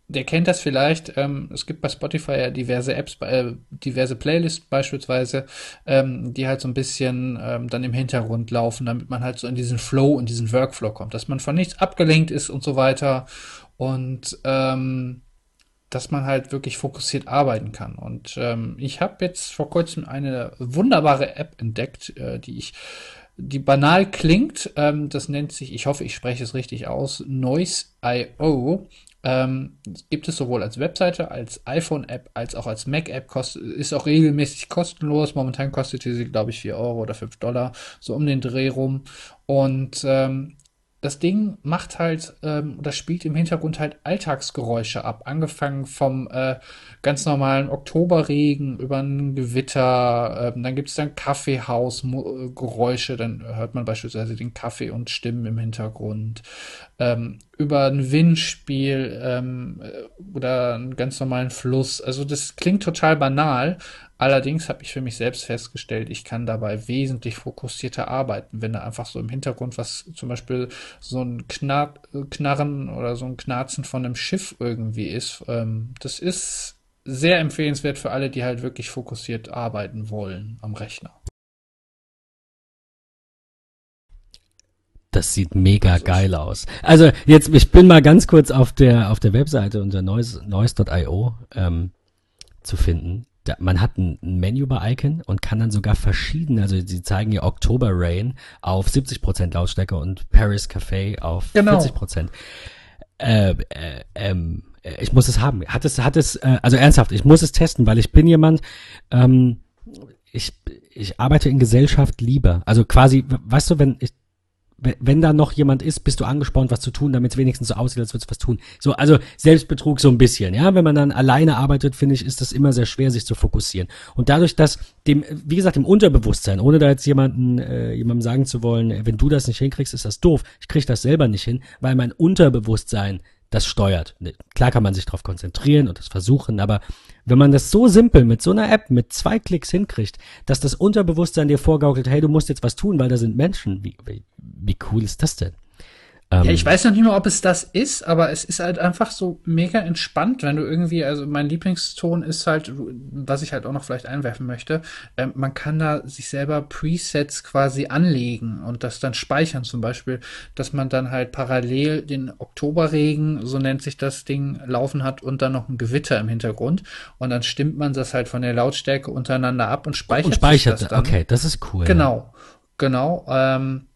der kennt das vielleicht. Ähm, es gibt bei Spotify ja diverse Apps, äh, diverse Playlists beispielsweise, ähm, die halt so ein bisschen ähm, dann im Hintergrund laufen, damit man halt so in diesen Flow, in diesen Workflow kommt, dass man von nichts abgelenkt ist und so weiter und ähm, dass man halt wirklich fokussiert arbeiten kann. Und ähm, ich habe jetzt vor kurzem eine wunderbare App entdeckt, äh, die ich die banal klingt. Ähm, das nennt sich, ich hoffe, ich spreche es richtig aus, Noise.io. Ähm, gibt es sowohl als Webseite, als iPhone-App, als auch als Mac-App. Ist auch regelmäßig kostenlos. Momentan kostet sie, glaube ich, 4 Euro oder 5 Dollar, so um den Dreh rum. Und ähm, das Ding macht halt ähm, oder spielt im Hintergrund halt Alltagsgeräusche ab, angefangen vom äh, ganz normalen Oktoberregen über ein Gewitter, ähm, dann gibt es dann Kaffeehausgeräusche, dann hört man beispielsweise den Kaffee und Stimmen im Hintergrund, ähm, über ein Windspiel ähm, äh, oder einen ganz normalen Fluss. Also das klingt total banal, Allerdings habe ich für mich selbst festgestellt, ich kann dabei wesentlich fokussierter arbeiten, wenn da einfach so im Hintergrund was, zum Beispiel so ein Knar Knarren oder so ein Knarzen von einem Schiff irgendwie ist. Ähm, das ist sehr empfehlenswert für alle, die halt wirklich fokussiert arbeiten wollen am Rechner. Das sieht mega geil aus. Also jetzt, ich bin mal ganz kurz auf der auf der Webseite unter noise- noise.io ähm, zu finden. Da, man hat ein, ein Menübar-Icon und kann dann sogar verschiedene, also sie zeigen ja Oktober Rain auf 70% Lautstärke und Paris Café auf Genau. 40%. Äh, äh, ähm, äh, ich muss es haben. Hat es, hat es, äh, also ernsthaft, ich muss es testen, weil ich bin jemand, ähm, ich, ich arbeite in Gesellschaft lieber. Also quasi, weißt du, wenn ich, wenn- da noch jemand ist, bist du angespornt, was zu tun, damit es wenigstens so aussieht, als würdest du was tun. So, also Selbstbetrug so ein bisschen, ja. Wenn man dann alleine arbeitet, finde ich, ist das immer sehr schwer, sich zu fokussieren. Und dadurch, dass dem, wie gesagt, im Unterbewusstsein, ohne da jetzt jemanden, äh, jemandem sagen zu wollen, wenn du das nicht hinkriegst, ist das doof. Ich krieg das selber nicht hin, weil mein Unterbewusstsein das steuert. Ne, Klar kann man sich darauf konzentrieren und das versuchen, aber wenn man das so simpel mit so einer App mit zwei Klicks hinkriegt, dass das Unterbewusstsein dir vorgaukelt, hey, du musst jetzt was tun, weil da sind Menschen. Wie, wie, wie cool ist das denn? Ähm, Ja, ich weiß noch nicht mal, ob es das ist, aber es ist halt einfach so mega entspannt, wenn du irgendwie, also mein Lieblingston ist halt, was ich halt auch noch vielleicht einwerfen möchte, ähm, man kann da sich selber Presets quasi anlegen und das dann speichern, zum Beispiel, dass man dann halt parallel den Oktoberregen, so nennt sich das Ding, laufen hat und dann noch ein Gewitter im Hintergrund und dann stimmt man das halt von der Lautstärke untereinander ab und speichert, und speichert, das dann. okay, das ist cool. Genau, genau. Ähm,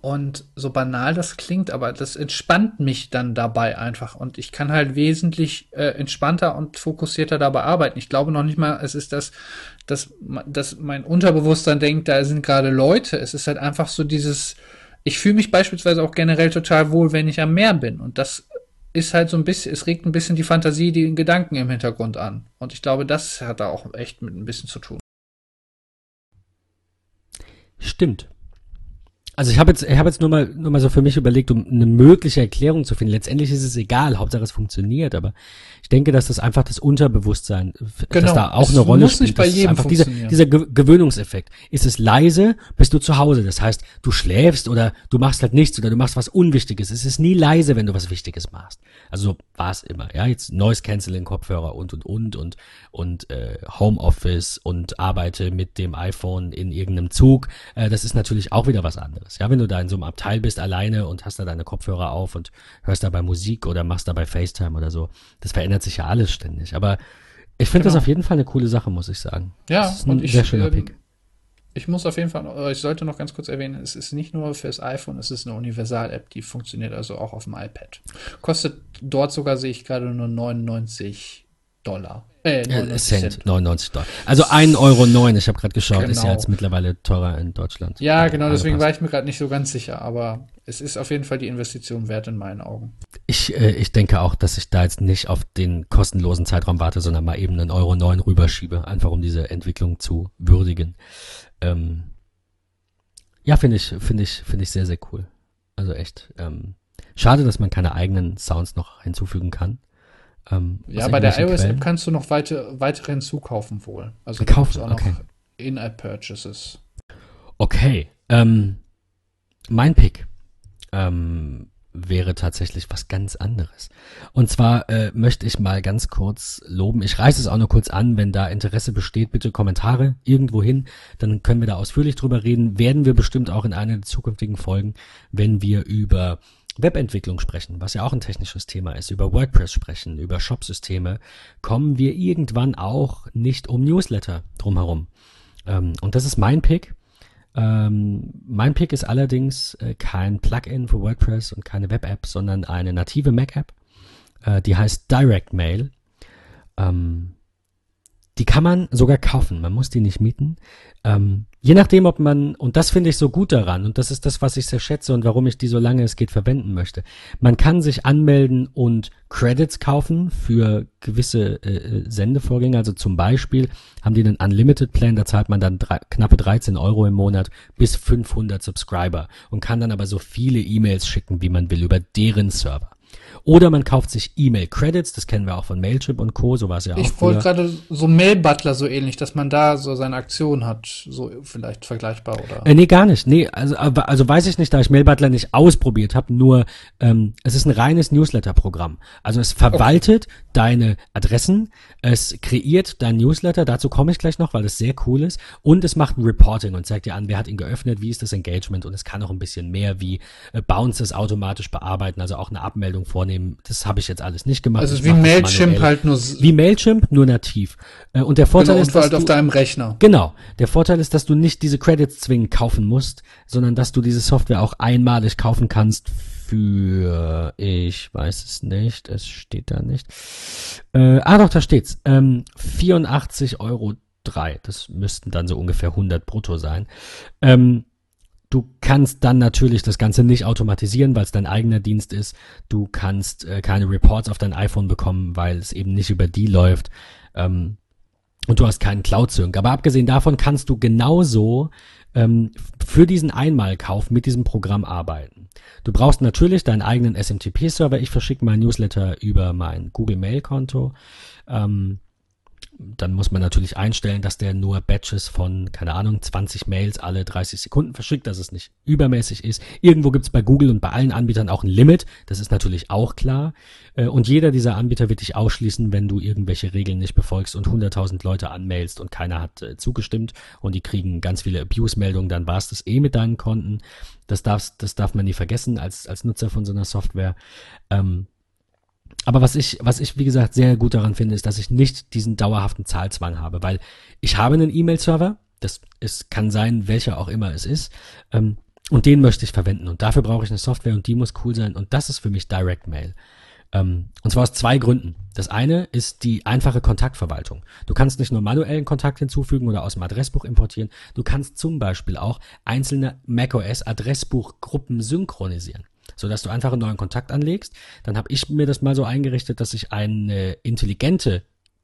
und so banal das klingt, aber das entspannt mich dann dabei einfach. Und ich kann halt wesentlich äh, entspannter und fokussierter dabei arbeiten. Ich glaube noch nicht mal, es ist das, dass, dass mein Unterbewusstsein denkt, da sind gerade Leute. Es ist halt einfach so dieses, ich fühle mich beispielsweise auch generell total wohl, wenn ich am Meer bin. Und das ist halt so ein bisschen, es regt ein bisschen die Fantasie, die Gedanken im Hintergrund an. Und ich glaube, das hat da auch echt mit ein bisschen zu tun. Stimmt. Also ich habe jetzt, ich habe jetzt nur mal, nur mal so für mich überlegt, um eine mögliche Erklärung zu finden. Letztendlich ist es egal, Hauptsache es funktioniert, aber ich denke, dass das einfach das Unterbewusstsein, dass Genau. da auch Es eine Rolle muss spielt. nicht bei jedem einfach dieser, dieser Ge Gewöhnungseffekt. Ist es leise, bist du zu Hause. Das heißt, du schläfst oder du machst halt nichts oder du machst was Unwichtiges. Es ist nie leise, wenn du was Wichtiges machst. Also so war es immer. Ja, jetzt Noise Canceling Kopfhörer und und und und und äh, Homeoffice und arbeite mit dem iPhone in irgendeinem Zug. Äh, das ist natürlich auch wieder was anderes. Ja, wenn du da in so einem Abteil bist alleine und hast da deine Kopfhörer auf und hörst dabei Musik oder machst dabei FaceTime oder so, das verändert sich ja alles ständig. Aber ich finde das Genau. auf jeden Fall eine coole Sache, muss ich sagen. Ja, das ist ein und ich, sehr schöner ähm, Pick. Ich muss auf jeden Fall, ich sollte noch ganz kurz erwähnen, es ist nicht nur fürs iPhone, es ist eine Universal-App, die funktioniert also auch auf dem iPad. Kostet dort sogar, sehe ich gerade, nur 99 Dollar. Äh, 99 äh, Cent, Cent, 99 Dollar. Also 1,09 Euro. Ich habe gerade geschaut, genau. ist ja genau. jetzt mittlerweile teurer in Deutschland. Ja, genau, deswegen war ich mir gerade nicht so ganz sicher, aber es ist auf jeden Fall die Investition wert in meinen Augen. Ich, äh, ich denke auch, dass ich da jetzt nicht auf den kostenlosen Zeitraum warte, sondern mal eben einen Euro 9 rüberschiebe, einfach um diese Entwicklung zu würdigen. Ähm, ja, finde ich, finde ich, finde ich sehr, sehr cool. Also echt. Ähm, schade, dass man keine eigenen Sounds noch hinzufügen kann. Ähm, ja, bei der iOS-App kannst du noch weite, weitere hinzukaufen wohl. Also kaufen, auch okay. noch In-App-Purchases. Okay. Ähm, mein Pick ähm, wäre tatsächlich was ganz anderes. Und zwar äh, möchte ich mal ganz kurz loben. Ich reiße es auch nur kurz an, wenn da Interesse besteht, bitte Kommentare irgendwo hin, dann können wir da ausführlich drüber reden. Werden wir bestimmt auch in einer der zukünftigen Folgen, wenn wir über Webentwicklung sprechen, was ja auch ein technisches Thema ist, über WordPress sprechen, über Shopsysteme, kommen wir irgendwann auch nicht um Newsletter drumherum. Ähm, und das ist mein Pick. Ähm, mein Pick ist allerdings äh, kein Plugin für WordPress und keine Web-App, sondern eine native Mac-App. Äh, die heißt Direct Mail. Ähm, die kann man sogar kaufen, man muss die nicht mieten. Ähm, je nachdem, ob man, und das finde ich so gut daran, und das ist das, was ich sehr schätze und warum ich die so lange es geht verwenden möchte. Man kann sich anmelden und Credits kaufen für gewisse äh, äh Sendevorgänge. Also zum Beispiel haben die einen Unlimited Plan, da zahlt man dann drei, knappe 13 Euro im Monat bis 500 Subscriber und kann dann aber so viele E-Mails schicken, wie man will, über deren Server. Oder man kauft sich E-Mail-Credits, das kennen wir auch von Mailchimp und Co., so war es ja auch. Ich wollte gerade so Mail-Butler so ähnlich, dass man da so seine Aktion hat, so vielleicht vergleichbar, oder? Äh, nee, gar nicht. Nee, also, also weiß ich nicht, da ich Mail-Butler nicht ausprobiert habe, nur ähm, es ist ein reines Newsletter-Programm. Also es verwaltet okay. Deine Adressen, es kreiert dein Newsletter, dazu komme ich gleich noch, weil das sehr cool ist, und es macht ein Reporting und zeigt dir an, wer hat ihn geöffnet, wie ist das Engagement und es kann auch ein bisschen mehr wie äh, Bounces automatisch bearbeiten, also auch eine Abmeldung vornehmen. Das habe ich jetzt alles nicht gemacht. Also wie Mailchimp halt nur wie Mailchimp nur nativ. Äh, und der Vorteil genau, ist, dass halt du, auf deinem Rechner. Genau. Der Vorteil ist, dass du nicht diese Credits zwingend kaufen musst, sondern dass du diese Software auch einmalig kaufen kannst für ich weiß es nicht. Es steht da nicht. Äh, ah doch, da steht's. Ähm, 84 Euro 3. Das müssten dann so ungefähr 100 brutto sein. Ähm, Du kannst dann natürlich das Ganze nicht automatisieren, weil es dein eigener Dienst ist. Du kannst äh, keine Reports auf dein iPhone bekommen, weil es eben nicht über die läuft. Ähm, und du hast keinen Cloud-Sync. Aber abgesehen davon kannst du genauso ähm, für diesen Einmalkauf mit diesem Programm arbeiten. Du brauchst natürlich deinen eigenen SMTP-Server. Ich verschicke mein Newsletter über mein Google Mail-Konto. Ähm, dann muss man natürlich einstellen, dass der nur Batches von, keine Ahnung, 20 Mails alle 30 Sekunden verschickt, dass es nicht übermäßig ist. Irgendwo gibt es bei Google und bei allen Anbietern auch ein Limit, das ist natürlich auch klar. Äh, und jeder dieser Anbieter wird dich ausschließen, wenn du irgendwelche Regeln nicht befolgst und 100.000 Leute anmailst und keiner hat äh, zugestimmt und die kriegen ganz viele Abuse-Meldungen, dann war es das eh mit deinen Konten. Das, darfst, das darf man nie vergessen als, als Nutzer von so einer Software. Ähm, aber was ich, was ich, wie gesagt, sehr gut daran finde, ist, dass ich nicht diesen dauerhaften Zahlzwang habe, weil ich habe einen E-Mail-Server, das es kann sein, welcher auch immer es ist, ähm, und den möchte ich verwenden. Und dafür brauche ich eine Software und die muss cool sein. Und das ist für mich Direct Mail. Ähm, und zwar aus zwei Gründen. Das eine ist die einfache Kontaktverwaltung. Du kannst nicht nur manuellen Kontakt hinzufügen oder aus dem Adressbuch importieren. Du kannst zum Beispiel auch einzelne macOS Adressbuchgruppen synchronisieren sodass du einfach einen neuen Kontakt anlegst. Dann habe ich mir das mal so eingerichtet, dass ich eine intelligente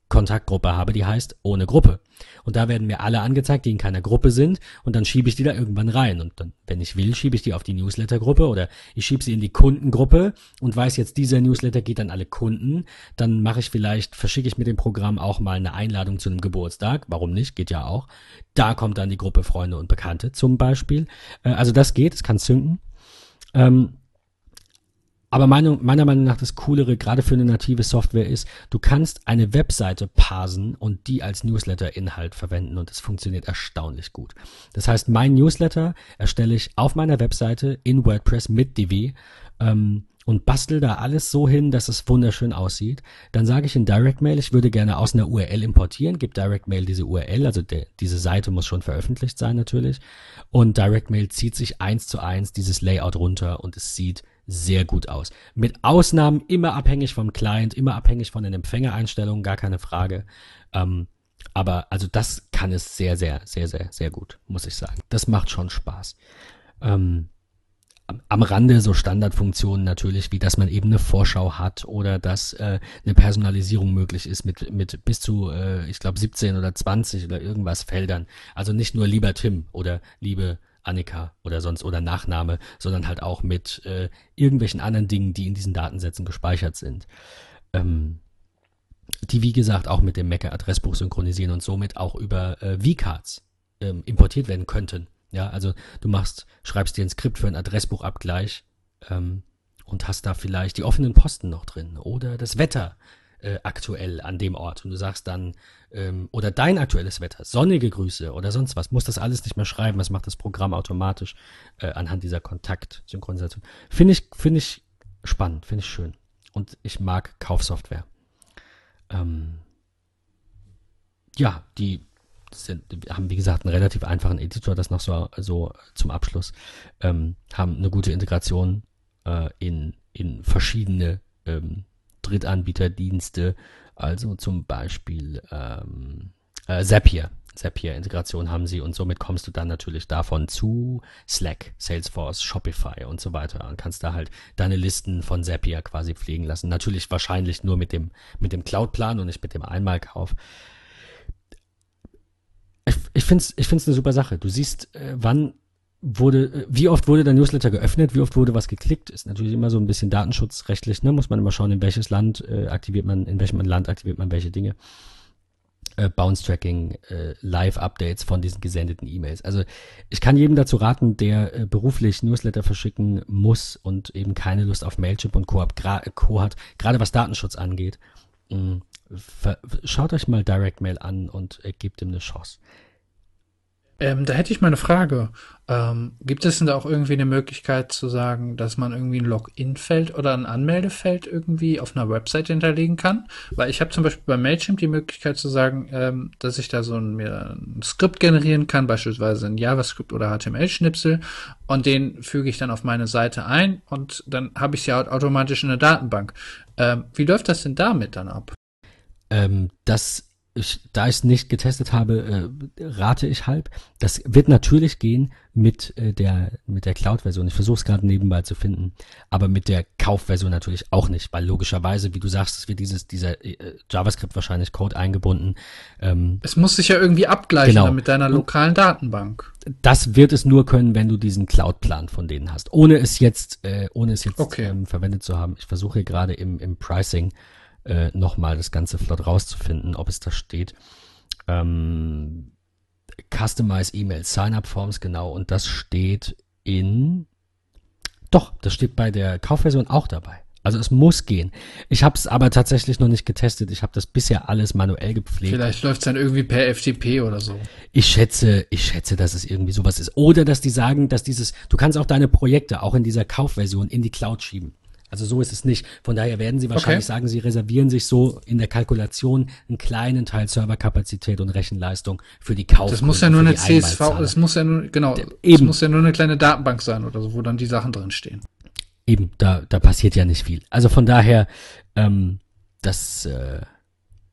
Kontaktgruppe habe, die heißt ohne Gruppe. Und da werden mir alle angezeigt, die in keiner Gruppe sind und dann schiebe ich die da irgendwann rein. Und dann, wenn ich will, schiebe ich die auf die Newsletter-Gruppe oder ich schiebe sie in die Kundengruppe und weiß jetzt, dieser Newsletter geht an alle Kunden. Dann mache ich vielleicht, verschicke ich mit dem Programm auch mal eine Einladung zu einem Geburtstag. Warum nicht? Geht ja auch. Da kommt dann die Gruppe Freunde und Bekannte zum Beispiel. Äh, also das geht, es kann zünden. Ähm, aber meine, meiner Meinung nach das Coolere, gerade für eine native Software ist, du kannst eine Webseite parsen und die als Newsletter-Inhalt verwenden und es funktioniert erstaunlich gut. Das heißt, mein Newsletter erstelle ich auf meiner Webseite in WordPress mit Divi ähm, und bastel da alles so hin, dass es wunderschön aussieht. Dann sage ich in Direct Mail, ich würde gerne aus einer URL importieren, gib Direct Mail diese URL, also der, diese Seite muss schon veröffentlicht sein natürlich. Und Direct Mail zieht sich eins zu eins dieses Layout runter und es sieht sehr gut aus. Mit Ausnahmen immer abhängig vom Client, immer abhängig von den Empfängereinstellungen, gar keine Frage. Ähm, aber also das kann es sehr, sehr, sehr, sehr, sehr gut, muss ich sagen. Das macht schon Spaß. Ähm, am Rande so Standardfunktionen natürlich, wie dass man eben eine Vorschau hat oder dass äh, eine Personalisierung möglich ist mit, mit bis zu, äh, ich glaube, 17 oder 20 oder irgendwas Feldern. Also nicht nur lieber Tim oder liebe Annika oder sonst oder Nachname, sondern halt auch mit äh, irgendwelchen anderen Dingen, die in diesen Datensätzen gespeichert sind. Ähm, die, wie gesagt, auch mit dem Mac-Adressbuch synchronisieren und somit auch über äh, V-Cards ähm, importiert werden könnten. Ja, also du machst, schreibst dir ein Skript für einen Adressbuchabgleich ähm, und hast da vielleicht die offenen Posten noch drin oder das Wetter äh, aktuell an dem Ort. Und du sagst dann, ähm, oder dein aktuelles Wetter, sonnige Grüße oder sonst was, muss das alles nicht mehr schreiben, das macht das Programm automatisch äh, anhand dieser Kontaktsynchronisation. Finde ich, finde ich spannend, finde ich schön. Und ich mag Kaufsoftware. Ähm, ja, die sind, haben, wie gesagt, einen relativ einfachen Editor, das noch so, so zum Abschluss, ähm, haben eine gute Integration äh, in, in verschiedene ähm, Drittanbieterdienste, also zum Beispiel ähm, äh, Zapier. Zapier-Integration haben sie und somit kommst du dann natürlich davon zu Slack, Salesforce, Shopify und so weiter und kannst da halt deine Listen von Zapier quasi pflegen lassen. Natürlich wahrscheinlich nur mit dem, mit dem Cloud-Plan und nicht mit dem Einmalkauf. Ich, ich finde es ich find's eine super Sache. Du siehst, äh, wann wurde, äh, wie oft wurde der Newsletter geöffnet, wie oft wurde was geklickt, ist natürlich immer so ein bisschen datenschutzrechtlich, ne? Muss man immer schauen, in welches Land äh, aktiviert man, in welchem Land aktiviert man welche Dinge. Äh, Bounce-Tracking, äh, Live-Updates von diesen gesendeten E-Mails. Also ich kann jedem dazu raten, der äh, beruflich Newsletter verschicken muss und eben keine Lust auf Mailchimp und Co. Co hat, gerade was Datenschutz angeht. Mh, schaut euch mal Direct Mail an und äh, gebt ihm eine Chance. Ähm, da hätte ich mal eine Frage. Ähm, gibt es denn da auch irgendwie eine Möglichkeit zu sagen, dass man irgendwie ein Login-Feld oder ein Anmeldefeld irgendwie auf einer Website hinterlegen kann? Weil ich habe zum Beispiel bei Mailchimp die Möglichkeit zu sagen, ähm, dass ich da so ein, mir ein Skript generieren kann, beispielsweise ein JavaScript oder HTML-Schnipsel und den füge ich dann auf meine Seite ein und dann habe ich es ja automatisch in der Datenbank. Ähm, wie läuft das denn damit dann ab? Ähm, das ich, da ich es nicht getestet habe, äh, rate ich halb. Das wird natürlich gehen mit äh, der mit der Cloud-Version. Ich versuche es gerade nebenbei zu finden, aber mit der Kaufversion natürlich auch nicht, weil logischerweise, wie du sagst, es wird dieses dieser äh, JavaScript wahrscheinlich Code eingebunden. Ähm, es muss sich ja irgendwie abgleichen genau. mit deiner lokalen Datenbank. Das wird es nur können, wenn du diesen Cloud-Plan von denen hast, ohne es jetzt äh, ohne es jetzt okay. ähm, verwendet zu haben. Ich versuche gerade im im Pricing äh, nochmal das Ganze flott rauszufinden, ob es da steht. Ähm, Customize E-Mail Sign-up Forms, genau, und das steht in. Doch, das steht bei der Kaufversion auch dabei. Also es muss gehen. Ich habe es aber tatsächlich noch nicht getestet. Ich habe das bisher alles manuell gepflegt. Vielleicht läuft es dann irgendwie per FTP oder so. Ich schätze, ich schätze, dass es irgendwie sowas ist. Oder dass die sagen, dass dieses, du kannst auch deine Projekte auch in dieser Kaufversion in die Cloud schieben. Also so ist es nicht. Von daher werden sie wahrscheinlich okay. sagen, sie reservieren sich so in der Kalkulation einen kleinen Teil Serverkapazität und Rechenleistung für die Kauf. Das muss ja nur eine CSV, das muss ja nur, genau, es muss ja nur eine kleine Datenbank sein oder so, wo dann die Sachen drin stehen. Eben, da, da passiert ja nicht viel. Also von daher, ähm, das, äh,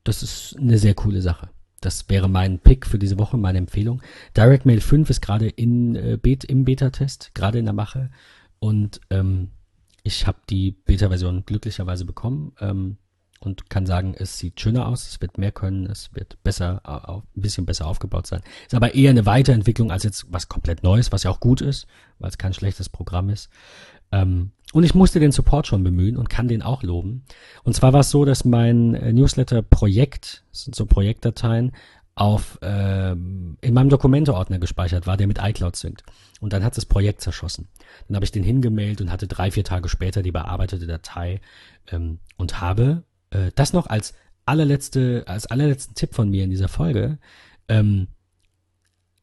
das ist eine sehr coole Sache. Das wäre mein Pick für diese Woche, meine Empfehlung. Direct Mail 5 ist gerade in, äh, Bet im Beta-Test, gerade in der Mache. Und ähm, ich habe die Beta-Version glücklicherweise bekommen ähm, und kann sagen, es sieht schöner aus, es wird mehr können, es wird besser, ein bisschen besser aufgebaut sein. Ist aber eher eine Weiterentwicklung als jetzt was komplett Neues, was ja auch gut ist, weil es kein schlechtes Programm ist. Ähm, und ich musste den Support schon bemühen und kann den auch loben. Und zwar war es so, dass mein äh, Newsletter-Projekt, so Projektdateien, auf ähm, in meinem Dokumente-Ordner gespeichert war, der mit iCloud synkt. Und dann hat das Projekt zerschossen. Dann habe ich den hingemailt und hatte drei, vier Tage später die bearbeitete Datei ähm, und habe äh, das noch als allerletzte, als allerletzten Tipp von mir in dieser Folge. Ähm,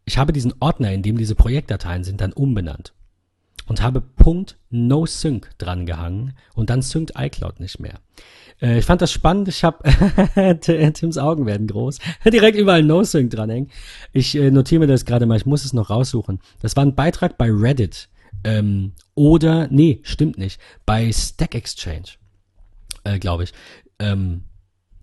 ich habe diesen Ordner, in dem diese Projektdateien sind, dann umbenannt und habe Punkt No Sync dran gehangen und dann synkt iCloud nicht mehr. Äh, ich fand das spannend. Ich habe Tims Augen werden groß. Direkt überall No Sync dranhängen. Ich äh, notiere mir das gerade mal. Ich muss es noch raussuchen. Das war ein Beitrag bei Reddit Ähm, oder, nee, stimmt nicht, bei Stack Exchange, äh, glaube ich. Ähm,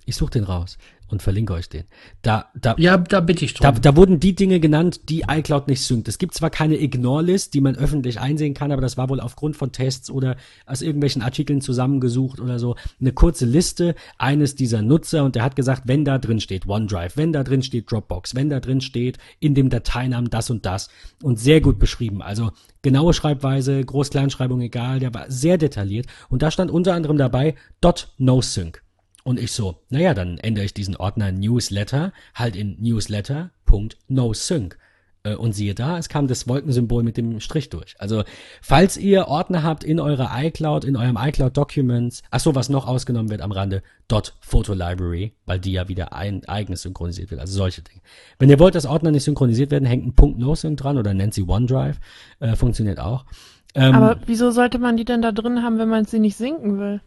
ich suche den raus und verlinke euch den. Da, da, ja, da bitte ich drum. Da, da wurden die Dinge genannt, die iCloud nicht synkt. Es gibt zwar keine Ignore-List, die man öffentlich einsehen kann, aber das war wohl aufgrund von Tests oder aus irgendwelchen Artikeln zusammengesucht oder so eine kurze Liste eines dieser Nutzer und der hat gesagt, wenn da drin steht OneDrive, wenn da drin steht Dropbox, wenn da drin steht in dem Dateinamen das und das und sehr gut beschrieben. Also genaue Schreibweise, Groß-Kleinschreibung egal, der war sehr detailliert und da stand unter anderem dabei dot no sync. Und ich so, naja, dann ändere ich diesen Ordner Newsletter halt in newsletter.nosync. Äh, und siehe da, es kam das Wolkensymbol mit dem Strich durch. Also, falls ihr Ordner habt in eurer iCloud, in eurem iCloud Documents, ach so, was noch ausgenommen wird am Rande, dot Photo Library, weil die ja wieder ein eigenes synchronisiert wird, also solche Dinge. Wenn ihr wollt, dass Ordner nicht synchronisiert werden, hängt ein Punkt NoSync dran oder nennt sie OneDrive, äh, funktioniert auch. Ähm, Aber wieso sollte man die denn da drin haben, wenn man sie nicht sinken will?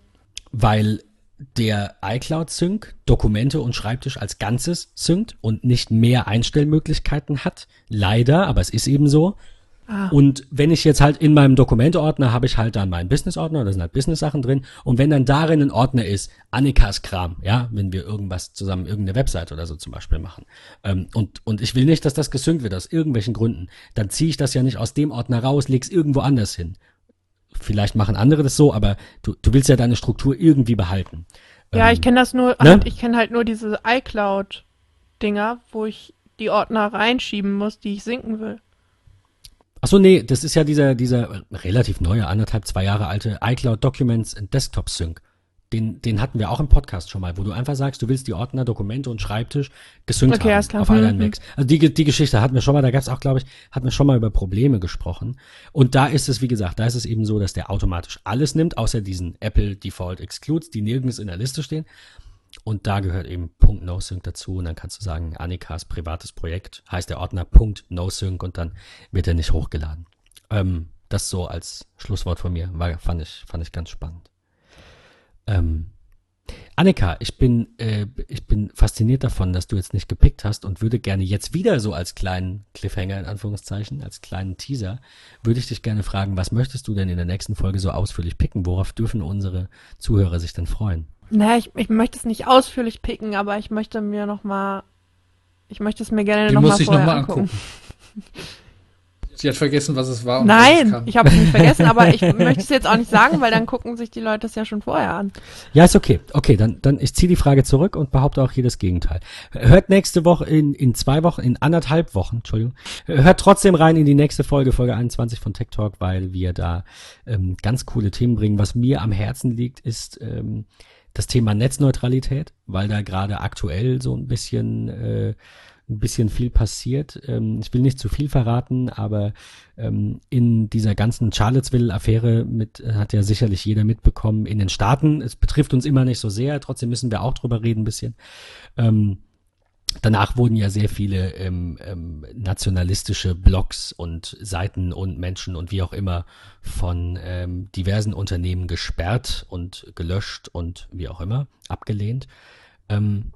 Weil der iCloud Sync Dokumente und Schreibtisch als Ganzes synkt und nicht mehr Einstellmöglichkeiten hat. Leider, aber es ist eben so. Ah. Und wenn ich jetzt halt in meinem Dokumente-Ordner habe ich halt dann meinen Business-Ordner, da sind halt Business-Sachen drin. Und wenn dann darin ein Ordner ist, Annikas Kram, ja, wenn wir irgendwas zusammen, irgendeine Webseite oder so zum Beispiel machen. Ähm, und, und ich will nicht, dass das gesynkt wird aus irgendwelchen Gründen. Dann ziehe ich das ja nicht aus dem Ordner raus, leg's irgendwo anders hin vielleicht machen andere das so, aber du, du willst ja deine Struktur irgendwie behalten. Ja, ähm, ich kenne das nur, ne? halt, ich kenne halt nur diese iCloud-Dinger, wo ich die Ordner reinschieben muss, die ich sinken will. Achso, nee, das ist ja dieser, dieser relativ neue, anderthalb, zwei Jahre alte iCloud Documents and Desktop Sync den, den hatten wir auch im Podcast schon mal, wo du einfach sagst, du willst die Ordner, Dokumente und Schreibtisch gesynkt okay, haben auf all deinen mhm. Macs. Also die, die Geschichte hatten wir schon mal, da gab es auch, glaube ich, hatten wir schon mal über Probleme gesprochen. Und da ist es, wie gesagt, da ist es eben so, dass der automatisch alles nimmt, außer diesen Apple Default Excludes, die nirgends in der Liste stehen. Und da gehört eben Punkt NoSync dazu. Und dann kannst du sagen, Annikas privates Projekt heißt der Ordner Punkt NoSync und dann wird er nicht hochgeladen. Ähm, das so als Schlusswort von mir, war, fand ich, fand ich ganz spannend. Ähm, Annika, ich bin, äh, ich bin fasziniert davon, dass du jetzt nicht gepickt hast und würde gerne jetzt wieder so als kleinen Cliffhanger in Anführungszeichen, als kleinen Teaser, würde ich dich gerne fragen, was möchtest du denn in der nächsten Folge so ausführlich picken? Worauf dürfen unsere Zuhörer sich denn freuen? Naja, ich, ich möchte es nicht ausführlich picken, aber ich möchte mir noch mal, ich möchte es mir gerne noch mal vorher noch mal angucken. angucken. Sie hat vergessen, was es war. Nein, ich habe es nicht vergessen, aber ich möchte es jetzt auch nicht sagen, weil dann gucken sich die Leute es ja schon vorher an. Ja, ist okay. Okay, dann, dann ich ziehe die Frage zurück und behaupte auch hier das Gegenteil. Hört nächste Woche in, in zwei Wochen, in anderthalb Wochen, Entschuldigung, hört trotzdem rein in die nächste Folge, Folge 21 von Tech Talk, weil wir da ähm, ganz coole Themen bringen. Was mir am Herzen liegt, ist ähm, das Thema Netzneutralität, weil da gerade aktuell so ein bisschen äh, ein bisschen viel passiert. Ähm, ich will nicht zu viel verraten, aber ähm, in dieser ganzen Charlottesville-Affäre mit äh, hat ja sicherlich jeder mitbekommen in den Staaten. Es betrifft uns immer nicht so sehr, trotzdem müssen wir auch drüber reden ein bisschen. Ähm, danach wurden ja sehr viele ähm, ähm, nationalistische Blogs und Seiten und Menschen und wie auch immer von ähm, diversen Unternehmen gesperrt und gelöscht und wie auch immer abgelehnt. Ähm,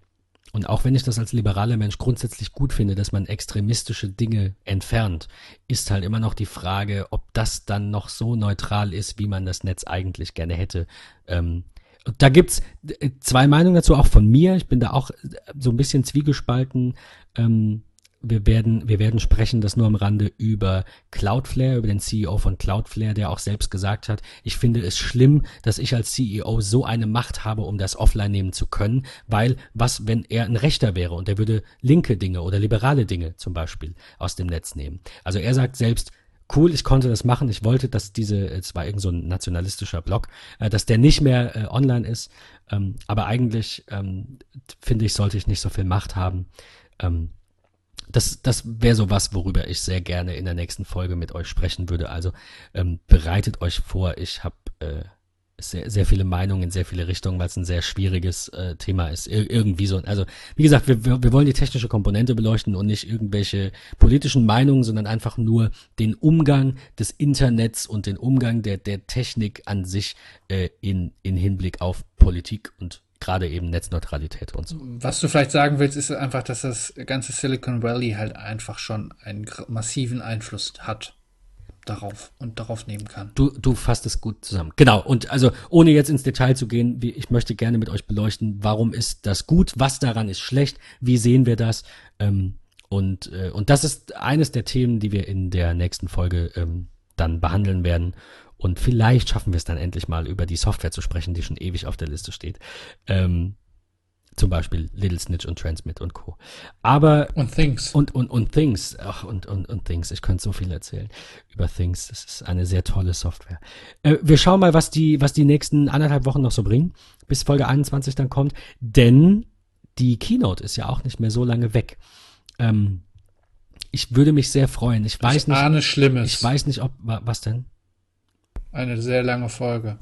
und auch wenn ich das als liberaler Mensch grundsätzlich gut finde, dass man extremistische Dinge entfernt, ist halt immer noch die Frage, ob das dann noch so neutral ist, wie man das Netz eigentlich gerne hätte. Ähm, da gibt's äh, zwei Meinungen dazu, auch von mir. Ich bin da auch so ein bisschen zwiegespalten. Ähm, wir werden, wir werden sprechen, das nur am Rande über Cloudflare, über den CEO von Cloudflare, der auch selbst gesagt hat, ich finde es schlimm, dass ich als CEO so eine Macht habe, um das offline nehmen zu können, weil was, wenn er ein Rechter wäre und er würde linke Dinge oder liberale Dinge zum Beispiel aus dem Netz nehmen. Also er sagt selbst, cool, ich konnte das machen, ich wollte, dass diese, es war irgend so ein nationalistischer Blog, äh, dass der nicht mehr äh, online ist, ähm, aber eigentlich ähm, finde ich, sollte ich nicht so viel Macht haben. Ähm, das, das wäre so was, worüber ich sehr gerne in der nächsten Folge mit euch sprechen würde. Also ähm, bereitet euch vor. Ich habe äh, sehr, sehr viele Meinungen in sehr viele Richtungen, weil es ein sehr schwieriges äh, Thema ist. Ir irgendwie so. Also wie gesagt, wir, wir, wir wollen die technische Komponente beleuchten und nicht irgendwelche politischen Meinungen, sondern einfach nur den Umgang des Internets und den Umgang der, der Technik an sich äh, in, in Hinblick auf Politik und gerade eben Netzneutralität und so. Was du vielleicht sagen willst, ist einfach, dass das ganze Silicon Valley halt einfach schon einen massiven Einfluss hat. darauf und darauf nehmen kann. Du, du fasst es gut zusammen. Genau. Und also, ohne jetzt ins Detail zu gehen, wie, ich möchte gerne mit euch beleuchten, warum ist das gut, was daran ist schlecht, wie sehen wir das? Ähm, und, äh, und das ist eines der Themen, die wir in der nächsten Folge ähm, dann behandeln werden. Und vielleicht schaffen wir es dann endlich mal über die Software zu sprechen, die schon ewig auf der Liste steht. Ähm, zum Beispiel Little Snitch und Transmit und Co. Aber und Things und und und Things ach, und und und Things. Ich könnte so viel erzählen über Things. Das ist eine sehr tolle Software. Äh, wir schauen mal, was die was die nächsten anderthalb Wochen noch so bringen, bis Folge 21 dann kommt. Denn die Keynote ist ja auch nicht mehr so lange weg. Ähm, ich würde mich sehr freuen. Ich weiß ich nicht. Ahne Schlimmes. Ich weiß nicht, ob was denn. Eine sehr lange Folge.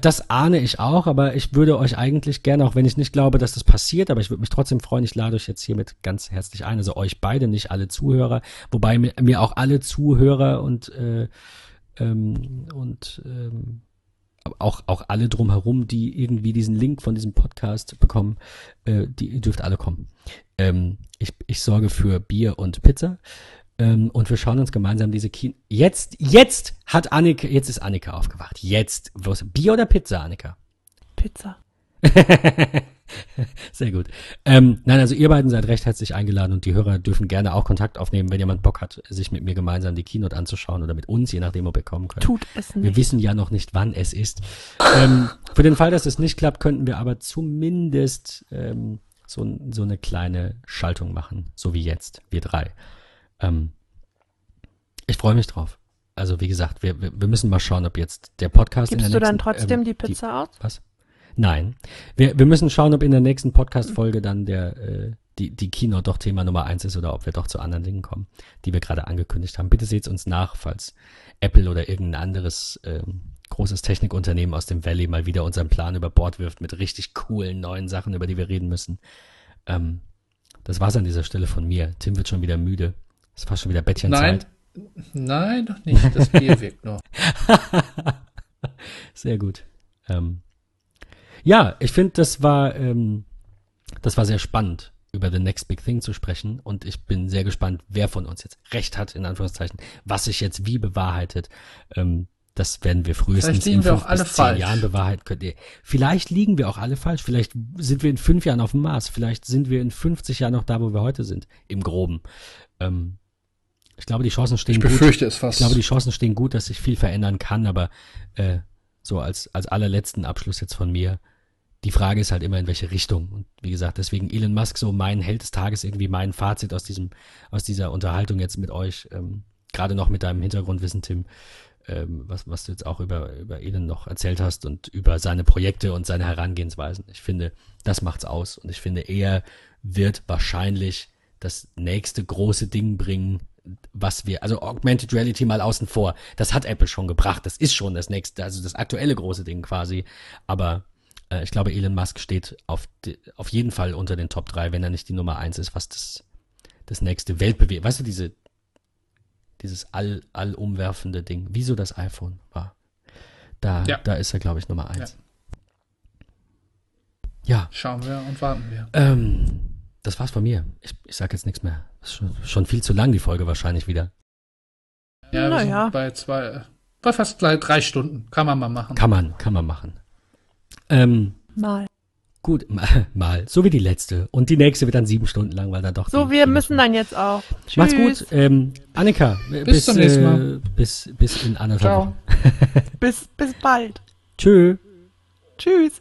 Das ahne ich auch, aber ich würde euch eigentlich gerne, auch wenn ich nicht glaube, dass das passiert, aber ich würde mich trotzdem freuen, ich lade euch jetzt hiermit ganz herzlich ein. Also euch beide, nicht alle Zuhörer, wobei mir, auch alle Zuhörer und, äh, ähm, und ähm, auch, auch alle drumherum, die irgendwie diesen Link von diesem Podcast bekommen, äh, die ihr dürft alle kommen. Ähm, ich, ich sorge für Bier und Pizza. Ähm, und wir schauen uns gemeinsam diese Kino. Jetzt, jetzt hat Annika, jetzt ist Annika aufgewacht. Jetzt. Was, Bier oder Pizza, Annika? Pizza. Sehr gut. Ähm, nein, also ihr beiden seid recht herzlich eingeladen und die Hörer dürfen gerne auch Kontakt aufnehmen, wenn jemand Bock hat, sich mit mir gemeinsam die Keynote anzuschauen oder mit uns, je nachdem, ob ihr kommen könnt. Tut es nicht. Wir wissen ja noch nicht, wann es ist. Ähm, für den Fall, dass es nicht klappt, könnten wir aber zumindest ähm, so, so eine kleine Schaltung machen, so wie jetzt, wir drei. Ähm, ich freue mich drauf. Also wie gesagt, wir, wir, müssen mal schauen, ob jetzt der Podcast. Gibst in du der dann nächsten, trotzdem ähm, die Pizza aus? Was? Nein. Wir, wir müssen schauen, ob in der nächsten Podcast-Folge dann der, äh, die, die Keynote doch Thema Nummer eins ist oder ob wir doch zu anderen Dingen kommen, die wir gerade angekündigt haben. Bitte seht uns nach, falls Apple oder irgendein anderes ähm, großes Technikunternehmen aus dem Valley mal wieder unseren Plan über Bord wirft mit richtig coolen neuen Sachen, über die wir reden müssen. Ähm, das war's an dieser Stelle von mir. Tim wird schon wieder müde. Es war schon wieder Bettchenzeit. Nein, nein, doch nicht. Das Bier wirkt nur. Sehr gut. Ähm, ja, ich finde, das war, ähm, das war sehr spannend, über The Next Big Thing zu sprechen. Und ich bin sehr gespannt, wer von uns jetzt recht hat, in Anführungszeichen, was sich jetzt wie bewahrheitet. Ähm, das werden wir frühestens in fünf bis zehn. Jahren bewahrheiten können. Vielleicht liegen wir auch alle falsch. Vielleicht sind wir in fünf Jahren auf dem Mars. Vielleicht sind wir in 50 Jahren noch da, wo wir heute sind. Im Groben. Ähm, ich glaube, die Chancen stehen Ich gut. befürchte es fast. Ich glaube, die Chancen stehen gut, dass sich viel verändern kann, aber äh, so als, als allerletzten Abschluss jetzt von mir, die Frage ist halt immer, in welche Richtung. Und wie gesagt, deswegen Elon Musk so mein Held des Tages, irgendwie mein Fazit aus diesem, aus dieser Unterhaltung jetzt mit euch, ähm, gerade noch mit deinem Hintergrundwissen, Tim, ähm, was, was du jetzt auch über, über Elon noch erzählt hast und über seine Projekte und seine Herangehensweisen. Ich finde, das macht's aus. Und ich finde, er wird wahrscheinlich das nächste große Ding bringen, was wir, also Augmented Reality mal außen vor. Das hat Apple schon gebracht. Das ist schon das nächste, also das aktuelle große Ding quasi. Aber äh, ich glaube, Elon Musk steht auf, auf jeden Fall unter den Top 3, wenn er nicht die Nummer 1 ist, was das, das nächste Weltbewegung, weißt du, diese, dieses all, allumwerfende Ding, wie so das iPhone war. Da, Ja. da ist er, glaube ich, Nummer 1. Ja, Schauen wir und warten wir. ähm, das war's von mir. Ich, ich sag jetzt nichts mehr. Ist schon, schon viel zu lang, die Folge wahrscheinlich wieder. Ja, wir Naja. sind bei zwei, bei fast gleich drei Stunden. Kann man mal machen. Kann man, kann man machen. Ähm, Mal. gut, mal, mal. So wie die letzte. Und die nächste wird dann sieben Stunden lang, weil dann doch. So, die- wir die- müssen dann jetzt auch. Tschüss. Macht's gut. Ähm, Annika, äh, bis, zum nächsten äh, Mal. bis, bis in anderthalb Ciao. Wochen. Bis, bis bald. Tschö. Tschüss.